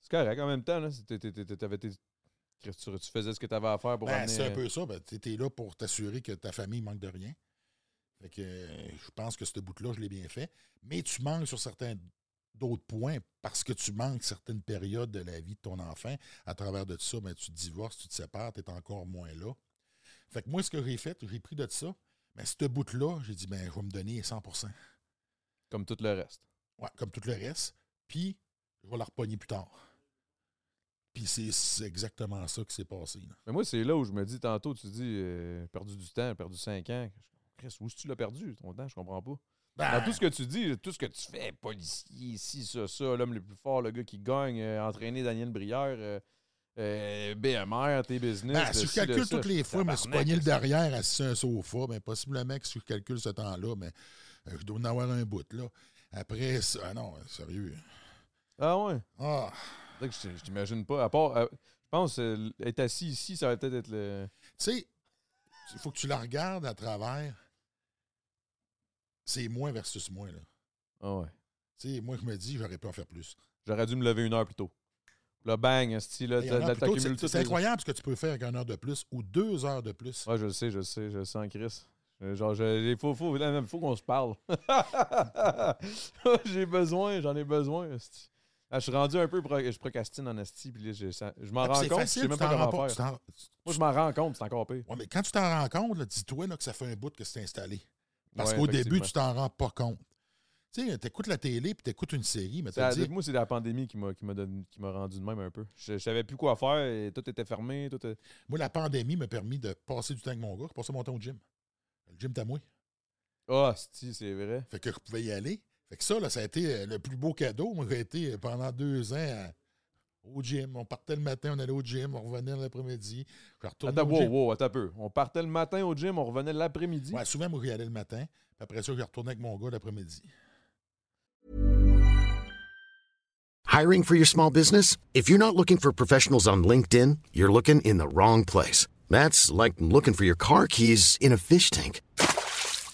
A: c'est correct. En même temps, là, t'avais tes- tu, tu faisais ce que t'avais à faire pour
B: Ben, c'est un peu ça. Ben, tu es là pour t'assurer que ta famille manque de rien. Fait que euh, je pense que ce bout-là, je l'ai bien fait. Mais tu manques sur certains d'autres points parce que tu manques certaines périodes de la vie de ton enfant. À travers de ça, ben, tu te divorces, tu te sépares, tu es encore moins là. Fait que moi, ce que j'ai fait, j'ai pris de ça. Mais ce bout-là, j'ai dit, ben, je vais me donner 100%
A: Comme tout le reste.
B: Ouais, comme tout le reste. Puis, je vais la repogner plus tard. Puis c'est c'est exactement ça qui s'est passé. là.
A: Mais moi, c'est là où je me dis, tantôt, tu dis, euh, perdu du temps, perdu 5 ans. Chris, où est-ce que tu l'as perdu, ton temps? Je comprends pas.
B: Ben,
A: Dans tout ce que tu dis, tout ce que tu fais, policier, ici, ça, ça, l'homme le plus fort, le gars qui gagne, euh, entraîner Daniel Brière, euh, euh, BMR, tes business.
B: Ben, si je calcule toutes les fois, je me suis pogné le derrière assis un sofa, ben, possiblement que si je calcule ce temps-là, mais je dois en avoir un bout. Là. Après ça, ah non, sérieux.
A: Ah ouais?
B: Ah,
A: que je je t'imagine pas. À part, je pense, être assis ici, ça va peut-être être le.
B: tu sais, il faut que tu la regardes à travers. C'est moi versus moi. Là.
A: Ah ouais.
B: Tu sais, moi, je me dis, j'aurais pu en faire plus.
A: J'aurais dû me lever une heure plus tôt. Là, bang, style, là,
B: C'est incroyable ce que tu peux faire avec une heure de plus ou deux heures de plus.
A: Ouais, je le sais, je le sais, je le sais en crise. Euh, Genre, je- il faut, faut, là, faut qu'on se parle. j'ai besoin, j'en ai besoin. Ah, je suis rendu un peu, pro- je procrastine en esti, puis là, je, je m'en
B: Ah,
A: rends compte, je
B: facile,
A: sais
B: tu
A: même pas comment faire. Moi, je m'en rends compte, c'est encore pire.
B: Ouais, mais quand tu t'en rends compte, dis-toi que ça fait un bout que c'est installé. Parce
A: Ouais,
B: qu'au début, tu t'en rends pas compte. Tu sais, t'écoutes la télé puis t'écoutes une série, mais
A: la-
B: dit,
A: Moi, c'est la pandémie qui m'a qui m'a donné- qui m'a rendu de même un peu. Je, je savais plus quoi faire et tout était fermé. Tout est-
B: moi, la pandémie m'a permis de passer du temps avec mon gars, passer mon temps au gym. Le gym t'a moi.
A: Ah, esti, c'est vrai.
B: Fait que je pouvais y aller. Fait que ça, là, ça a été euh, le plus beau cadeau. Moi, j'ai été euh, pendant deux ans à- au gym. On partait le matin, on allait au gym, on revenait l'après-midi. Je retournais
A: Attends,
B: au
A: wow,
B: gym.
A: wow, attends un peu. On partait le matin au gym, on revenait l'après-midi?
B: Ouais, souvent, moi, j'y allais le matin. Puis après ça, je retournais avec mon gars l'après-midi.
C: Hiring for your small business? If you're not looking for professionals on LinkedIn, you're looking in the wrong place. That's like looking for your car keys in a fish tank.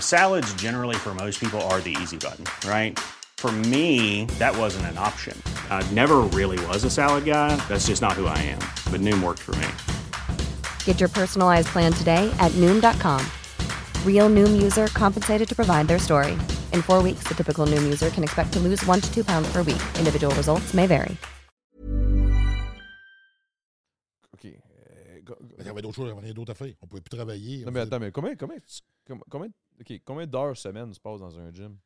D: Salads, generally, for most people, are the easy button, right? For me, that wasn't an option. I never really was a salad guy. That's just not who I am. But Noom worked for me.
E: Get your personalized plan today at Noom.com. Real Noom user compensated to provide their story. In four weeks, the typical Noom user can expect to lose one to two pounds per week. Individual results may vary.
A: OK. euh, go- go-
B: Il y avait d'autres choses, il y avait rien d'autre à faire. On pouvait plus travailler.
A: Non, mais attends, mais combien, combien, combien, ok, combien d'heures semaine se passe dans un gym?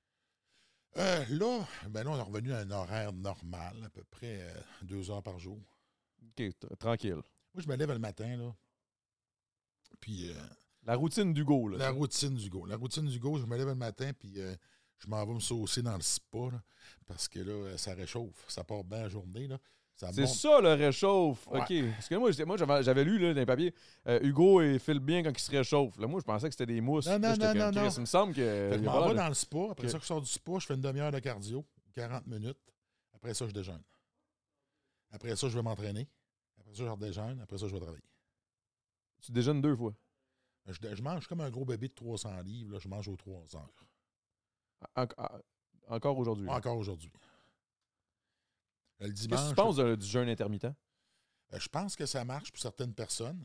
B: Euh, là, ben là, on est revenu à un horaire normal, à peu près euh, deux heures par jour.
A: OK, tranquille.
B: Moi, je me lève le matin, là. Puis euh,
A: La routine d'Hugo, là.
B: la routine du go. La routine du go, je me lève le matin, puis euh, je m'en vais me saucer dans le spa, là, parce que là, ça réchauffe. Ça part bien la journée, là.
A: C'est ça le réchauffe.
B: Ouais.
A: OK. Parce que moi, j'avais, lu là, dans les papiers, euh, Hugo il file bien quand il se réchauffe. Là, moi, je pensais que c'était des mousses.
B: Non, non, non, non.
A: Il me semble que.
B: Fait que
A: il
B: je
A: y a
B: m'en
A: pas
B: vais
A: l'air
B: dans le spa. Après ça, je sors du spa, je fais une demi-heure de cardio, 40 minutes. Après ça, je déjeune. Après ça, je vais m'entraîner. Après ça, je redéjeune. Après ça, je vais travailler.
A: Tu déjeunes deux fois?
B: Je, je mange comme un gros bébé de 300 livres. Là, je mange aux 3 heures.
A: En- en- encore aujourd'hui.
B: Encore aujourd'hui. Le
A: Qu'est-ce
B: dimanche,
A: que tu penses du jeûne intermittent?
B: euh, je pense que ça marche pour certaines personnes.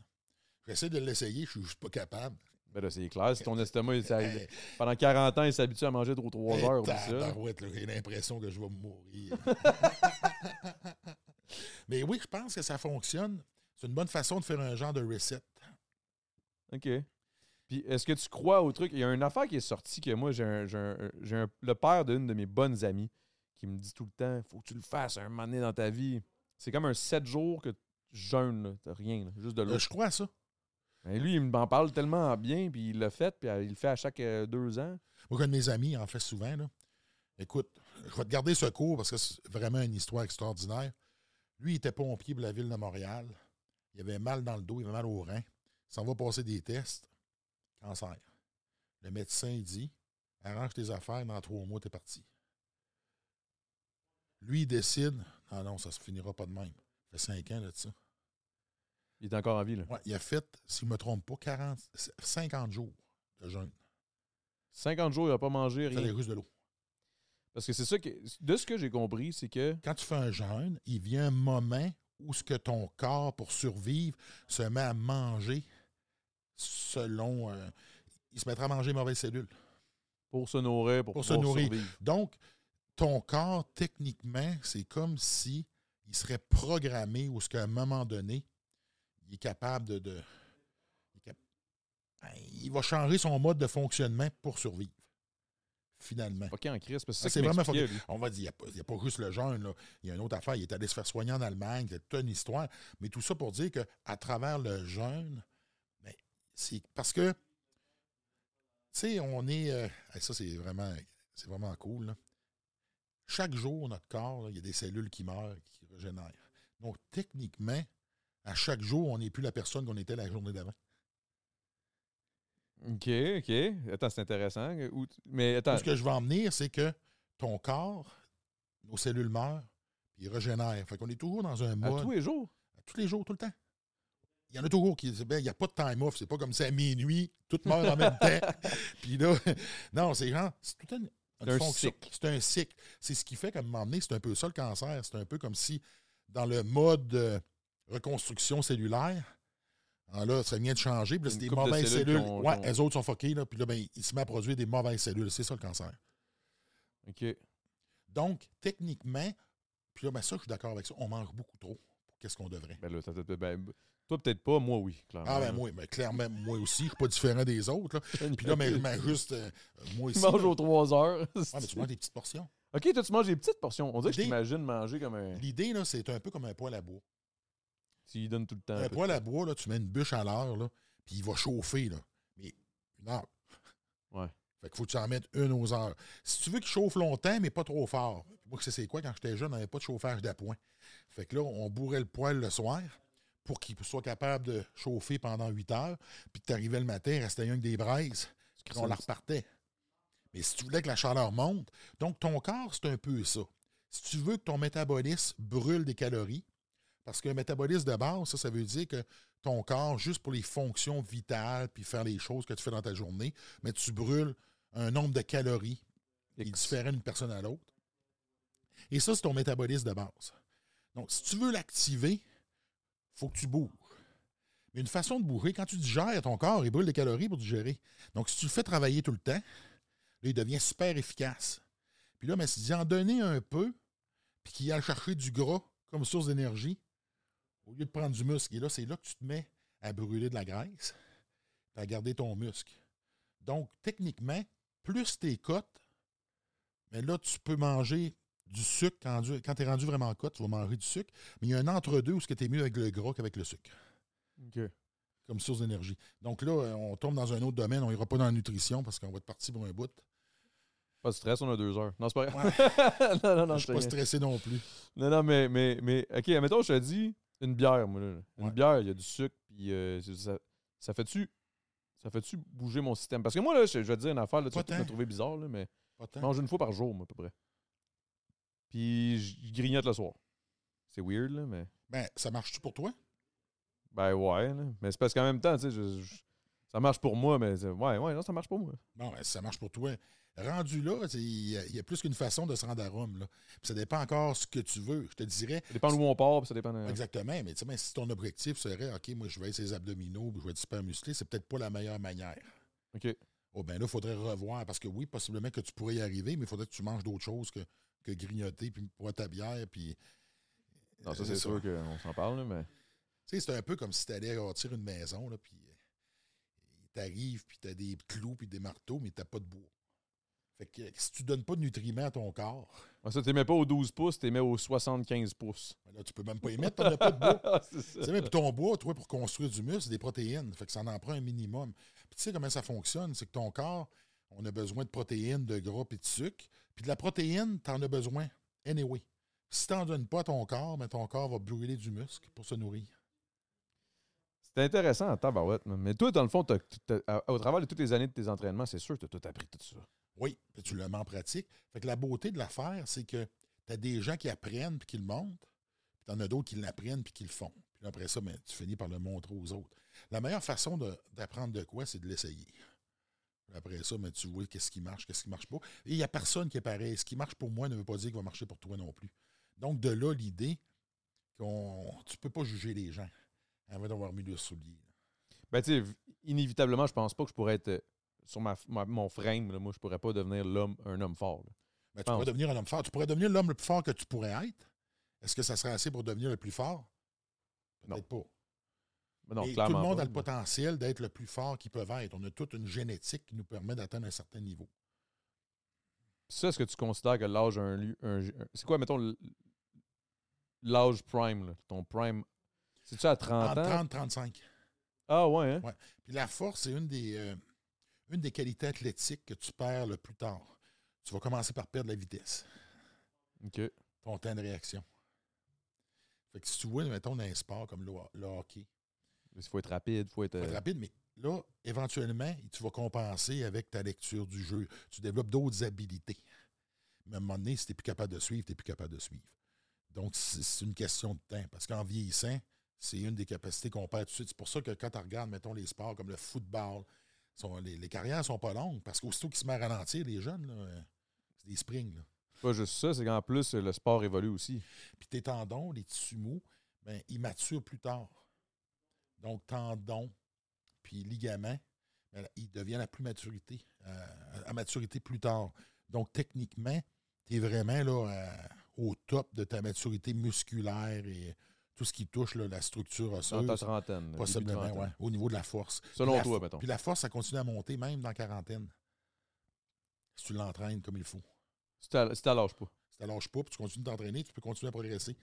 B: J'essaie de l'essayer, je suis juste pas capable.
A: Ben là, c'est clair. Si ton estomac, il s'est-
B: Hey,
A: pendant 40 ans, il s'habitue à manger trop 3
B: hey,
A: heures. oublie ça.
B: tabarouette, là, J'ai l'impression que je vais mourir. Mais oui, je pense que ça fonctionne. C'est une bonne façon de faire un genre de reset.
A: OK. Puis, est-ce que tu crois au truc? Il y a une affaire qui est sortie que moi, j'ai un, j'ai un- j'ai un- le père d'une de mes bonnes amies qui me dit tout le temps faut que tu le fasses un moment donné dans ta vie. C'est comme un 7 jours que tu jeûnes, là. T'as rien, là, juste de l'eau.
B: Euh, je crois à ça.
A: Ben, lui, il m'en parle tellement bien, puis il l'a fait, puis euh, il le fait à chaque euh, deux ans.
B: Moi, un de mes amis en fait souvent. Là. Écoute, je vais te garder ce cours parce que c'est vraiment une histoire extraordinaire. Lui, il était pompier pour la ville de Montréal. Il avait mal dans le dos, il avait mal au rein. Il s'en va passer des tests. Cancer. Le médecin, dit arrange tes affaires, dans trois mois, t'es parti. Lui, il décide ah non, ça se finira pas de même. Ça fait cinq ans là, de ça.
A: Il est encore en vie, là.
B: Ouais, il a fait, si je ne me trompe pas, 40, 50 jours de jeûne.
A: 50 jours, il n'a pas mangé,
B: Ça les
A: rien.
B: russes de l'eau.
A: Parce que c'est ça que. De ce que j'ai compris, c'est que.
B: quand tu fais un jeûne, il vient un moment où ce que ton corps, pour survivre, se met à manger selon. euh, il se mettra à manger les mauvaises cellules.
A: Pour se nourrir, pour,
B: Pour se nourrir.
A: survivre.
B: Donc, ton corps, techniquement, c'est comme si il serait programmé ou ce qu'à un moment donné, il est capable de. de- il, est cap- Ben, il va changer son mode de fonctionnement pour survivre. Finalement.
A: Fucké en crise, parce que
B: Ah,
A: c'est qu'il
B: vraiment fucké. On va dire, il n'y a, pas juste le jeûne. là. Il y a une autre affaire. Il est allé se faire soigner en Allemagne. C'est toute une histoire. Mais tout ça pour dire qu'à travers le jeûne, ben, c'est parce que, tu sais, on est. euh, ça, c'est vraiment, c'est vraiment cool. là. Chaque jour, notre corps, il y a des cellules qui meurent, qui régénèrent. Donc, techniquement, à chaque jour, on n'est plus la personne qu'on était la journée d'avant.
A: OK, OK. Attends, c'est intéressant. Mais attends,
B: ce que je veux en venir, c'est que ton corps, nos cellules meurent, puis ils régénèrent. Fait qu'on est toujours dans un
A: à
B: mode.
A: tous les jours?
B: tous les jours, tout le temps. Il y en a toujours qui disent, ben, il n'y a pas de time off. C'est pas comme si à minuit, tout meurt en même temps. Puis là, non, c'est genre, c'est tout une
A: C'est un cycle.
B: C'est un cycle. C'est ce qui fait qu'à un moment donné, c'est un peu ça le cancer. C'est un peu comme si, dans le mode de reconstruction cellulaire, ah, là, ça vient de changer. Puis là, c'est des
A: de
B: mauvaises
A: cellules
B: cellules. ouais, elles autres sont fuckées. Là, puis là, ben, il se met à produire des mauvaises cellules. C'est ça le cancer.
A: OK.
B: Donc, techniquement, puis là, ben, ça, je suis d'accord avec ça. On mange beaucoup trop qu'est-ce qu'on devrait.
A: Ben là, t'as- ben, toi, peut-être pas. Moi, oui, clairement.
B: Ah ben moi, ben, clairement, moi aussi, je suis pas différent des autres. là. Puis là, mais, mais juste, euh, moi
A: Tu
B: aussi.
A: manges
B: là.
A: aux 3 heures.
B: Ouais, mais tu manges des petites portions.
A: OK, toi, tu manges des petites portions. On dirait que je t'imagine manger comme un.
B: L'idée, là, c'est un peu comme un poêle à bois.
A: Tu lui donnes tout le temps.
B: Un poêle à bois, là, tu mets une bûche à l'heure, là, puis il va chauffer, là. Mais une heure.
A: Ouais.
B: Fait qu'il faut que tu en mettes une aux heures. Si tu veux qu'il chauffe longtemps, mais pas trop fort. Moi, c'est c'est quoi, quand j'étais jeune, on n'avait pas de chauffage d'appoint. Fait que là, on bourrait le poêle le soir pour qu'il soit capable de chauffer pendant 8 heures. Puis tu arrivais le matin, il restait rien que des braises. Puis on la repartait. Mais si tu voulais que la chaleur monte, donc ton corps, c'est un peu ça. Si tu veux que ton métabolisme brûle des calories, parce qu'un métabolisme de base, ça, ça veut dire que ton corps, juste pour les fonctions vitales, puis faire les choses que tu fais dans ta journée, mais tu brûles un nombre de calories qui est différent d'une personne à l'autre. Et ça, c'est ton métabolisme de base. Donc, si tu veux l'activer, faut que tu bouges. Mais une façon de bouger, quand tu digères, ton corps, il brûle des calories pour digérer. Donc, si tu le fais travailler tout le temps, là, il devient super efficace. Puis là, mais si tu en donner un peu, puis qu'il aille chercher du gras comme source d'énergie, au lieu de prendre du muscle, et là, c'est là que tu te mets à brûler de la graisse, puis à garder ton muscle. Donc, techniquement, plus tes cotes, mais là, tu peux manger du sucre. Quand, quand tu es rendu vraiment cote, tu vas manger du sucre. Mais il y a un entre-deux où tu es mieux avec le gras qu'avec le sucre,
A: OK.
B: comme source d'énergie. Donc là, euh, on tombe dans un autre domaine. On ira pas dans la nutrition parce qu'on va être parti pour un bout.
A: Pas de stress, on a deux heures. Non, c'est pas vrai.
B: Ouais.
A: non, non, non,
B: je suis pas stressé non plus.
A: Non, non, mais, mais, mais, OK, admettons, je te dis une bière, moi, là. Une
B: Ouais.
A: bière, il y a du sucre, puis euh, ça, ça fait-tu ça fait-tu bouger mon système? Parce que moi, là, je, je vais te dire une affaire, là, tu vas me trouver bizarre, là, mais je mange une fois par jour, moi, à peu près. Puis je grignote le soir. C'est weird, là, mais...
B: Ben, ça marche-tu pour toi?
A: Ben ouais, là. Mais c'est parce qu'en même temps, tu sais, je- je- ça marche pour moi, mais ouais, ouais, non, ça marche pour moi.
B: Bon, ben, si ça marche pour toi. Rendu là, il y, a- il y a plus qu'une façon de se rendre à Rome. Là. Puis ça dépend encore ce que tu veux. Je te dirais,
A: Ça dépend d'où on part, puis ça dépend... de-
B: Exactement, mais tu sais, ben, si ton objectif serait, OK, moi, je vais être ses abdominaux, puis je vais être super musclé, c'est peut-être pas la meilleure manière.
A: OK.
B: Oh, ben là, il faudrait revoir, parce que oui, possiblement que tu pourrais y arriver, mais il faudrait que tu manges d'autres choses que, que grignoter, puis boire ta bière, puis...
A: Non, ça,
B: Euh,
A: c'est sûr qu'on s'en parle, là, mais...
B: Tu sais, c'est un peu comme si tu allais bâtir une maison, là, puis tu arrives, puis tu as des clous, puis des marteaux, mais tu pas de bois. Fait que si tu donnes pas de nutriments à ton corps,
A: Ouais, ça, tu mets pas aux 12 pouces, tu mets aux 75 pouces.
B: ben là, tu peux même pas y mettre, tu pas de bois.
A: Ah, c'est
B: mais puis ton bois, toi, pour construire du muscle, c'est des protéines. Fait que ça en prend un minimum. Puis tu sais comment ça fonctionne? C'est que ton corps, on a besoin de protéines, de gras et de sucre. Puis de la protéine, tu en as besoin. Anyway. Si tu n'en donnes pas à ton corps, mais ton corps va brûler du muscle pour se nourrir.
A: C'est intéressant en tabarouette, mais toi, dans le fond, au travers de toutes les années de tes entraînements, c'est sûr que tu as tout appris tout ça.
B: Oui, puis tu le mets en pratique. Fait que la beauté de l'affaire, c'est que tu as des gens qui apprennent puis qui le montrent, puis tu en as d'autres qui l'apprennent puis qui le font. Puis après ça, ben, tu finis par le montrer aux autres. La meilleure façon de- d'apprendre de, quoi, c'est de l'essayer. Après ça, ben, tu vois qu'est-ce qui marche, qu'est-ce qui marche pas. Et il n'y a personne qui est pareil. Ce qui marche pour moi ne veut pas dire qu'il va marcher pour toi non plus. Donc, de là, l'idée qu'on tu peux pas juger les gens avant d'avoir mis le soulier.
A: Ben, tu inévitablement, je pense pas que je pourrais être. euh, sur ma, ma- mon frame, là, moi, je pourrais pas devenir l'homme, un homme fort.
B: Mais tu pourrais devenir un homme fort. Tu pourrais devenir l'homme le plus fort que tu pourrais être. Est-ce que ça serait assez pour devenir le plus fort? Peut-être pas.
A: Non,
B: Et tout le monde
A: pas,
B: a le potentiel d'être le plus fort qu'ils peuvent être. On a toute une génétique qui nous permet d'atteindre un certain niveau.
A: Ça, est-ce que tu considères que l'âge a un c'est quoi, mettons, l'âge prime, là, ton prime? C'est-tu à 30
B: Entre
A: ans?
B: 30 35.
A: Ah ouais, hein?
B: Ouais. Puis la force, c'est une des, euh, une des qualités athlétiques que tu perds le plus tard. Tu vas commencer par perdre la vitesse,
A: OK.
B: ton temps de réaction. Fait que si tu vois, mettons, dans un sport comme le, le hockey,
A: Il faut être rapide, il faut être.
B: faut être
A: euh,
B: rapide, mais là, éventuellement, tu vas compenser avec ta lecture du jeu. Tu développes d'autres habilités. Mais à un moment donné, si tu n'es plus capable de suivre, tu n'es plus capable de suivre. Donc, c'est une question de temps. Parce qu'en vieillissant, c'est une des capacités qu'on perd tout de suite. C'est pour ça que quand tu regardes, mettons, les sports comme le football, sont- les, les carrières ne sont pas longues. Parce qu'aussitôt qu'ils se mettent à ralentir, les jeunes, euh, c'est des springs. Là.
A: Pas juste ça, c'est qu'en plus, le sport évolue aussi.
B: Puis tes tendons, les tissus mous, ben, ils maturent plus tard. Donc, tendons, puis ligaments, ils deviennent à plus maturité, euh, à maturité plus tard. Donc, techniquement, tu es vraiment là, euh, au top de ta maturité musculaire et tout ce qui touche là, la structure
A: Dans
B: osseuse.
A: ta trentaine.
B: Possiblement,
A: trentaine.
B: ouais, au niveau de la force.
A: Selon
B: la
A: toi, mettons.
B: Puis la force, ça continue à monter même dans la quarantaine. Si tu l'entraînes comme il faut.
A: Si t'as- si pas.
B: Si tu lâches pas, puis tu continues de t'entraîner, tu peux continuer à progresser.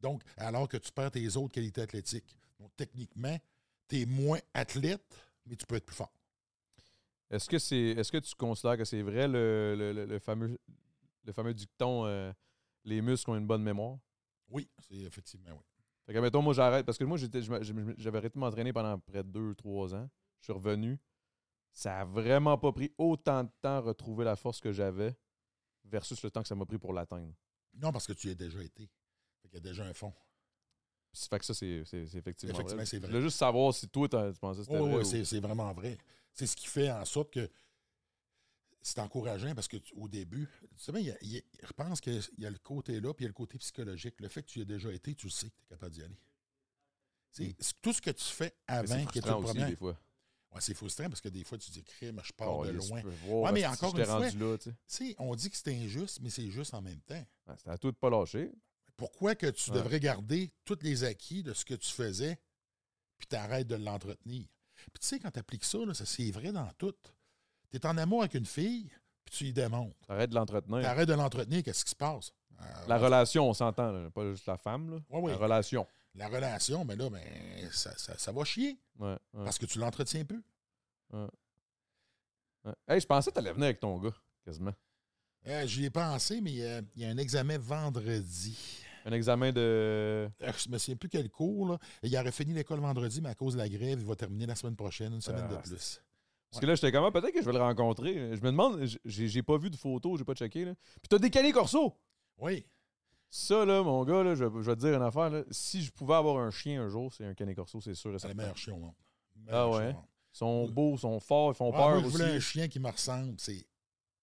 B: Donc, alors que tu perds tes autres qualités athlétiques. Donc, techniquement, tu es moins athlète, mais tu peux être plus fort.
A: Est-ce que c'est est-ce que tu considères que c'est vrai le, le- le- fameux le fameux dicton euh, les muscles ont une bonne mémoire?
B: Oui, c'est effectivement, oui.
A: Fait que mettons, moi j'arrête parce que moi j'étais j'avais arrêté de m'entraîner pendant près de 2-3 ans. Je suis revenu. Ça a vraiment pas pris autant de temps à retrouver la force que j'avais versus le temps que ça m'a pris pour l'atteindre.
B: Non, parce que tu y as déjà été. Fait qu'il y a déjà un fond.
A: Ça fait que ça, c'est c'est- c'est effectivement,
B: Effectivement,
A: vrai.
B: c'est vrai.
A: Je voulais juste savoir si toi, tu pensais que c'était
B: Oui,
A: vrai.
B: oui,
A: ou-
B: c'est c'est vraiment vrai. C'est ce qui fait en sorte que c'est encourageant parce que tu- au début, tu sais bien, il y a- il y a- je pense qu'il y a le côté là, puis il y a le côté psychologique. Le fait que tu y aies déjà été, tu le sais que tu es capable d'y aller. C'est c'est tout ce que tu fais avant
A: c'est
B: qui est le premier.
A: des fois.
B: Ouais, c'est frustrant parce que des fois, tu dis, crème, je pars de loin.
A: voir,
B: Ouais, mais encore une fois-
A: là,
B: on dit que c'est injuste, mais c'est juste en même temps.
A: Ouais, C'était à toi de pas lâcher.
B: Pourquoi que tu
A: Ouais.
B: devrais garder tous les acquis de ce que tu faisais, puis t'arrêtes de l'entretenir? Puis tu sais, quand tu appliques ça, là, ça c'est vrai dans tout. Tu es en amour avec une fille, puis tu y démontres.
A: Arrête de l'entretenir.
B: Tu arrêtes de l'entretenir, qu'est-ce qui se passe? Euh,
A: La relation, on s'entend, là, pas juste la femme. Là.
B: Ouais, ouais.
A: La relation.
B: la relation, mais là, ben, ça, ça- ça va chier parce que tu l'entretiens peu.
A: Hey, je pensais que t'allais venir avec ton gars, quasiment.
B: Euh, J'y ai pensé, mais euh, il y a un examen vendredi.
A: Un examen de.
B: Euh, Je me souviens plus quel cours. Là. Il aurait fini l'école vendredi, mais à cause de la grève, il va terminer la semaine prochaine, une semaine
A: Ah,
B: de plus.
A: Parce que là, j'étais comment? Peut-être que je vais le rencontrer. Je me demande, j'ai pas vu de photos, j'ai pas checké. Là. Puis t'as décalé Corso!
B: Oui.
A: Ça, là, mon gars, là, je, je vais te dire une affaire. Là. Si je pouvais avoir un chien un jour, c'est un canet corso, c'est sûr.
B: C'est le
A: certain.
B: meilleur chien au monde.
A: Ah ouais? Ils sont beaux, ils sont forts, ils font
B: Ah,
A: peur
B: moi, je
A: aussi.
B: voulais un chien qui me ressemble. C'est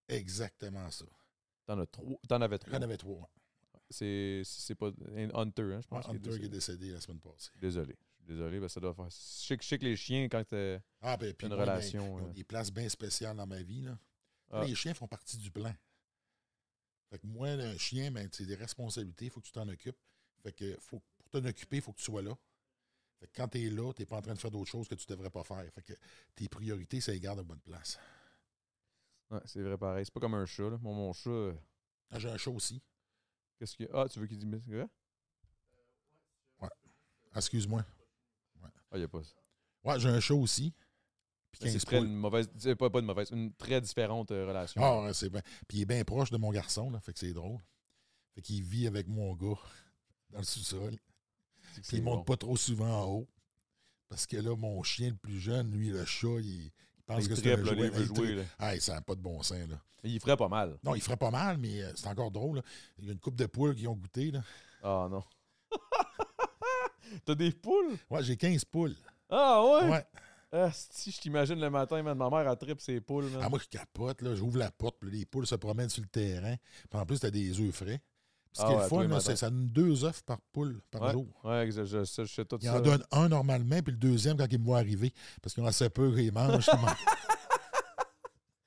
B: exactement ça.
A: T'en as trois. T'en avais trois.
B: J'en avais trois.
A: C'est pas un Hunter, hein, je pense. Est
B: Hunter qui est
A: décédé.
B: la semaine passée.
A: Désolé. Je suis désolé, ben, ça doit faire. Je sais, que- je sais que les chiens, quand t'es.
B: Ah, ben,
A: Une
B: moi, ben,
A: relation,
B: ils ont
A: euh.
B: des places bien spéciales dans ma vie. Là.
A: Ah.
B: Les chiens font partie du plan. Fait que moi, un chien, ben, c'est des responsabilités, il faut que tu t'en occupes. Fait que faut, pour t'en occuper, il faut que tu sois là. Fait que quand tu es là, tu n'es pas en train de faire d'autres choses que tu ne devrais pas faire. Fait que tes priorités, ça les garde à bonne place.
A: Ouais, c'est vrai, pareil. C'est pas comme un chat, là. Mon chat, euh,
B: Ah, J'ai un chat aussi.
A: Qu'est-ce? Ah, tu veux qu'il dise. c'est vrai?
B: Ah, Excuse-moi.
A: Ah, il n'y a pas ça.
B: Ouais, j'ai un chat aussi. Puis
A: Ben,
B: 15
A: c'est
B: poules.
A: une mauvaise. c'est Pas, pas une mauvaise, une très différente euh, relation.
B: Ah, ouais, c'est bien. Puis il est bien proche de mon garçon, là. Fait que c'est drôle. Fait qu'il vit avec mon gars dans le sous-sol. Puis il monte
A: bon.
B: pas trop souvent en haut. Parce que là, mon chien le plus jeune, lui, le chat, il, il pense que c'est un
A: veut
B: Il
A: jouer, là.
B: Ah, ça n'a pas de bon sens, là.
A: Il ferait pas mal.
B: Non, il ferait pas mal, mais euh, c'est encore drôle. là. Il y a une coupe de poules qui ont goûté, là.
A: Ah, non. T'as des poules?
B: Ouais, j'ai 15 poules.
A: Ah, ouais?
B: Ouais.
A: Ah, si je t'imagine le matin, man, ma mère, elle tripe ses poules. man.
B: Ah, moi, je capote, là. J'ouvre la porte, puis les poules se promènent sur le terrain. Puis en plus, t'as des œufs frais. Ce
A: Ah
B: qui est
A: ouais,
B: le fun, là, c'est ça donne deux œufs par poule par
A: ouais,
B: jour.
A: ouais, je, je, je, je sais tout
B: Il
A: ça.
B: en donne un normalement, puis le deuxième quand il me voit arriver. Parce qu'ils ont assez peur mangent. ils mangent.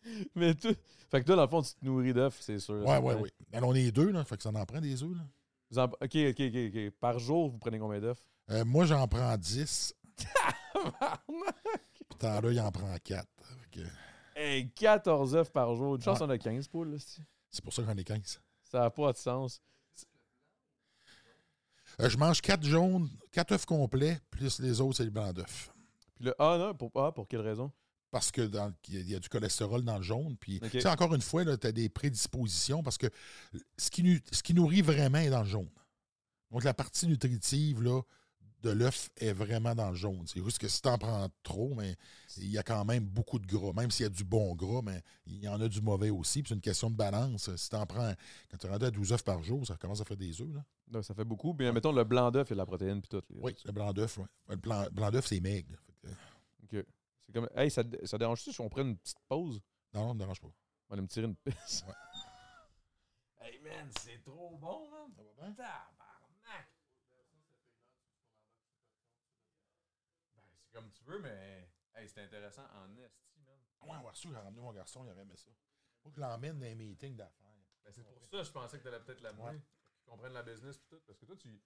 A: Mais tu... Fait que toi, dans le fond, tu te nourris d'œufs, c'est sûr.
B: Ouais, ouais, oui. Alors, on est deux, là. Fait que ça en prend des œufs, là.
A: Vous en- OK, OK, OK, OK. Par jour, vous prenez combien d'œufs?
B: Euh, moi, j'en prends 10. Puis tant là, il en prend 4.
A: hey, 14 œufs par jour. Une chance, on a 15 poules. là, c'est-
B: C'est pour ça que j'en ai 15.
A: Ça n'a pas de sens.
B: Euh, je mange 4 jaunes, 4 œufs complets, plus les autres, c'est le blanc d'œuf.
A: Puis le Ah non, pour, ah, pour quelle raison?
B: Parce que dans, il y a- y a du cholestérol dans le jaune. Puis,
A: OK.
B: tu sais, encore une fois, tu as des prédispositions parce que ce qui, ce qui nourrit vraiment est dans le jaune. Donc, la partie nutritive là, de l'œuf est vraiment dans le jaune. C'est juste que si tu en prends trop, mais il y a quand même beaucoup de gras. Même s'il y a du bon gras, mais il y en a du mauvais aussi. Puis c'est une question de balance. Si tu en prends, quand tu es rendu à 12 œufs par jour, ça commence à faire des œufs. Là.
A: Non, ça fait beaucoup. Bien, mettons le blanc d'œuf et la protéine, puis tout.
B: Oui, le blanc d'œuf. ouais. Le blanc, blanc d'œuf, c'est maigre. Que,
A: OK. C'est comme... Hey, ça, ça dérange-tu si on prend une petite pause?
B: non, non, ne me dérange pas.
A: On va aller me tirer une pisse.
B: Ouais.
A: hey, man, c'est trop bon, man.
B: Ça va bien?
A: Tabarnak! Ben, c'est comme tu veux, mais... Hey, c'est intéressant en esti, man.
B: Ouais, on va reçu, j'ai ramené mon garçon, il avait aimé ça. Faut que je l'emmène dans les meetings d'affaires.
A: Ben, c'est pour ça que je pensais que tu allais peut-être l'amener.
B: Ouais.
A: Pour qu'ils comprennent la business pis tout. Parce que toi, tu.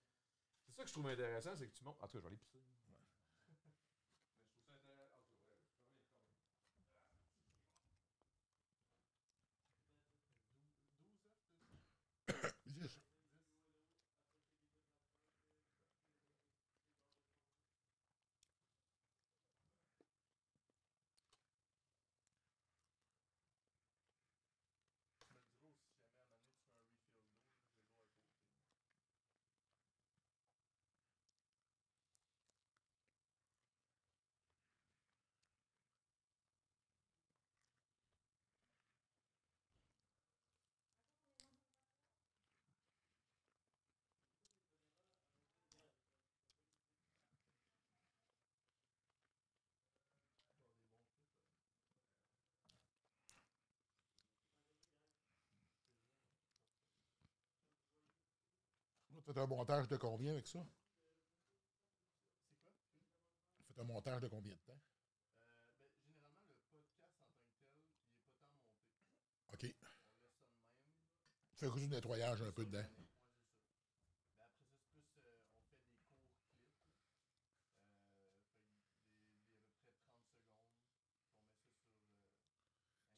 A: C'est ça que je trouve intéressant, c'est que tu montes. En tout cas, je vais aller pisser.
B: Faites un montage de combien avec ça? Faites un montage de combien de temps? OK. Fais juste du nettoyage un peu dedans.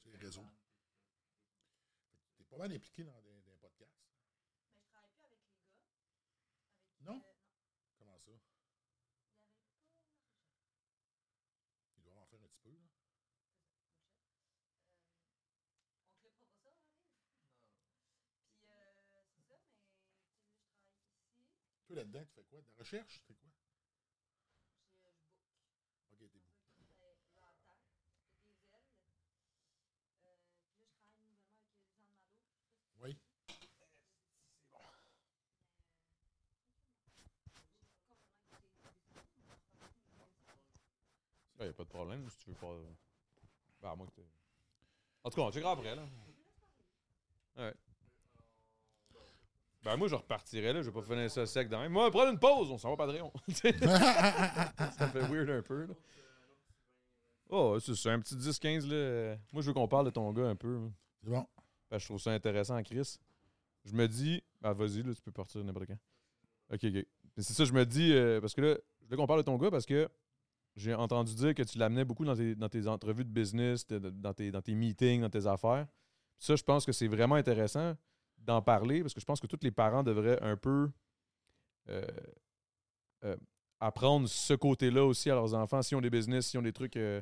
B: C'est les réseaux. T'es pas mal impliqué dans des, des podcasts. Non? Comment ça? Il doit en faire un petit peu, là. Toi, là-dedans, tu fais quoi? De la recherche? Tu fais quoi? Ok, t'es beau. Oui.
A: Il n'y a pas de problème si tu veux pas. Ben, à moins que En tout cas, on checkera après, là. Ouais. Ben, moi, je repartirais, là. Je vais pas finir ça sec même. Moi, prendre une pause, on s'en va Patreon. ça fait weird un peu, là. Oh, c'est un petit 10-15, là. Moi, je veux qu'on parle de ton gars un peu.
B: C'est bon.
A: Ben, je trouve ça intéressant, Chris. Je me dis. Ah, vas-y, là, tu peux partir n'importe quand. Ok, ok. C'est ça, je me dis. euh, parce que là, je veux qu'on parle de ton gars parce que j'ai entendu dire que tu l'amenais beaucoup dans tes, dans tes entrevues de business, dans tes, dans tes meetings, dans tes affaires. Ça, je pense que c'est vraiment intéressant d'en parler parce que je pense que tous les parents devraient un peu euh, euh, apprendre ce côté-là aussi à leurs enfants, s'ils ont des business, s'ils ont des trucs euh,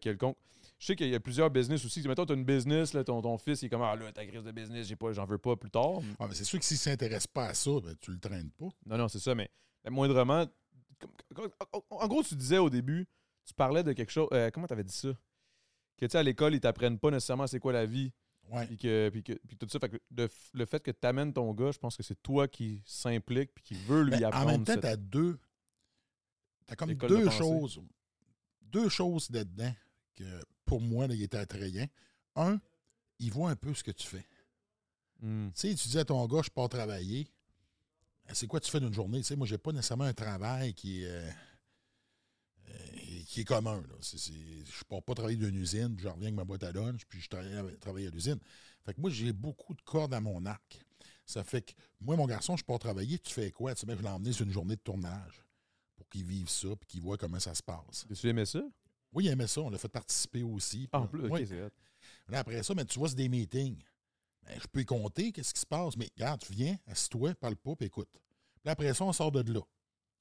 A: quelconques. Je sais qu'il y a plusieurs business aussi. Mettons, tu as une business, là, ton, ton fils il est comme Ah là, ta crise de business, j'ai pas, j'en veux pas plus tard.
B: Ah, mais c'est sûr que s'il ne s'intéresse pas à ça, ben, tu le traînes pas.
A: Non, non, c'est ça, mais moindrement. En gros, tu disais au début, tu parlais de quelque chose. euh, comment tu avais dit ça? Que tu sais, à l'école, ils t'apprennent pas nécessairement c'est quoi la vie. Puis que, puis que puis tout ça. Fait que de le fait que tu amènes ton gars, je pense que c'est toi qui s'implique puis qui veut lui
B: Ben,
A: apprendre.
B: en même temps,
A: cette-
B: tu as deux. Tu as comme
A: de
B: deux choses. Deux choses là-dedans que pour moi, là, il était attrayant. Un, il voit un peu ce que tu fais.
A: Hmm.
B: Tu sais, tu dis à ton gars, je pars travailler. Ben, C'est quoi tu fais d'une journée? Tu sais, moi, j'ai pas nécessairement un travail qui est, euh, qui est commun. C'est, je ne pars pas travailler dans une usine, puis je reviens avec ma boîte à lunch, puis je travaille, travaille à l'usine. Fait que moi, j'ai beaucoup de cordes à mon arc. Ça fait que moi, mon garçon, je pars travailler, tu fais quoi? Tu sais, je l'ai emmené sur une journée de tournage pour qu'il vive ça, puis qu'il voit comment ça se passe.
A: Tu aimais ça?
B: Oui, il aimait ça. On l'a fait participer aussi.
A: Ah, en plus,
B: Oui. Là, après ça, mais tu vois, c'est des meetings. Ben, je peux y compter, qu'est-ce qui se passe. Mais regarde, tu viens, assis-toi, parle pas, puis écoute. Puis après ça, on sort de là.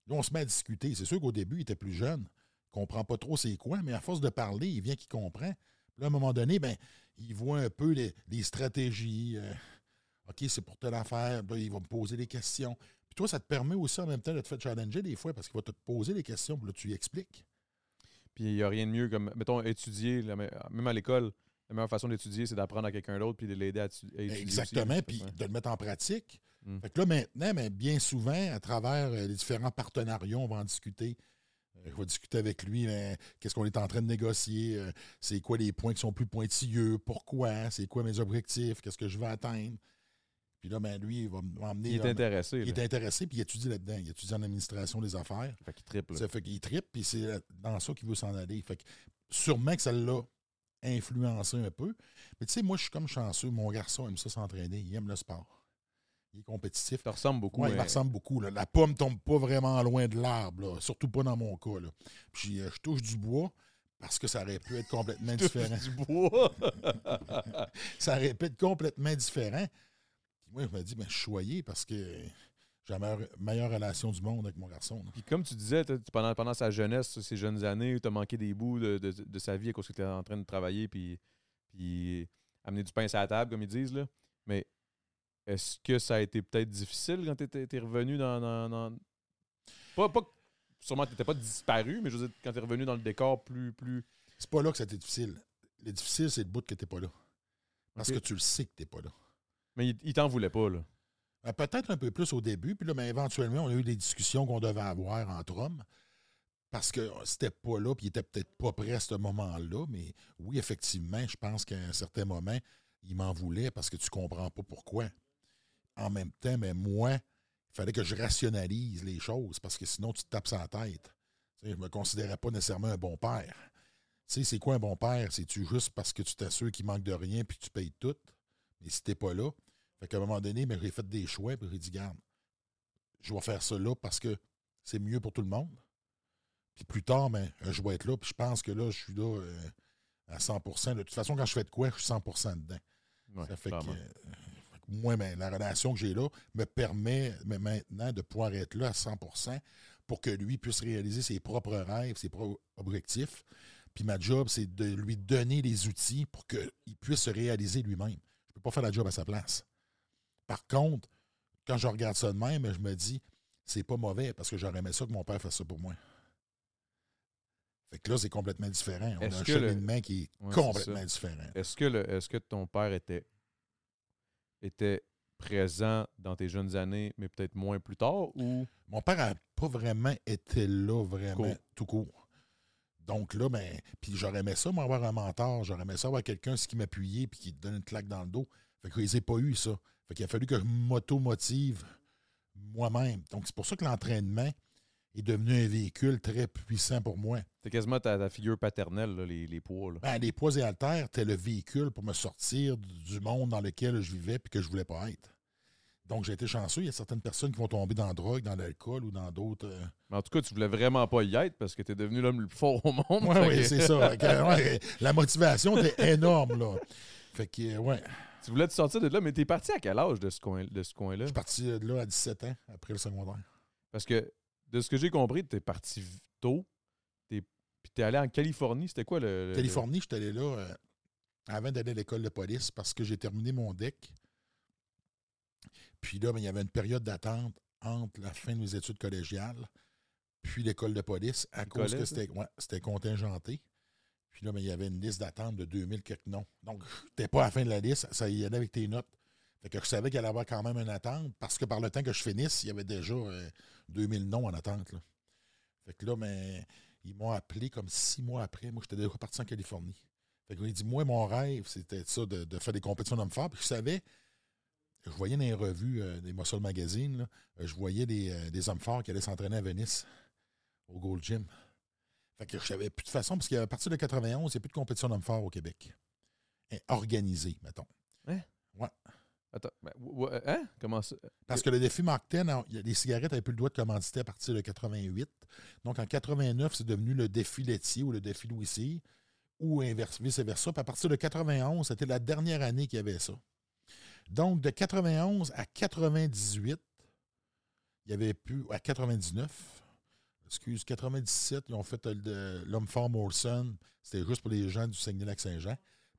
B: Là, on se met à discuter. C'est sûr qu'au début, il était plus jeune. Il comprend pas trop c'est quoi, mais à force de parler, il vient qu'il comprend. Puis là, à un moment donné, ben, il voit un peu les, les stratégies. euh, OK, c'est pour telle affaire. Là, il va me poser des questions. Puis toi, ça te permet aussi en même temps de te faire challenger des fois parce qu'il va te poser des questions, puis là, tu lui expliques.
A: Puis il n'y a rien de mieux comme, mettons, étudier, même à l'école, la meilleure façon d'étudier, c'est d'apprendre à quelqu'un d'autre puis de l'aider à, tu- à étudier.
B: Exactement,
A: aussi.
B: puis de le mettre en pratique.
A: Mm.
B: Fait que là, maintenant, mais bien souvent, à travers euh, les différents partenariats, on va en discuter. Euh, Je vais discuter avec lui, qu'est-ce qu'on est en train de négocier, euh, c'est quoi les points qui sont plus pointilleux, pourquoi, c'est quoi mes objectifs, qu'est-ce que je veux atteindre? Puis là, ben, lui, il va m'emmener.
A: Il est
B: là,
A: intéressé.
B: il est intéressé, puis il étudie là-dedans. Il étudie en administration des affaires.
A: Fait qu'il triple.
B: Ça fait qu'il trippe, puis c'est dans ça qu'il veut s'en aller. Fait que sûrement que ça l'a influencé un peu. Mais tu sais, moi, je suis comme chanceux. Mon garçon aime ça s'entraîner. Il aime le sport. Il est compétitif.
A: Ça ressemble beaucoup.
B: Ouais, il
A: mais-
B: me ressemble beaucoup. là. La pomme tombe pas vraiment loin de l'arbre, surtout pas dans mon cas. Là. Puis euh, je touche du bois parce que ça aurait pu être complètement différent.
A: du bois.
B: ça aurait pu être complètement différent. Puis moi, je me dis, ben, je suis choyé parce que j'ai la meilleure, meilleure relation du monde avec mon garçon. là.
A: Puis comme tu disais, pendant, pendant sa jeunesse, ses jeunes années, tu as manqué des bouts de, de- de sa vie à cause que tu étais en train de travailler puis, puis amener du pain sur la table, comme ils disent. Là. Mais est-ce que ça a été peut-être difficile quand tu étais revenu dans. dans- dans- Pas, pas que- Sûrement, tu n'étais pas disparu, mais je veux dire, quand tu es revenu dans le décor plus. plus...
B: C'est pas là que ça a été difficile. Le difficile, c'est le bout que t'es pas là. Parce que tu le sais que t'es pas là.
A: Mais il, il t'en voulait pas, là.
B: Euh, Peut-être un peu plus au début, puis là, mais éventuellement, on a eu des discussions qu'on devait avoir entre hommes. Parce que c'était pas là, puis il était peut-être pas prêt à ce moment-là. Mais oui, effectivement, je pense qu'à un certain moment, il m'en voulait parce que tu comprends pas pourquoi. En même temps, mais moi, il fallait que je rationalise les choses parce que sinon, tu te tapes sa tête. Je me considérais pas nécessairement un bon père. Tu sais, c'est quoi un bon père? C'est-tu juste parce que tu t'assures qu'il manque de rien puis que tu payes tout? Mais si t'es pas là, fait qu'à un moment donné, mais j'ai fait des choix, puis j'ai dit, garde, je vais faire ça là parce que c'est mieux pour tout le monde. Puis plus tard, ben, je vais être là, puis je pense que là, je suis là euh, à 100% De toute façon, quand je fais de quoi, je suis 100% dedans.
A: Ouais,
B: ça fait que, euh, moi, ben, la relation que j'ai là me permet mais maintenant de pouvoir être là à 100% pour que lui puisse réaliser ses propres rêves, ses propres objectifs. Puis ma job, c'est de lui donner les outils pour qu'il puisse se réaliser lui-même. Je ne peux pas faire la job à sa place. Par contre, quand je regarde ça de même, je me dis, c'est pas mauvais parce que j'aurais aimé ça que mon père fasse ça pour moi. Fait que là, c'est complètement différent. On a un
A: que le-
B: cheminement qui est
A: Ouais,
B: complètement différent.
A: Est-ce que, le- est-ce que ton père était, était présent dans tes jeunes années, mais peut-être moins plus tard, ou?
B: Mon père n'a pas vraiment été là, vraiment, tout court. Donc là, ben, puis j'aurais aimé ça, moi, avoir un mentor. J'aurais aimé ça avoir quelqu'un qui m'appuyait puis qui te donne une claque dans le dos. Fait les ai pas eu, ça. Fait qu'il a fallu que je m'auto-motive moi-même. Donc, c'est pour ça que l'entraînement est devenu un véhicule très puissant pour moi.
A: c'est quasiment ta, ta figure paternelle, là, les, les poids? Là.
B: Ben, les poids et haltères, c'était le véhicule pour me sortir du monde dans lequel je vivais puis que je voulais pas être. Donc, j'ai été chanceux. Il y a certaines personnes qui vont tomber dans la drogue, dans l'alcool ou dans d'autres... euh,
A: Mais en tout cas, tu voulais vraiment pas y être parce que tu es devenu l'homme le plus fort au monde.
B: Oui,
A: Fait
B: oui,
A: que
B: c'est ça. La motivation était énorme, là. Fait que, euh, ouais.
A: Tu voulais te sortir de là, mais tu es parti à quel âge de ce, coin, de ce coin-là?
B: Je suis parti de là à 17 ans, après le secondaire.
A: Parce que de ce que j'ai compris, tu es parti tôt, t'es- puis tu es allé en Californie. C'était quoi le. le-
B: Californie, j'étais allé là euh, avant d'aller à l'école de police parce que j'ai terminé mon deck. Puis là, ben, il y avait une période d'attente entre la fin de mes études collégiales puis l'école de police à
A: Tu
B: cause que
A: ça?
B: c'était ouais, contingenté. Puis là, ben, il y avait une liste d'attente de 2000 quelques noms. Donc, t'es pas à la fin de la liste, ça y allait avec tes notes. Fait que je savais qu'il allait y avoir quand même une attente parce que par le temps que je finisse, il y avait déjà euh, 2000 noms en attente. là. Fait que là, ben, ils m'ont appelé comme six mois après. Moi, j'étais déjà parti en Californie. Fait que il dit, moi, mon rêve, c'était ça, de, de faire des compétitions d'hommes forts. Puis je savais, je voyais dans les revues euh, des Muscle Magazine, là, euh, je voyais des, euh, des hommes forts qui allaient s'entraîner à Venise, au Gold Gym. Fait que je savais plus de façon, parce qu'à partir de 91, il n'y a plus de compétition d'hommes forts au Québec. Eh, Organisée, mettons.
A: Attends, ben, w- hein? Comment ça?
B: Parce que le défi Mark 10, alors, il y a- les cigarettes n'avaient plus le droit de commanditer à partir de 88. Donc, en 89, c'est devenu le défi laitier ou le défi Louis ou vice-versa. Puis à partir de 91, c'était la dernière année qu'il y avait ça. Donc, de 91 à 98, il y avait plus. À 99, excuse, 97, ils ont fait euh, l'homme fort Molson. C'était juste pour les gens du Saguenay-Lac-Saint-Jean.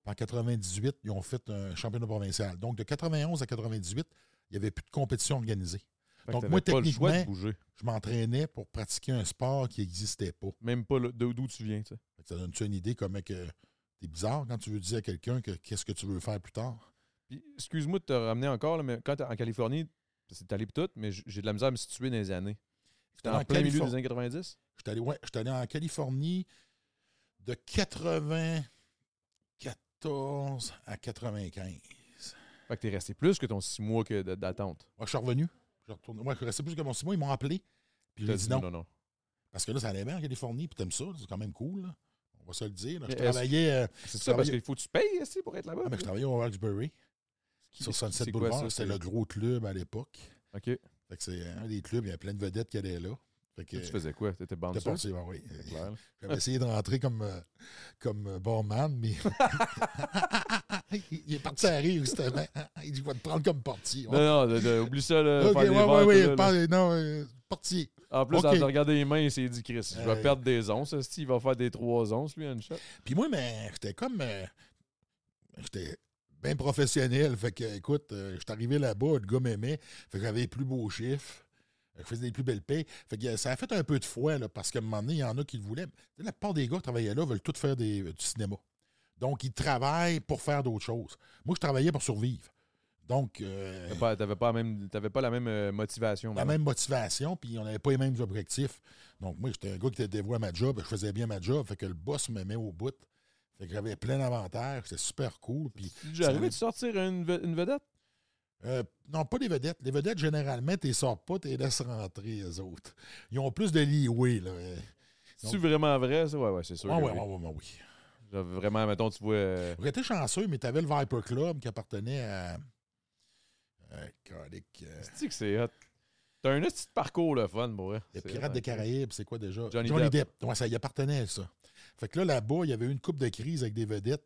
B: En 98, ils ont fait un championnat provincial. Donc, de 91 à 98, il n'y avait plus de compétition organisée. Donc, moi, techniquement-. Je m'entraînais pour pratiquer un sport qui n'existait pas.
A: Même pas d'où tu viens, tu sais.
B: Fait que Ça donne-tu une idée comment que t'es bizarre quand tu veux dire à quelqu'un que qu'est-ce que tu veux faire plus tard?
A: Excuse-moi de te ramener encore, là, mais quand t'es en Californie, c'est allé tout, mais j'ai de la misère à me situer dans les années.
B: J'étais
A: en plein milieu des années 90?
B: J'étais allé, ouais, allé en Californie de 94 à 95.
A: Fait que t'es resté plus que ton six mois que d'attente.
B: Moi, je suis revenu. Je retourne. Moi, je restais plus que mon six mois. Ils m'ont appelé. Puis j'ai dit non.
A: non, non.
B: Parce que là, ça allait bien en Californie. Puis t'aimes ça. C'est quand même cool. là. On va se le dire. là. Je travaillais, euh,
A: C'est ça,
B: travaillais-
A: parce qu'il faut que tu payes aussi pour être là-bas?
B: ah, mais je travaillais au Roxbury. Sur Sunset Boulevard. C'était le gros club à l'époque.
A: OK.
B: Fait que c'est un des clubs, il y avait plein de vedettes qui allaient là. Fait que,
A: Toi, tu faisais quoi? T'étais bouncer?
B: parti, ben oui. J'avais essayé de rentrer comme, euh, comme euh, barman, mais. il est parti à rire, justement. Il dit Je vais te prendre comme portier.
A: Non, non, de- de- oublie ça, là.
B: Ok,
A: faire
B: ouais, ouais,
A: là,
B: non, euh, portier.
A: En plus,
B: Ok.
A: en regardant les mains, il s'est dit, Chris, je vais perdre des onces. Il va faire des trois onces, lui, à une shot.
B: Puis moi, mais j'étais comme. j'étais bien professionnel. Fait que, écoute, j'étais arrivé là-bas, le gars m'aimait. Fait que j'avais les plus beaux chiffres. Je faisais des plus belles payes. Fait que euh, ça a fait un peu de foi, là, parce qu'à un moment donné, il y en a qui le voulaient. Tu La plupart des gars qui travaillaient là veulent tous faire des, du cinéma. Donc, ils travaillent pour faire d'autres choses. Moi, je travaillais pour survivre. Donc, euh,
A: pas, t'avais pas, la même- t'avais pas la même euh, motivation.
B: la
A: maintenant.
B: même motivation, puis on n'avait pas les mêmes objectifs. Donc, moi, j'étais un gars qui était dévoué à ma job, je faisais bien ma job, fait que le boss me met au bout. Fait que j'avais plein d'avantages, c'était super cool. Puis,
A: arrivé de sortir une vedette?
B: Euh, non, pas les vedettes. Les vedettes, généralement, tu les sors pas, tu les laisses rentrer, eux autres. Ils ont plus de leeway, là.
A: C'est-tu vraiment vrai, ça? Ouais, ouais, c'est sûr. Que
B: ouais,
A: oui.
B: ouais, oui.
A: Là, Vraiment, mettons, tu vois. euh,
B: J'aurais été chanceux, mais tu avais le Viper Club qui appartenait à. Euh, euh,
A: C'est-tu que c'est hot? T'as un petit parcours, le fun, vrai.
B: Les
A: C'est
B: Pirates des. Caraïbes, c'est quoi déjà?
A: Johnny Depp.
B: Ouais, ça y appartenait, ça. Fait que là, là-bas, il y avait eu une coupe de crise avec des vedettes.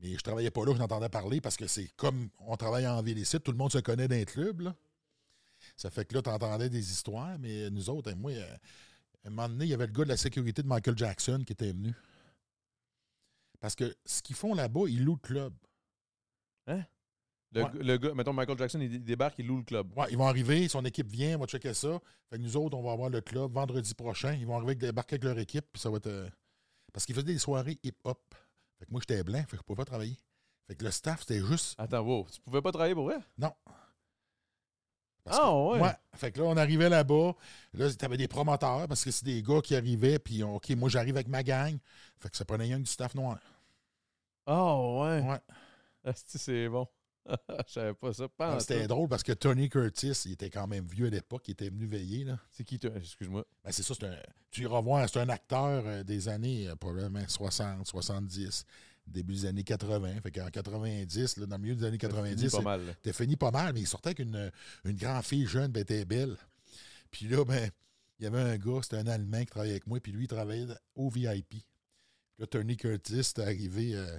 B: Mais je travaillais pas là, je n'entendais parler parce que c'est comme on travaille en ville ici, tout le monde se connaît dans les clubs. Là. Ça fait que là, tu entendais des histoires, mais nous autres, moi, euh, à un moment donné, il y avait le gars de la sécurité de Michael Jackson qui était venu. Parce que ce qu'ils font là-bas, ils louent le club.
A: Le,
B: Ouais.
A: le gars, mettons, Michael Jackson, il débarque, il loue le club.
B: Ouais, ils vont arriver, son équipe vient, on va checker ça. Fait que nous autres, on va avoir le club vendredi prochain. Ils vont arriver avec, débarquer avec leur équipe, puis ça va être. euh, Parce qu'ils faisaient des soirées hip-hop. Fait que moi, j'étais blanc, fait que je pouvais pas travailler. Fait que le staff, c'était juste.
A: Attends, wow, tu pouvais pas travailler pour vrai?
B: Non. Parce
A: Ah,
B: que-
A: ouais.
B: Fait que là, on arrivait là-bas. Là, t'avais des promoteurs parce que c'est des gars qui arrivaient, puis OK, moi, j'arrive avec ma gang. Fait que ça prenait un du staff noir.
A: Ah, ouais.
B: Ouais.
A: Asti, c'est bon. Je savais pas ça.
B: C'était drôle parce que Tony Curtis, il était quand même vieux à l'époque, il était venu veiller. Là.
A: C'est qui, toi? Excuse-moi.
B: Ben, c'est ça, c'est un, tu iras voir, c'est un acteur euh, des années euh, probablement 60, 70, début des années 80. Fait qu'en 90, là, dans le milieu des années
A: Ça finit
B: 90,
A: pas mal. là.
B: t'as fini pas mal, mais il sortait avec une, une grande fille jeune, ben, était belle. Puis là, ben, il y avait un gars, c'était un Allemand qui travaillait avec moi, puis lui, il travaillait au VIP. Puis là, Tony Curtis était arrivé euh,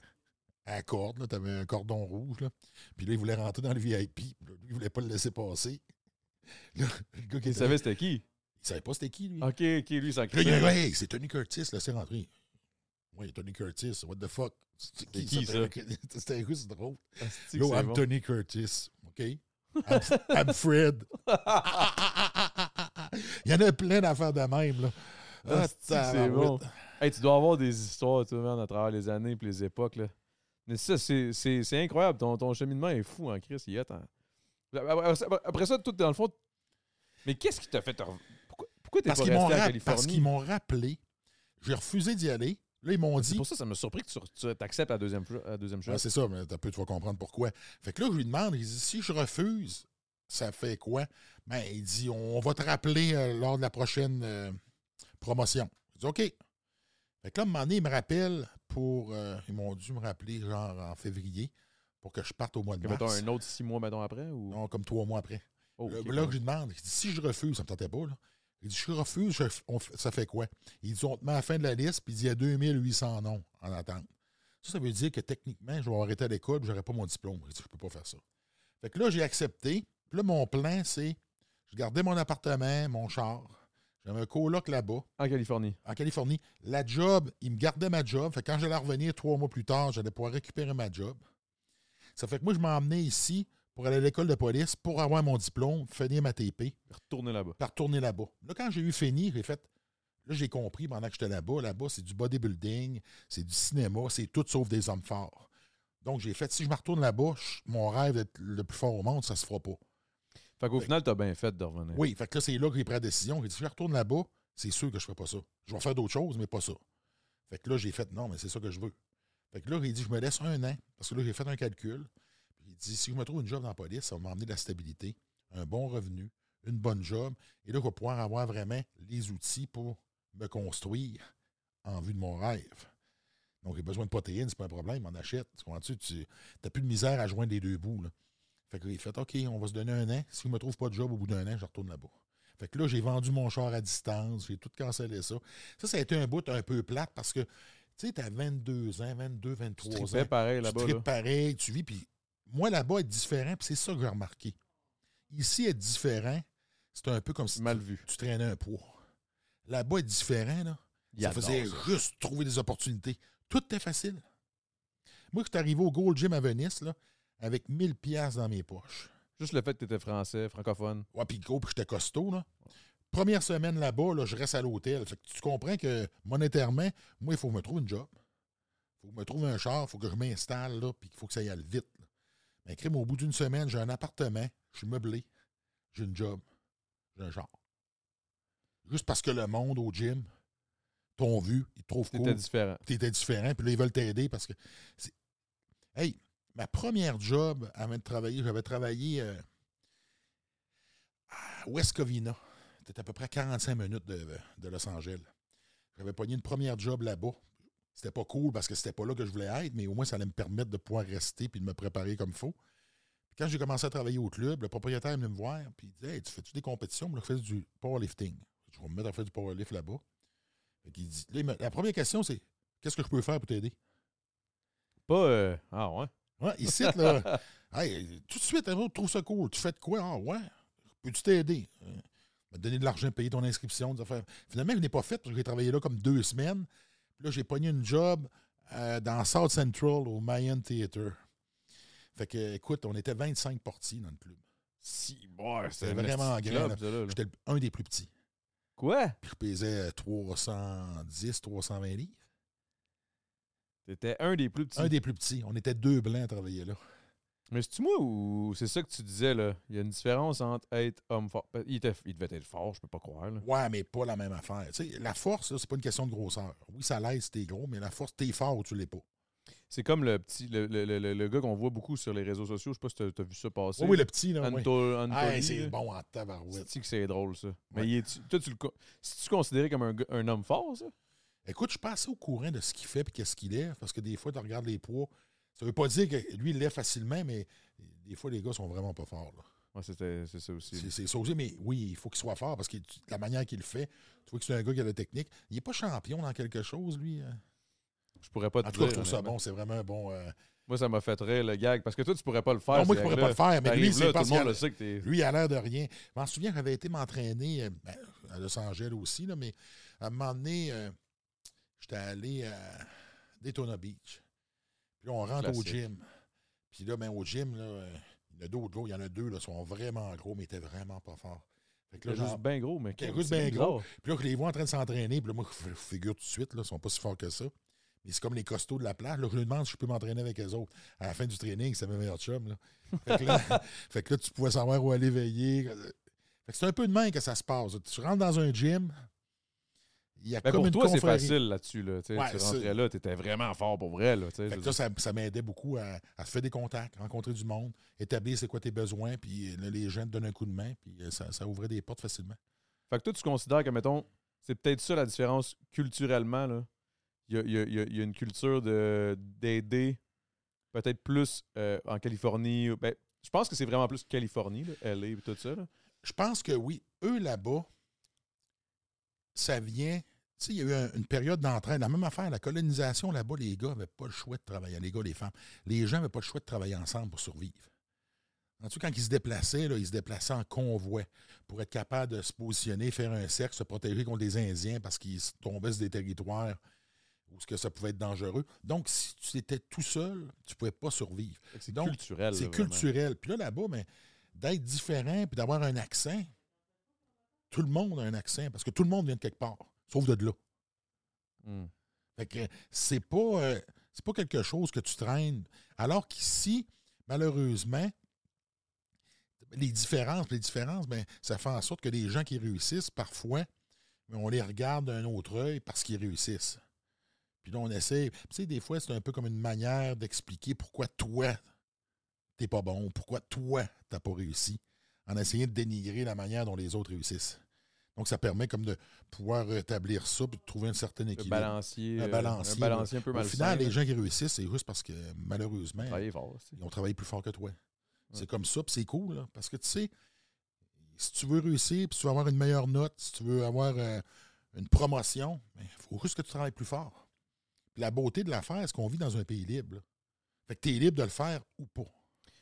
B: à la corde, là, t'avais un cordon rouge, là. Puis là, il voulait rentrer dans le VIP, là, lui, il voulait pas le laisser passer. Là, le gars qui
A: Il savait c'était qui?
B: il savait pas c'était qui, lui.
A: Ok, ok, lui, ça
B: dit, Hey, c'est Tony Curtis, laissez rentrer. Oui, Tony Curtis, what the fuck? C'est
A: qui, ça?
B: C'était russe, drôle.
A: C'est
B: I'm
A: bon.
B: Tony Curtis, OK? I'm, I'm Fred. Il y en a plein d'affaires de même, là. Ah,
A: c'est bon. Hey, tu dois avoir des histoires, tu vois, à travers les années et les époques. Là. Mais ça, c'est- c'est c'est incroyable. Ton, ton cheminement est fou en Chris. Il Après ça- Après ça, tout dans le fond. Mais qu'est-ce qui t'a fait. te Pourquoi, pourquoi t'es pas
B: Parce qu'ils m'ont
A: resté en
B: parce qu'ils m'ont rappelé. J'ai refusé d'y aller. Là, ils m'ont
A: C'est
B: dit.
A: pour ça que ça m'a surpris que tu, tu acceptes la deuxième, la deuxième
B: Ouais,
A: chose.
B: c'est ça, mais peu, tu vas comprendre pourquoi. Fait que là, je lui demande, il dit, si je refuse, ça fait quoi? Ben, il dit, on va te rappeler euh, lors de la prochaine euh, promotion. Je dis OK. Fait que là, à un moment donné, ils me rappellent pour. euh, ils m'ont dû me rappeler, genre, en février, pour que je parte au mois de
A: Que,
B: mars.
A: mettons, un autre six mois, mettons, après? Ou...
B: Non, comme trois mois après.
A: Oh,
B: Là,
A: ok,
B: là,
A: ouais.
B: je lui demande, il dit, si je refuse, ça me tentait pas, là. Il dit, je refuse, je- on ça fait quoi? Il dit, on te met à la fin de la liste, puis il dit, il y a 2800 noms en attente. Ça, ça veut dire que techniquement, je vais arrêter à l'école, je n'aurai pas mon diplôme. Il dit, je peux pas faire ça. Fait que là, j'ai accepté. Puis là, mon plan, c'est, je gardais mon appartement, mon char. J'avais un coloc là-bas,
A: En Californie.
B: en Californie. La job, il me gardait ma job. Fait que quand j'allais revenir trois mois plus tard, j'allais pouvoir récupérer ma job. Ça fait que moi, je m'en emmenais ici pour aller à l'école de police, pour avoir mon diplôme, finir ma TP
A: Retourner là-bas.
B: retourner là-bas. Là, quand j'ai eu fini, j'ai fait. Là, j'ai compris pendant que j'étais là-bas. Là-bas, c'est du bodybuilding, c'est du cinéma, c'est tout sauf des hommes forts. Donc, j'ai fait, si je me retourne là-bas, mon rêve d'être le plus fort au monde, ça se fera pas.
A: Fait qu'au final, t'as bien fait de revenir.
B: Oui, fait que là, c'est là que j'ai pris la décision. J'ai dit, si je retourne là-bas, c'est sûr que je ne ferai pas ça. Je vais faire d'autres choses, mais pas ça. Fait que là, j'ai fait, non, mais c'est ça que je veux. Fait que là, il dit, je me laisse un an, parce que là, j'ai fait un calcul. Puis il dit, si je me trouve une job dans la police, ça va m'emmener de la stabilité, un bon revenu, une bonne job. Et là, je vais pouvoir avoir vraiment les outils pour me construire en vue de mon rêve. Donc, j'ai besoin de protéines, c'est pas un problème, on achète. Tu comprends-tu? Tu n'as plus de misère à joindre les deux bouts. Là. Fait que il fait OK, on va se donner un an. Si je ne me trouve pas de job au bout d'un an, je retourne là-bas. Fait que là, j'ai vendu mon char à distance, j'ai tout cancellé ça. Ça, ça a été un bout un peu plate parce que, tu sais, tu as 22 ans, 22,
A: Tu
B: 23
A: tripais
B: ans.
A: pareil
B: Tu
A: là-bas.
B: tripes
A: Là.
B: pareil, tu vis. Puis moi, là-bas, être différent, puis c'est ça que j'ai remarqué. Ici, être différent, c'est un peu comme si
A: Mal
B: tu,
A: vu.
B: tu traînais un poids. Là-bas, être différent, là,
A: Il
B: ça faisait
A: ça.
B: juste trouver des opportunités. Tout était facile. Moi, je suis arrivé au Gold Gym à Venise, là, avec 1000 pièces dans mes poches.
A: Juste le fait que t'étais français, francophone.
B: Ouais, puis gros, puis j'étais costaud, là. Première semaine là-bas, là, je reste à l'hôtel. Fait que tu comprends que monétairement, moi, il faut que je me trouve une job. Il faut que je me trouve un char, il faut que je m'installe, là, puis il faut que ça y aille vite. Mais crime, au bout d'une semaine, j'ai un appartement, je suis meublé, j'ai une job, j'ai un char. Juste parce que le monde au gym t'ont vu, ils te trouvent
A: T'étais
B: cool,
A: différent.
B: tu étais différent, puis là, ils veulent t'aider parce que. Hey, ma première job avant de travailler, j'avais travaillé euh, à West Covina. C'était à peu près 45 minutes de, Los Angeles. J'avais pogné une première job là-bas. C'était pas cool parce que c'était pas là que je voulais être, mais au moins ça allait me permettre de pouvoir rester puis de me préparer comme il faut. Quand j'ai commencé à travailler au club, le propriétaire est venu me voir puis il dit tu fais-tu des compétitions? Je fais du powerlifting? Je vais me mettre à faire du powerlift là-bas. Dit, la première question, c'est Qu'est-ce que je peux faire pour t'aider?
A: Pas. euh, Ah ouais.
B: Ouais, ici, là. hey, tout de suite, tu trouves ça cool. Tu fais de quoi? Ah, ouais. Peux-tu t'aider? Euh, me donner de l'argent, payer ton inscription, des affaires. Finalement, je n'ai pas fait parce que j'ai travaillé là comme deux semaines. Puis là, j'ai pogné une job euh, dans South Central au Mayan Theatre. Fait que, écoute, on était 25 portiers dans le club.
A: Si, ouais,
B: C'était vraiment grand,
A: ça.
B: J'étais un des plus petits.
A: Quoi?
B: Puis je pesais 310, 320 livres.
A: T'étais un des plus petits.
B: Un des plus petits. On était deux blancs à travailler là.
A: Mais c'est-tu moi ou c'est ça que tu disais, là? Il y a une différence entre être homme fort. Ben, Il, était... il devait être fort, je peux pas croire, là.
B: Ouais, mais pas la même affaire. Tu sais, la force, c'est pas une question de grosseur. Oui, ça l'aide si t'es gros, mais la force, t'es fort ou tu l'es pas.
A: C'est comme le petit, le, le, le, le gars qu'on voit beaucoup sur les réseaux sociaux. Je sais pas si t'as t'as vu ça passer.
B: Oui, oui, le petit, là. oui.
A: Anto- Anthony,
B: Ah, c'est bon en tabarouette.
A: C'est que c'est drôle, ça? Mais
B: Ouais.
A: il est, toi, tu le. Si tu considéré comme un, un homme fort, ça?
B: Écoute, je suis pas assez au courant de ce qu'il fait et qu'est-ce qu'il lève, parce que des fois, tu regardes les poids. Ça veut pas dire que lui, il lève facilement, mais des fois, les gars sont vraiment pas forts. là.
A: Ouais, c'était- c'est ça aussi.
B: C'est ça aussi, mais oui, il faut qu'il soit fort parce que la manière qu'il le fait, tu vois que c'est un gars qui a la technique. Il n'est pas champion dans quelque chose, lui. hein?
A: Je pourrais pas te
B: En tout cas, je trouve ça bon. C'est vraiment un bon. euh,
A: Moi, ça m'a fait rire, le gag. Parce que toi, tu pourrais pas le faire.
B: Non, moi, je pourrais pas le faire, mais lui, c'est parce
A: le sait que.
B: Lui, il a l'air de rien. Je m'en souviens, j'avais été m'entraîner euh, ben, à Los Angeles aussi, là, mais à un moment donné, euh, j'étais allé à Daytona Beach. Puis là, on rentre au gym. Puis là, ben, au gym, là, euh, il y en a d'autres gros. Il y en a deux, là, sont vraiment gros, mais étaient vraiment pas forts. Fait que là,
A: juste bien gros, mais c'est
B: juste bien gros. Puis là, je les vois en train de s'entraîner. Puis là, moi, je figure tout de suite, là, ils sont pas si forts que ça. Mais c'est comme les costauds de la plage. Là, je lui demande si je peux m'entraîner avec eux autres. À la fin du training, c'est mes meilleurs chums. Là. Fait, que là, fait que là, tu pouvais savoir où aller veiller. Fait que c'est un peu de même que ça se passe. Tu rentres dans un gym, il y a
A: Ben,
B: comme
A: pour
B: une
A: toi, c'est facile là-dessus. Là, tu
B: Ouais,
A: tu rentrais là, t'étais vraiment fort pour vrai. Là, tu
B: Fait que ça, ça m'aidait beaucoup à, à faire des contacts, rencontrer du monde, établir c'est quoi tes besoins, puis euh, là, les gens te donnent un coup de main, puis euh, ça, ça ouvrait des portes facilement.
A: Fait que toi, tu considères que, mettons, c'est peut-être ça la différence culturellement. Là. Il, y a, il y a- il y a- il y a une culture de- d'aider peut-être plus euh, en Californie. Ben, je pense que c'est vraiment plus Californie, là, LA et tout ça. là.
B: Je pense que oui. Eux, là-bas, ça vient. Sais, il y a eu un- une période d'entraide. La même affaire, la colonisation, là-bas, les gars n'avaient pas le choix de travailler. Les gars, les femmes. Les gens n'avaient pas le choix de travailler ensemble pour survivre. En tout cas, quand ils se déplaçaient, là, ils se déplaçaient en convoi pour être capables de se positionner, faire un cercle, se protéger contre les Indiens parce qu'ils tombaient sur des territoires où ce que ça pouvait être dangereux. Donc, si tu étais tout seul, tu ne pouvais pas survivre.
A: C'est culturel.
B: C'est culturel. Puis là, là-bas, mais d'être différent puis d'avoir un accent, tout le monde a un accent parce que tout le monde vient de quelque part, sauf de là.
A: Hmm.
B: Fait que c'est pas, euh, c'est pas quelque chose que tu traînes. Alors qu'ici, malheureusement, les différences, les différences, ben, ça fait en sorte que les gens qui réussissent, parfois, ben, on les regarde d'un autre œil parce qu'ils réussissent. Puis là, on essaie. Tu sais, des fois, c'est un peu comme une manière d'expliquer pourquoi toi, t'es pas bon, pourquoi toi, t'as pas réussi, en essayant de dénigrer la manière dont les autres réussissent. Donc, ça permet comme de pouvoir rétablir ça puis de trouver un certain
A: Le
B: équilibre.
A: balancier,
B: Un
A: euh,
B: balancier,
A: un balancier un peu
B: Au
A: malsain.
B: final, les gens qui réussissent, c'est juste parce que malheureusement,
A: fort aussi.
B: ils ont travaillé plus fort que toi. C'est comme ça, puis c'est cool, là, parce que tu sais, si tu veux réussir, puis tu veux avoir une meilleure note, si tu veux avoir euh, une promotion, il faut juste que tu travailles plus fort. Puis la beauté de l'affaire, c'est qu'on vit dans un pays libre. là. Fait que tu es libre de le faire ou pas.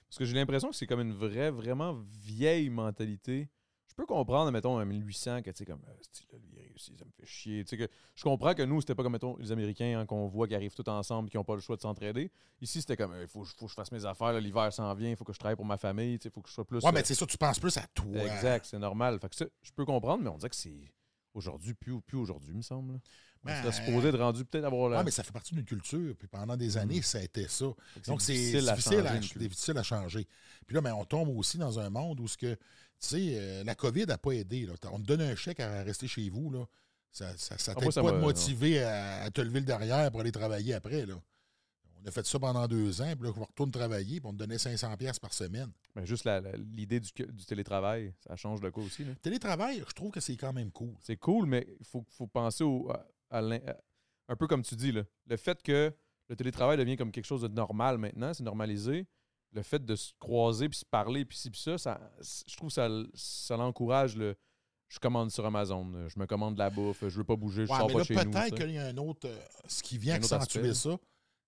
A: Parce que j'ai l'impression que c'est comme une vraie, vraiment vieille mentalité. Je peux comprendre, mettons, en 1800, que tu sais, comme, euh, là, lui, il réussit, ça me fait chier. Tu sais, que je comprends que nous, c'était pas comme, mettons, les Américains, hein, qu'on voit qui arrivent tous ensemble, qui n'ont pas le choix de s'entraider. Ici, c'était comme, il faut, faut que je fasse mes affaires, l'hiver s'en vient, il faut que je travaille pour ma famille, il faut que je sois plus.
B: Ouais,
A: euh,
B: mais c'est ça, tu penses plus à toi.
A: Exact, c'est normal. Fait que ça, je peux comprendre, mais on dirait que c'est aujourd'hui, plus, plus aujourd'hui, il me semble. On
B: Ben,
A: supposé de rendu peut-être avoir la.
B: Ouais, mais ça fait partie d'une culture. Puis pendant des années, ça a été ça. Donc, c'est
A: difficile
B: difficile,
A: à changer
B: difficile à changer. Puis là, ben, on tombe aussi dans un monde où ce que, tu sais, euh, la COVID n'a pas aidé. là. On te donne un chèque à rester chez vous. Là. Ça ne ça, ça
A: Ah,
B: t'aide pas de motiver à, à te lever le derrière pour aller travailler après. Là. On a fait ça pendant deux ans. Puis là, on retourne travailler. Puis on te donnait 500$ piastres par semaine.
A: Ben, juste l'idée du, du télétravail, ça change le coup aussi. là.
B: Télétravail, je trouve que c'est quand même cool.
A: C'est cool, mais il faut, faut penser au, à- un peu comme tu dis, là, le fait que le télétravail devient comme quelque chose de normal maintenant, c'est normalisé. Le fait de se croiser, puis se parler, puis ci, puis ça, ça, je trouve que ça, ça l'encourage. Le, je commande sur Amazon, je me commande de la bouffe, je veux pas bouger, je
B: Ouais,
A: sors
B: mais
A: pas
B: là,
A: chez nous.
B: peut-être
A: tu
B: qu'il y a un autre. euh, ce qui vient accentuer ça,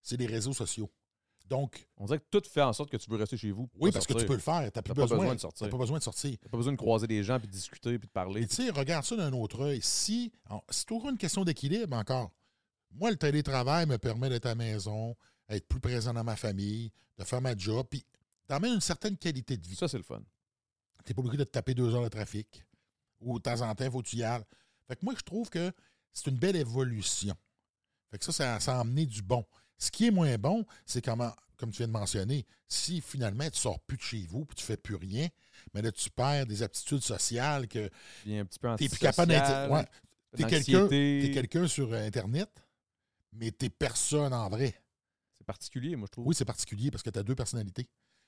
B: c'est les réseaux sociaux. Donc,
A: On dirait que tout fait en sorte que tu veux rester chez vous.
B: oui, parce que tu peux le faire. Tu n'as plus besoin,
A: besoin de sortir.
B: t'as pas besoin de sortir.
A: T'as pas besoin de croiser des gens, puis de discuter, puis de parler.
B: Tu sais, regarde ça d'un autre œil. Si, c'est toujours une question d'équilibre encore. Moi, le télétravail me permet d'être à la maison, d'être plus présent dans ma famille, de faire ma job, puis d'amener une certaine qualité de vie.
A: Ça, c'est le fun.
B: Tu n'es pas obligé de te taper deux heures de trafic. Ou de temps en temps, il faut que tu y ailles. Fait que moi, je trouve que c'est une belle évolution. Fait que ça, ça, ça a amené du bon. Ce qui est moins bon, c'est comment, comme tu viens de mentionner, si finalement tu sors plus de chez vous puis tu fais plus rien, mais là, tu perds des aptitudes sociales que
A: Puis un petit peu
B: tu n'es plus capable d'être. Ouais, T'es quelqu'un
A: d'anxiété.
B: t'es quelqu'un sur Internet, mais t'es personne en vrai.
A: C'est particulier, moi, je trouve.
B: Oui, c'est particulier parce que tu as deux personnalités.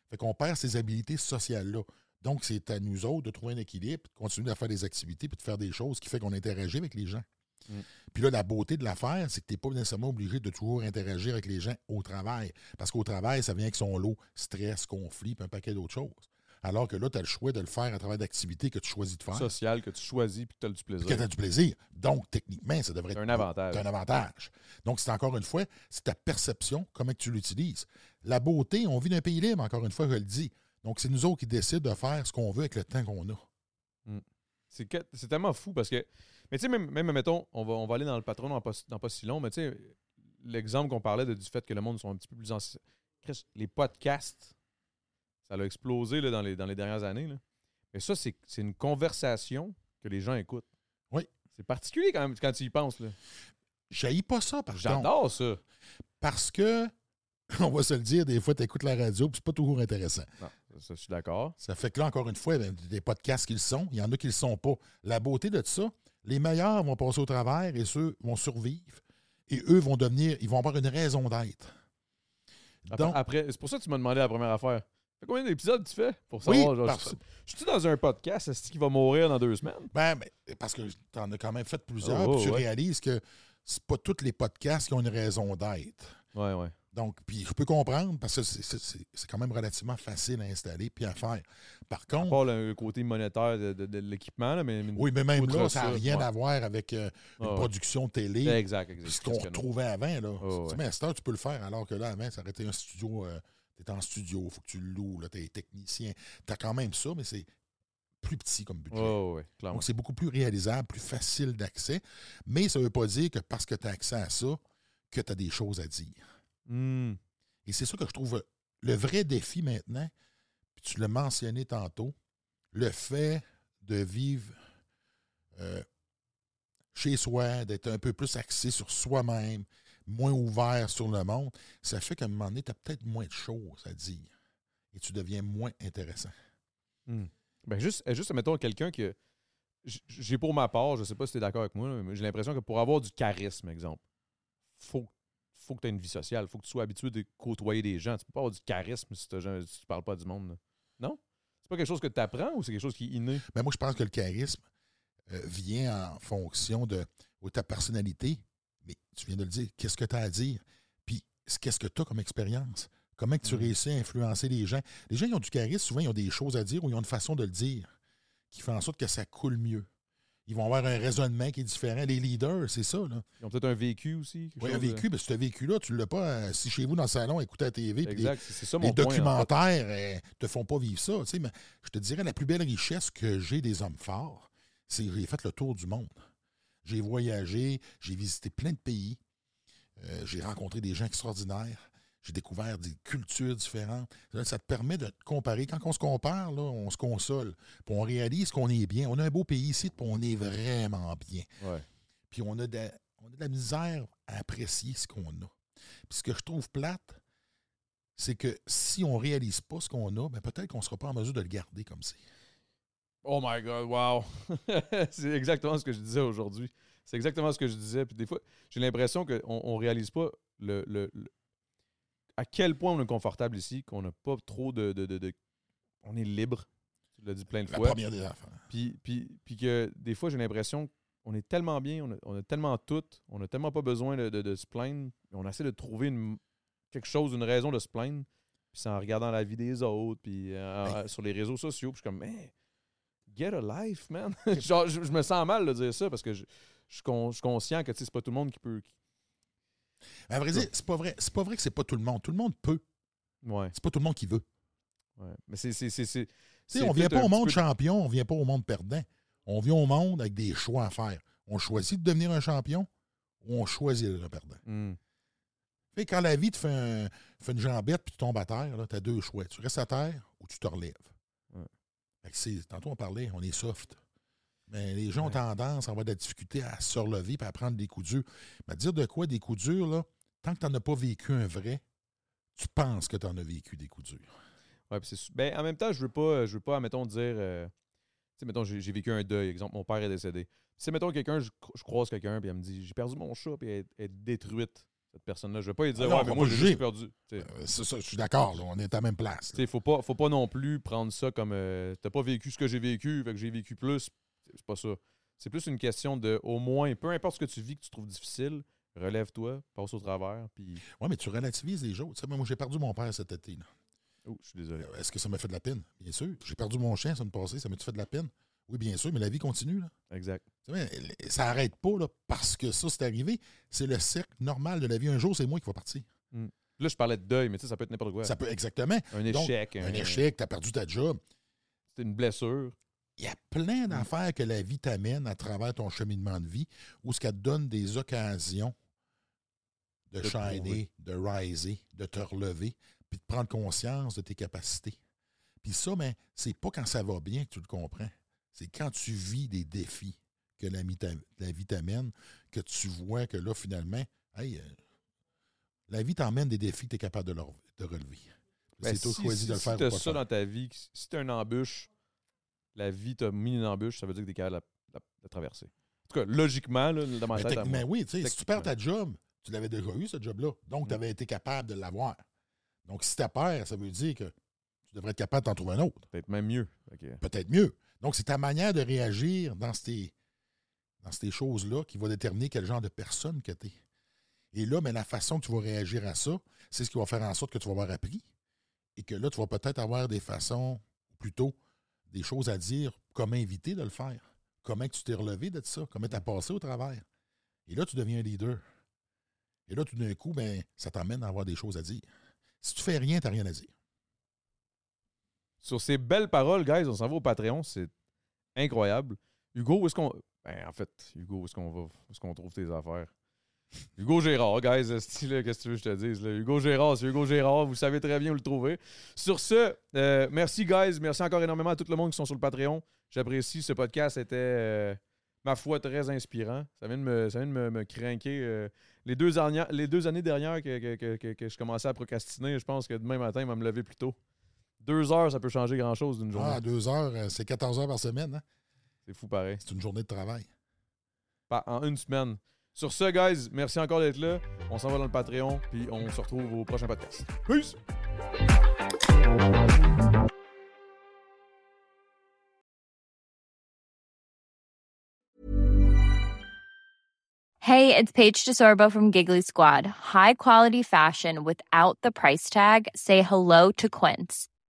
B: Fait qu'on perd ces habiletés sociales-là. Donc, c'est à nous autres de trouver un équilibre, de continuer à faire des activités, puis de faire des choses qui fait qu'on interagit avec les gens.
A: Mm.
B: Puis là, la beauté de l'affaire, c'est que tu n'es pas nécessairement obligé de toujours interagir avec les gens au travail. Parce qu'au travail, ça vient avec son lot, stress, conflit, puis un paquet d'autres choses. Alors que là, tu as le choix de le faire à travers d'activités que tu choisis de faire.
A: social que tu choisis puis que tu as du
B: Puis
A: plaisir.
B: que tu as du plaisir. Donc, techniquement, ça devrait
A: C'est
B: être
A: un avantage.
B: un avantage. Donc, c'est encore une fois, c'est ta perception, comment tu l'utilises. La beauté, on vit dans un pays libre, encore une fois, je le dis. Donc, c'est nous autres qui décident de faire ce qu'on veut avec le temps qu'on a.
A: C'est que- c'est tellement fou parce que. Mais tu sais, même, même, mettons, on va, on va aller dans le patron dans pas, dans pas si long, mais tu sais, l'exemple qu'on parlait de- du fait que le monde sont un petit peu plus. Chris, Les podcasts, ça a explosé là, dans, les, dans les dernières années. Là. Mais ça, c'est une conversation que les gens écoutent.
B: Oui.
A: C'est particulier quand même quand tu y penses.
B: Je pas ça, par.
A: J'adore ça.
B: Parce que, on va se le dire, des fois, tu écoutes la radio, puis c'est pas toujours intéressant.
A: Non, ça, je suis d'accord.
B: Ça fait que là, encore une fois, ben, des podcasts qui le sont, il y en a qui le sont pas. La beauté de ça, les meilleurs vont passer au travers et ceux vont survivre. Et eux vont devenir, ils vont avoir une raison d'être.
A: Après- c'est pour ça que tu m'as demandé la première affaire. Fait combien d'épisodes tu fais pour
B: Oui,
A: savoir? genre,
B: parce-
A: je, suis dans un podcast, est-ce qu'il va mourir dans deux semaines?
B: Ben, ben, parce que tu en as quand même fait plusieurs,
A: Oh,
B: puis tu
A: ouais.
B: réalises que c'est pas tous les podcasts qui ont une raison d'être.
A: Ouais, ouais.
B: Donc, puis je peux comprendre parce que c'est- quand même relativement facile à installer puis à faire. Par contre,
A: part le côté monétaire de, de- de l'équipement, là, mais.
B: oui, mais même là, ça n'a rien
A: ouais.
B: à voir avec euh, une production télé.
A: Exact, exact.
B: Ce qu'on retrouvait avant, là.
A: Oh, ouais.
B: mais à cette heure, tu peux le faire, alors que là, avant, ça aurait été un studio. Tu es en studio, il faut que tu le loues, tu es technicien. Tu as quand même ça, mais c'est plus petit comme budget.
A: Oh.
B: Donc, c'est beaucoup plus réalisable, plus facile d'accès. Mais ça ne veut pas dire que parce que tu as accès à ça, que tu as des choses à dire.
A: Hmm.
B: Et c'est ça que je trouve le vrai défi maintenant, puis tu l'as mentionné tantôt, le fait de vivre euh, chez soi, d'être un peu plus axé sur soi-même, moins ouvert sur le monde, ça fait qu'à un moment donné, tu as peut-être moins de choses à dire et tu deviens moins intéressant.
A: Hmm. Ben juste, euh, juste mettons quelqu'un que. J'ai pour ma part, je sais pas si tu es d'accord avec moi, mais j'ai l'impression que pour avoir du charisme, exemple, faut, faut que tu aies une vie sociale, faut que tu sois habitué de côtoyer des gens. Tu peux pas avoir du charisme si, si tu parles pas du monde. là. Non? C'est pas quelque chose que tu apprends ou c'est quelque chose qui est inné?
B: Mais moi, je pense que le charisme euh, vient en fonction de, de ta personnalité. Mais tu viens de le dire, qu'est-ce que tu as à dire? Puis, qu'est-ce que tu as comme expérience? Comment que tu
A: Mm.
B: réussis à influencer les gens? Les gens qui ont du charisme, souvent, ils ont des choses à dire ou ils ont une façon de le dire qui fait en sorte que ça coule mieux. Ils vont avoir un raisonnement qui est différent. Les leaders, c'est ça. Là.
A: Ils ont peut-être un vécu aussi.
B: Oui, un
A: chose de-
B: vécu, mais ce vécu-là, tu ne l'as pas euh, si chez vous dans le salon, écouter la TV. les-
A: Exact, c'est c'est ça
B: les
A: mon en fait.
B: documentaires ne te font pas vivre ça. Mais je te dirais, la plus belle richesse que j'ai des hommes forts, c'est que j'ai fait le tour du monde. J'ai voyagé, j'ai visité plein de pays, euh, j'ai rencontré des gens extraordinaires, j'ai découvert des cultures différentes. Là, Ça te permet de te comparer. Quand on se compare, là, on se console. Puis on réalise qu'on est bien. On a un beau pays ici, puis on est vraiment bien.
A: Ouais.
B: Puis on a, de, on a de la misère à apprécier ce qu'on a. Puis ce que je trouve plate, c'est que si on ne réalise pas ce qu'on a, ben peut-être qu'on ne sera pas en mesure de le garder comme c'est.
A: Oh my God, wow! c'est exactement ce que je disais aujourd'hui. C'est exactement ce que je disais. Puis des fois, j'ai l'impression qu'on ne réalise pas le, le- le- à quel point on est confortable ici, qu'on n'a pas trop de, de- de- de- On est libre. Tu l'as dit plein de
B: La
A: fois.
B: première des affaires.
A: Puis, puis, puis que des fois, j'ai l'impression qu'on est tellement bien, on a, on a tellement tout, on n'a tellement pas besoin de, se plaindre. On essaie de trouver une- quelque chose, une raison de se plaindre. Puis c'est en regardant la vie des autres, puis euh,
B: Ben-
A: sur les réseaux sociaux. Puis je suis comme, man, get a life, man. Genre, je, je me sens mal de dire ça parce que je, je suis, con- je suis conscient que c'est pas tout le monde qui peut. qui-
B: Mais à vrai dire, c'est pas vrai. C'est pas vrai que c'est pas tout le monde. Tout le monde peut.
A: Ouais,
B: C'est pas tout le monde qui veut.
A: ouais. Mais c'est.
B: on vient pas au monde
A: peu-
B: champion, on vient pas au monde perdant. On vient au monde avec des choix à faire. On choisit de devenir un champion ou on choisit d'être un perdant.
A: Hmm.
B: Fait quand la vie te fait, un- fait une jambette puis tu tombes à terre, tu as deux choix. Tu restes à terre ou tu te relèves.
A: Ouais.
B: Fait que c'est- tantôt, on parlait, on est soft. Mais les gens ont tendance à avoir de la difficulté à se relever et à prendre des coups durs. Mais dire de quoi des coups durs, là, tant que tu n'en as pas vécu un vrai, tu penses que tu en as vécu des coups durs.
A: Ouais, puis c'est ben, en même temps, je veux pas, je veux pas, mettons, dire. euh, tu sais, mettons, j'ai j'ai vécu un deuil. Exemple, mon père est décédé. Si, mettons, quelqu'un, je, je croise quelqu'un, puis elle me dit J'ai perdu mon chat, puis elle, elle est détruite, cette personne-là. Je vais pas lui dire
B: Ah non,
A: Ouais, mais moi, j'ai perdu.
B: Euh, c'est ça, je suis d'accord, on est à la même place.
A: Tu sais, faut pas, faut pas non plus prendre ça comme euh, T'as pas vécu ce que j'ai vécu, fait que j'ai vécu plus. C'est pas ça. C'est plus une question de, au moins, peu importe ce que tu vis que tu trouves difficile, relève-toi, passe au travers, puis.
B: Oui, mais tu relativises les autres. Tu sais, moi, j'ai perdu mon père cet été. là.
A: Oh, je suis désolé.
B: Est-ce que ça m'a fait de la peine? Bien sûr. J'ai perdu mon chien, ça me passait, ça m'a-tu fait de la peine? Oui, bien sûr, mais la vie continue. Là.
A: Exact.
B: Ça n'arrête pas là, parce que ça, c'est arrivé. C'est le cercle normal de la vie. Un jour, c'est moi qui vais partir.
A: Là, je parlais de deuil, mais tu sais, ça peut être n'importe quoi.
B: Ça peut exactement.
A: un
B: Donc,
A: échec.
B: Un échec, tu as perdu ta job.
A: C'est une blessure.
B: Il y a plein d'affaires que la vie t'amène à travers ton cheminement de vie où ce qu'elle te donne des occasions de,
A: De
B: shiner, de riser, de te relever, puis de prendre conscience de tes capacités. Puis ça, ben, c'est pas quand ça va bien que tu le comprends. C'est quand tu vis des défis que la, vie t'a- la vie t'amène, que tu vois que là, finalement, hey, euh, la vie t'emmène des défis que tu es capable de, leur- de relever.
A: Ben,
B: c'est toi
A: si-
B: qui choisis
A: si-
B: de le
A: si
B: faire
A: t'as
B: ou pas
A: ça
B: faire.
A: dans ta vie, si tu as une embûche, la vie t'a mis une embûche, ça veut dire que tu es capable de la, traverser. En tout cas, logiquement, là, dans ma
B: Mais
A: tête.
B: techniquement,
A: moi.
B: oui, tu sais, si tu perds ta job, tu l'avais déjà eu, ce job-là. Donc, tu avais été capable de l'avoir. Donc, si tu perds, ça veut dire que tu devrais être capable d'en trouver un autre.
A: Peut-être même mieux.
B: Peut-être mieux. Donc, c'est ta manière de réagir dans ces, choses-là qui va déterminer quel genre de personne que tu es. Et là, mais la façon que tu vas réagir à ça, c'est ce qui va faire en sorte que tu vas avoir appris. Et que là, tu vas peut-être avoir des façons, ou plutôt des choses à dire, comment éviter de le faire. Comment tu t'es relevé de ça, comment tu as passé au travers. Et là, tu deviens un leader. Et là, tout d'un coup, ben, ça t'amène à avoir des choses à dire. Si tu fais rien, tu n'as rien à dire.
A: Sur ces belles paroles, guys, on s'en va au Patreon. C'est incroyable. Hugo, où est-ce qu'on. Ben, en fait, Hugo, où est-ce qu'on va? Où est-ce qu'on trouve tes affaires? Hugo Gérard, guys, qu'est-ce que tu veux que je te dise? Hugo Gérard, c'est Hugo Gérard, vous savez très bien où le trouver. Sur ce, euh, merci, guys. Merci encore énormément à tout le monde qui sont sur le Patreon. J'apprécie. Ce podcast était, euh, ma foi, très inspirant. Ça vient de me, ça vient de me, craquer. Euh, les, deux années, les deux années dernières que, que, que, je commençais à procrastiner, je pense que demain matin, il va me lever plus tôt. Deux heures, ça peut changer grand-chose d'une journée.
B: Ah, deux heures, c'est 14 heures par semaine. Hein?
A: C'est fou pareil.
B: C'est une journée de travail.
A: en une semaine. Sur ce, guys, merci encore d'être là. On s'en va dans le Patreon, puis on se retrouve au prochain podcast. Peace!
F: Hey, it's Paige DeSorbo from Giggly Squad. High quality fashion without the price tag. Say hello to Quince.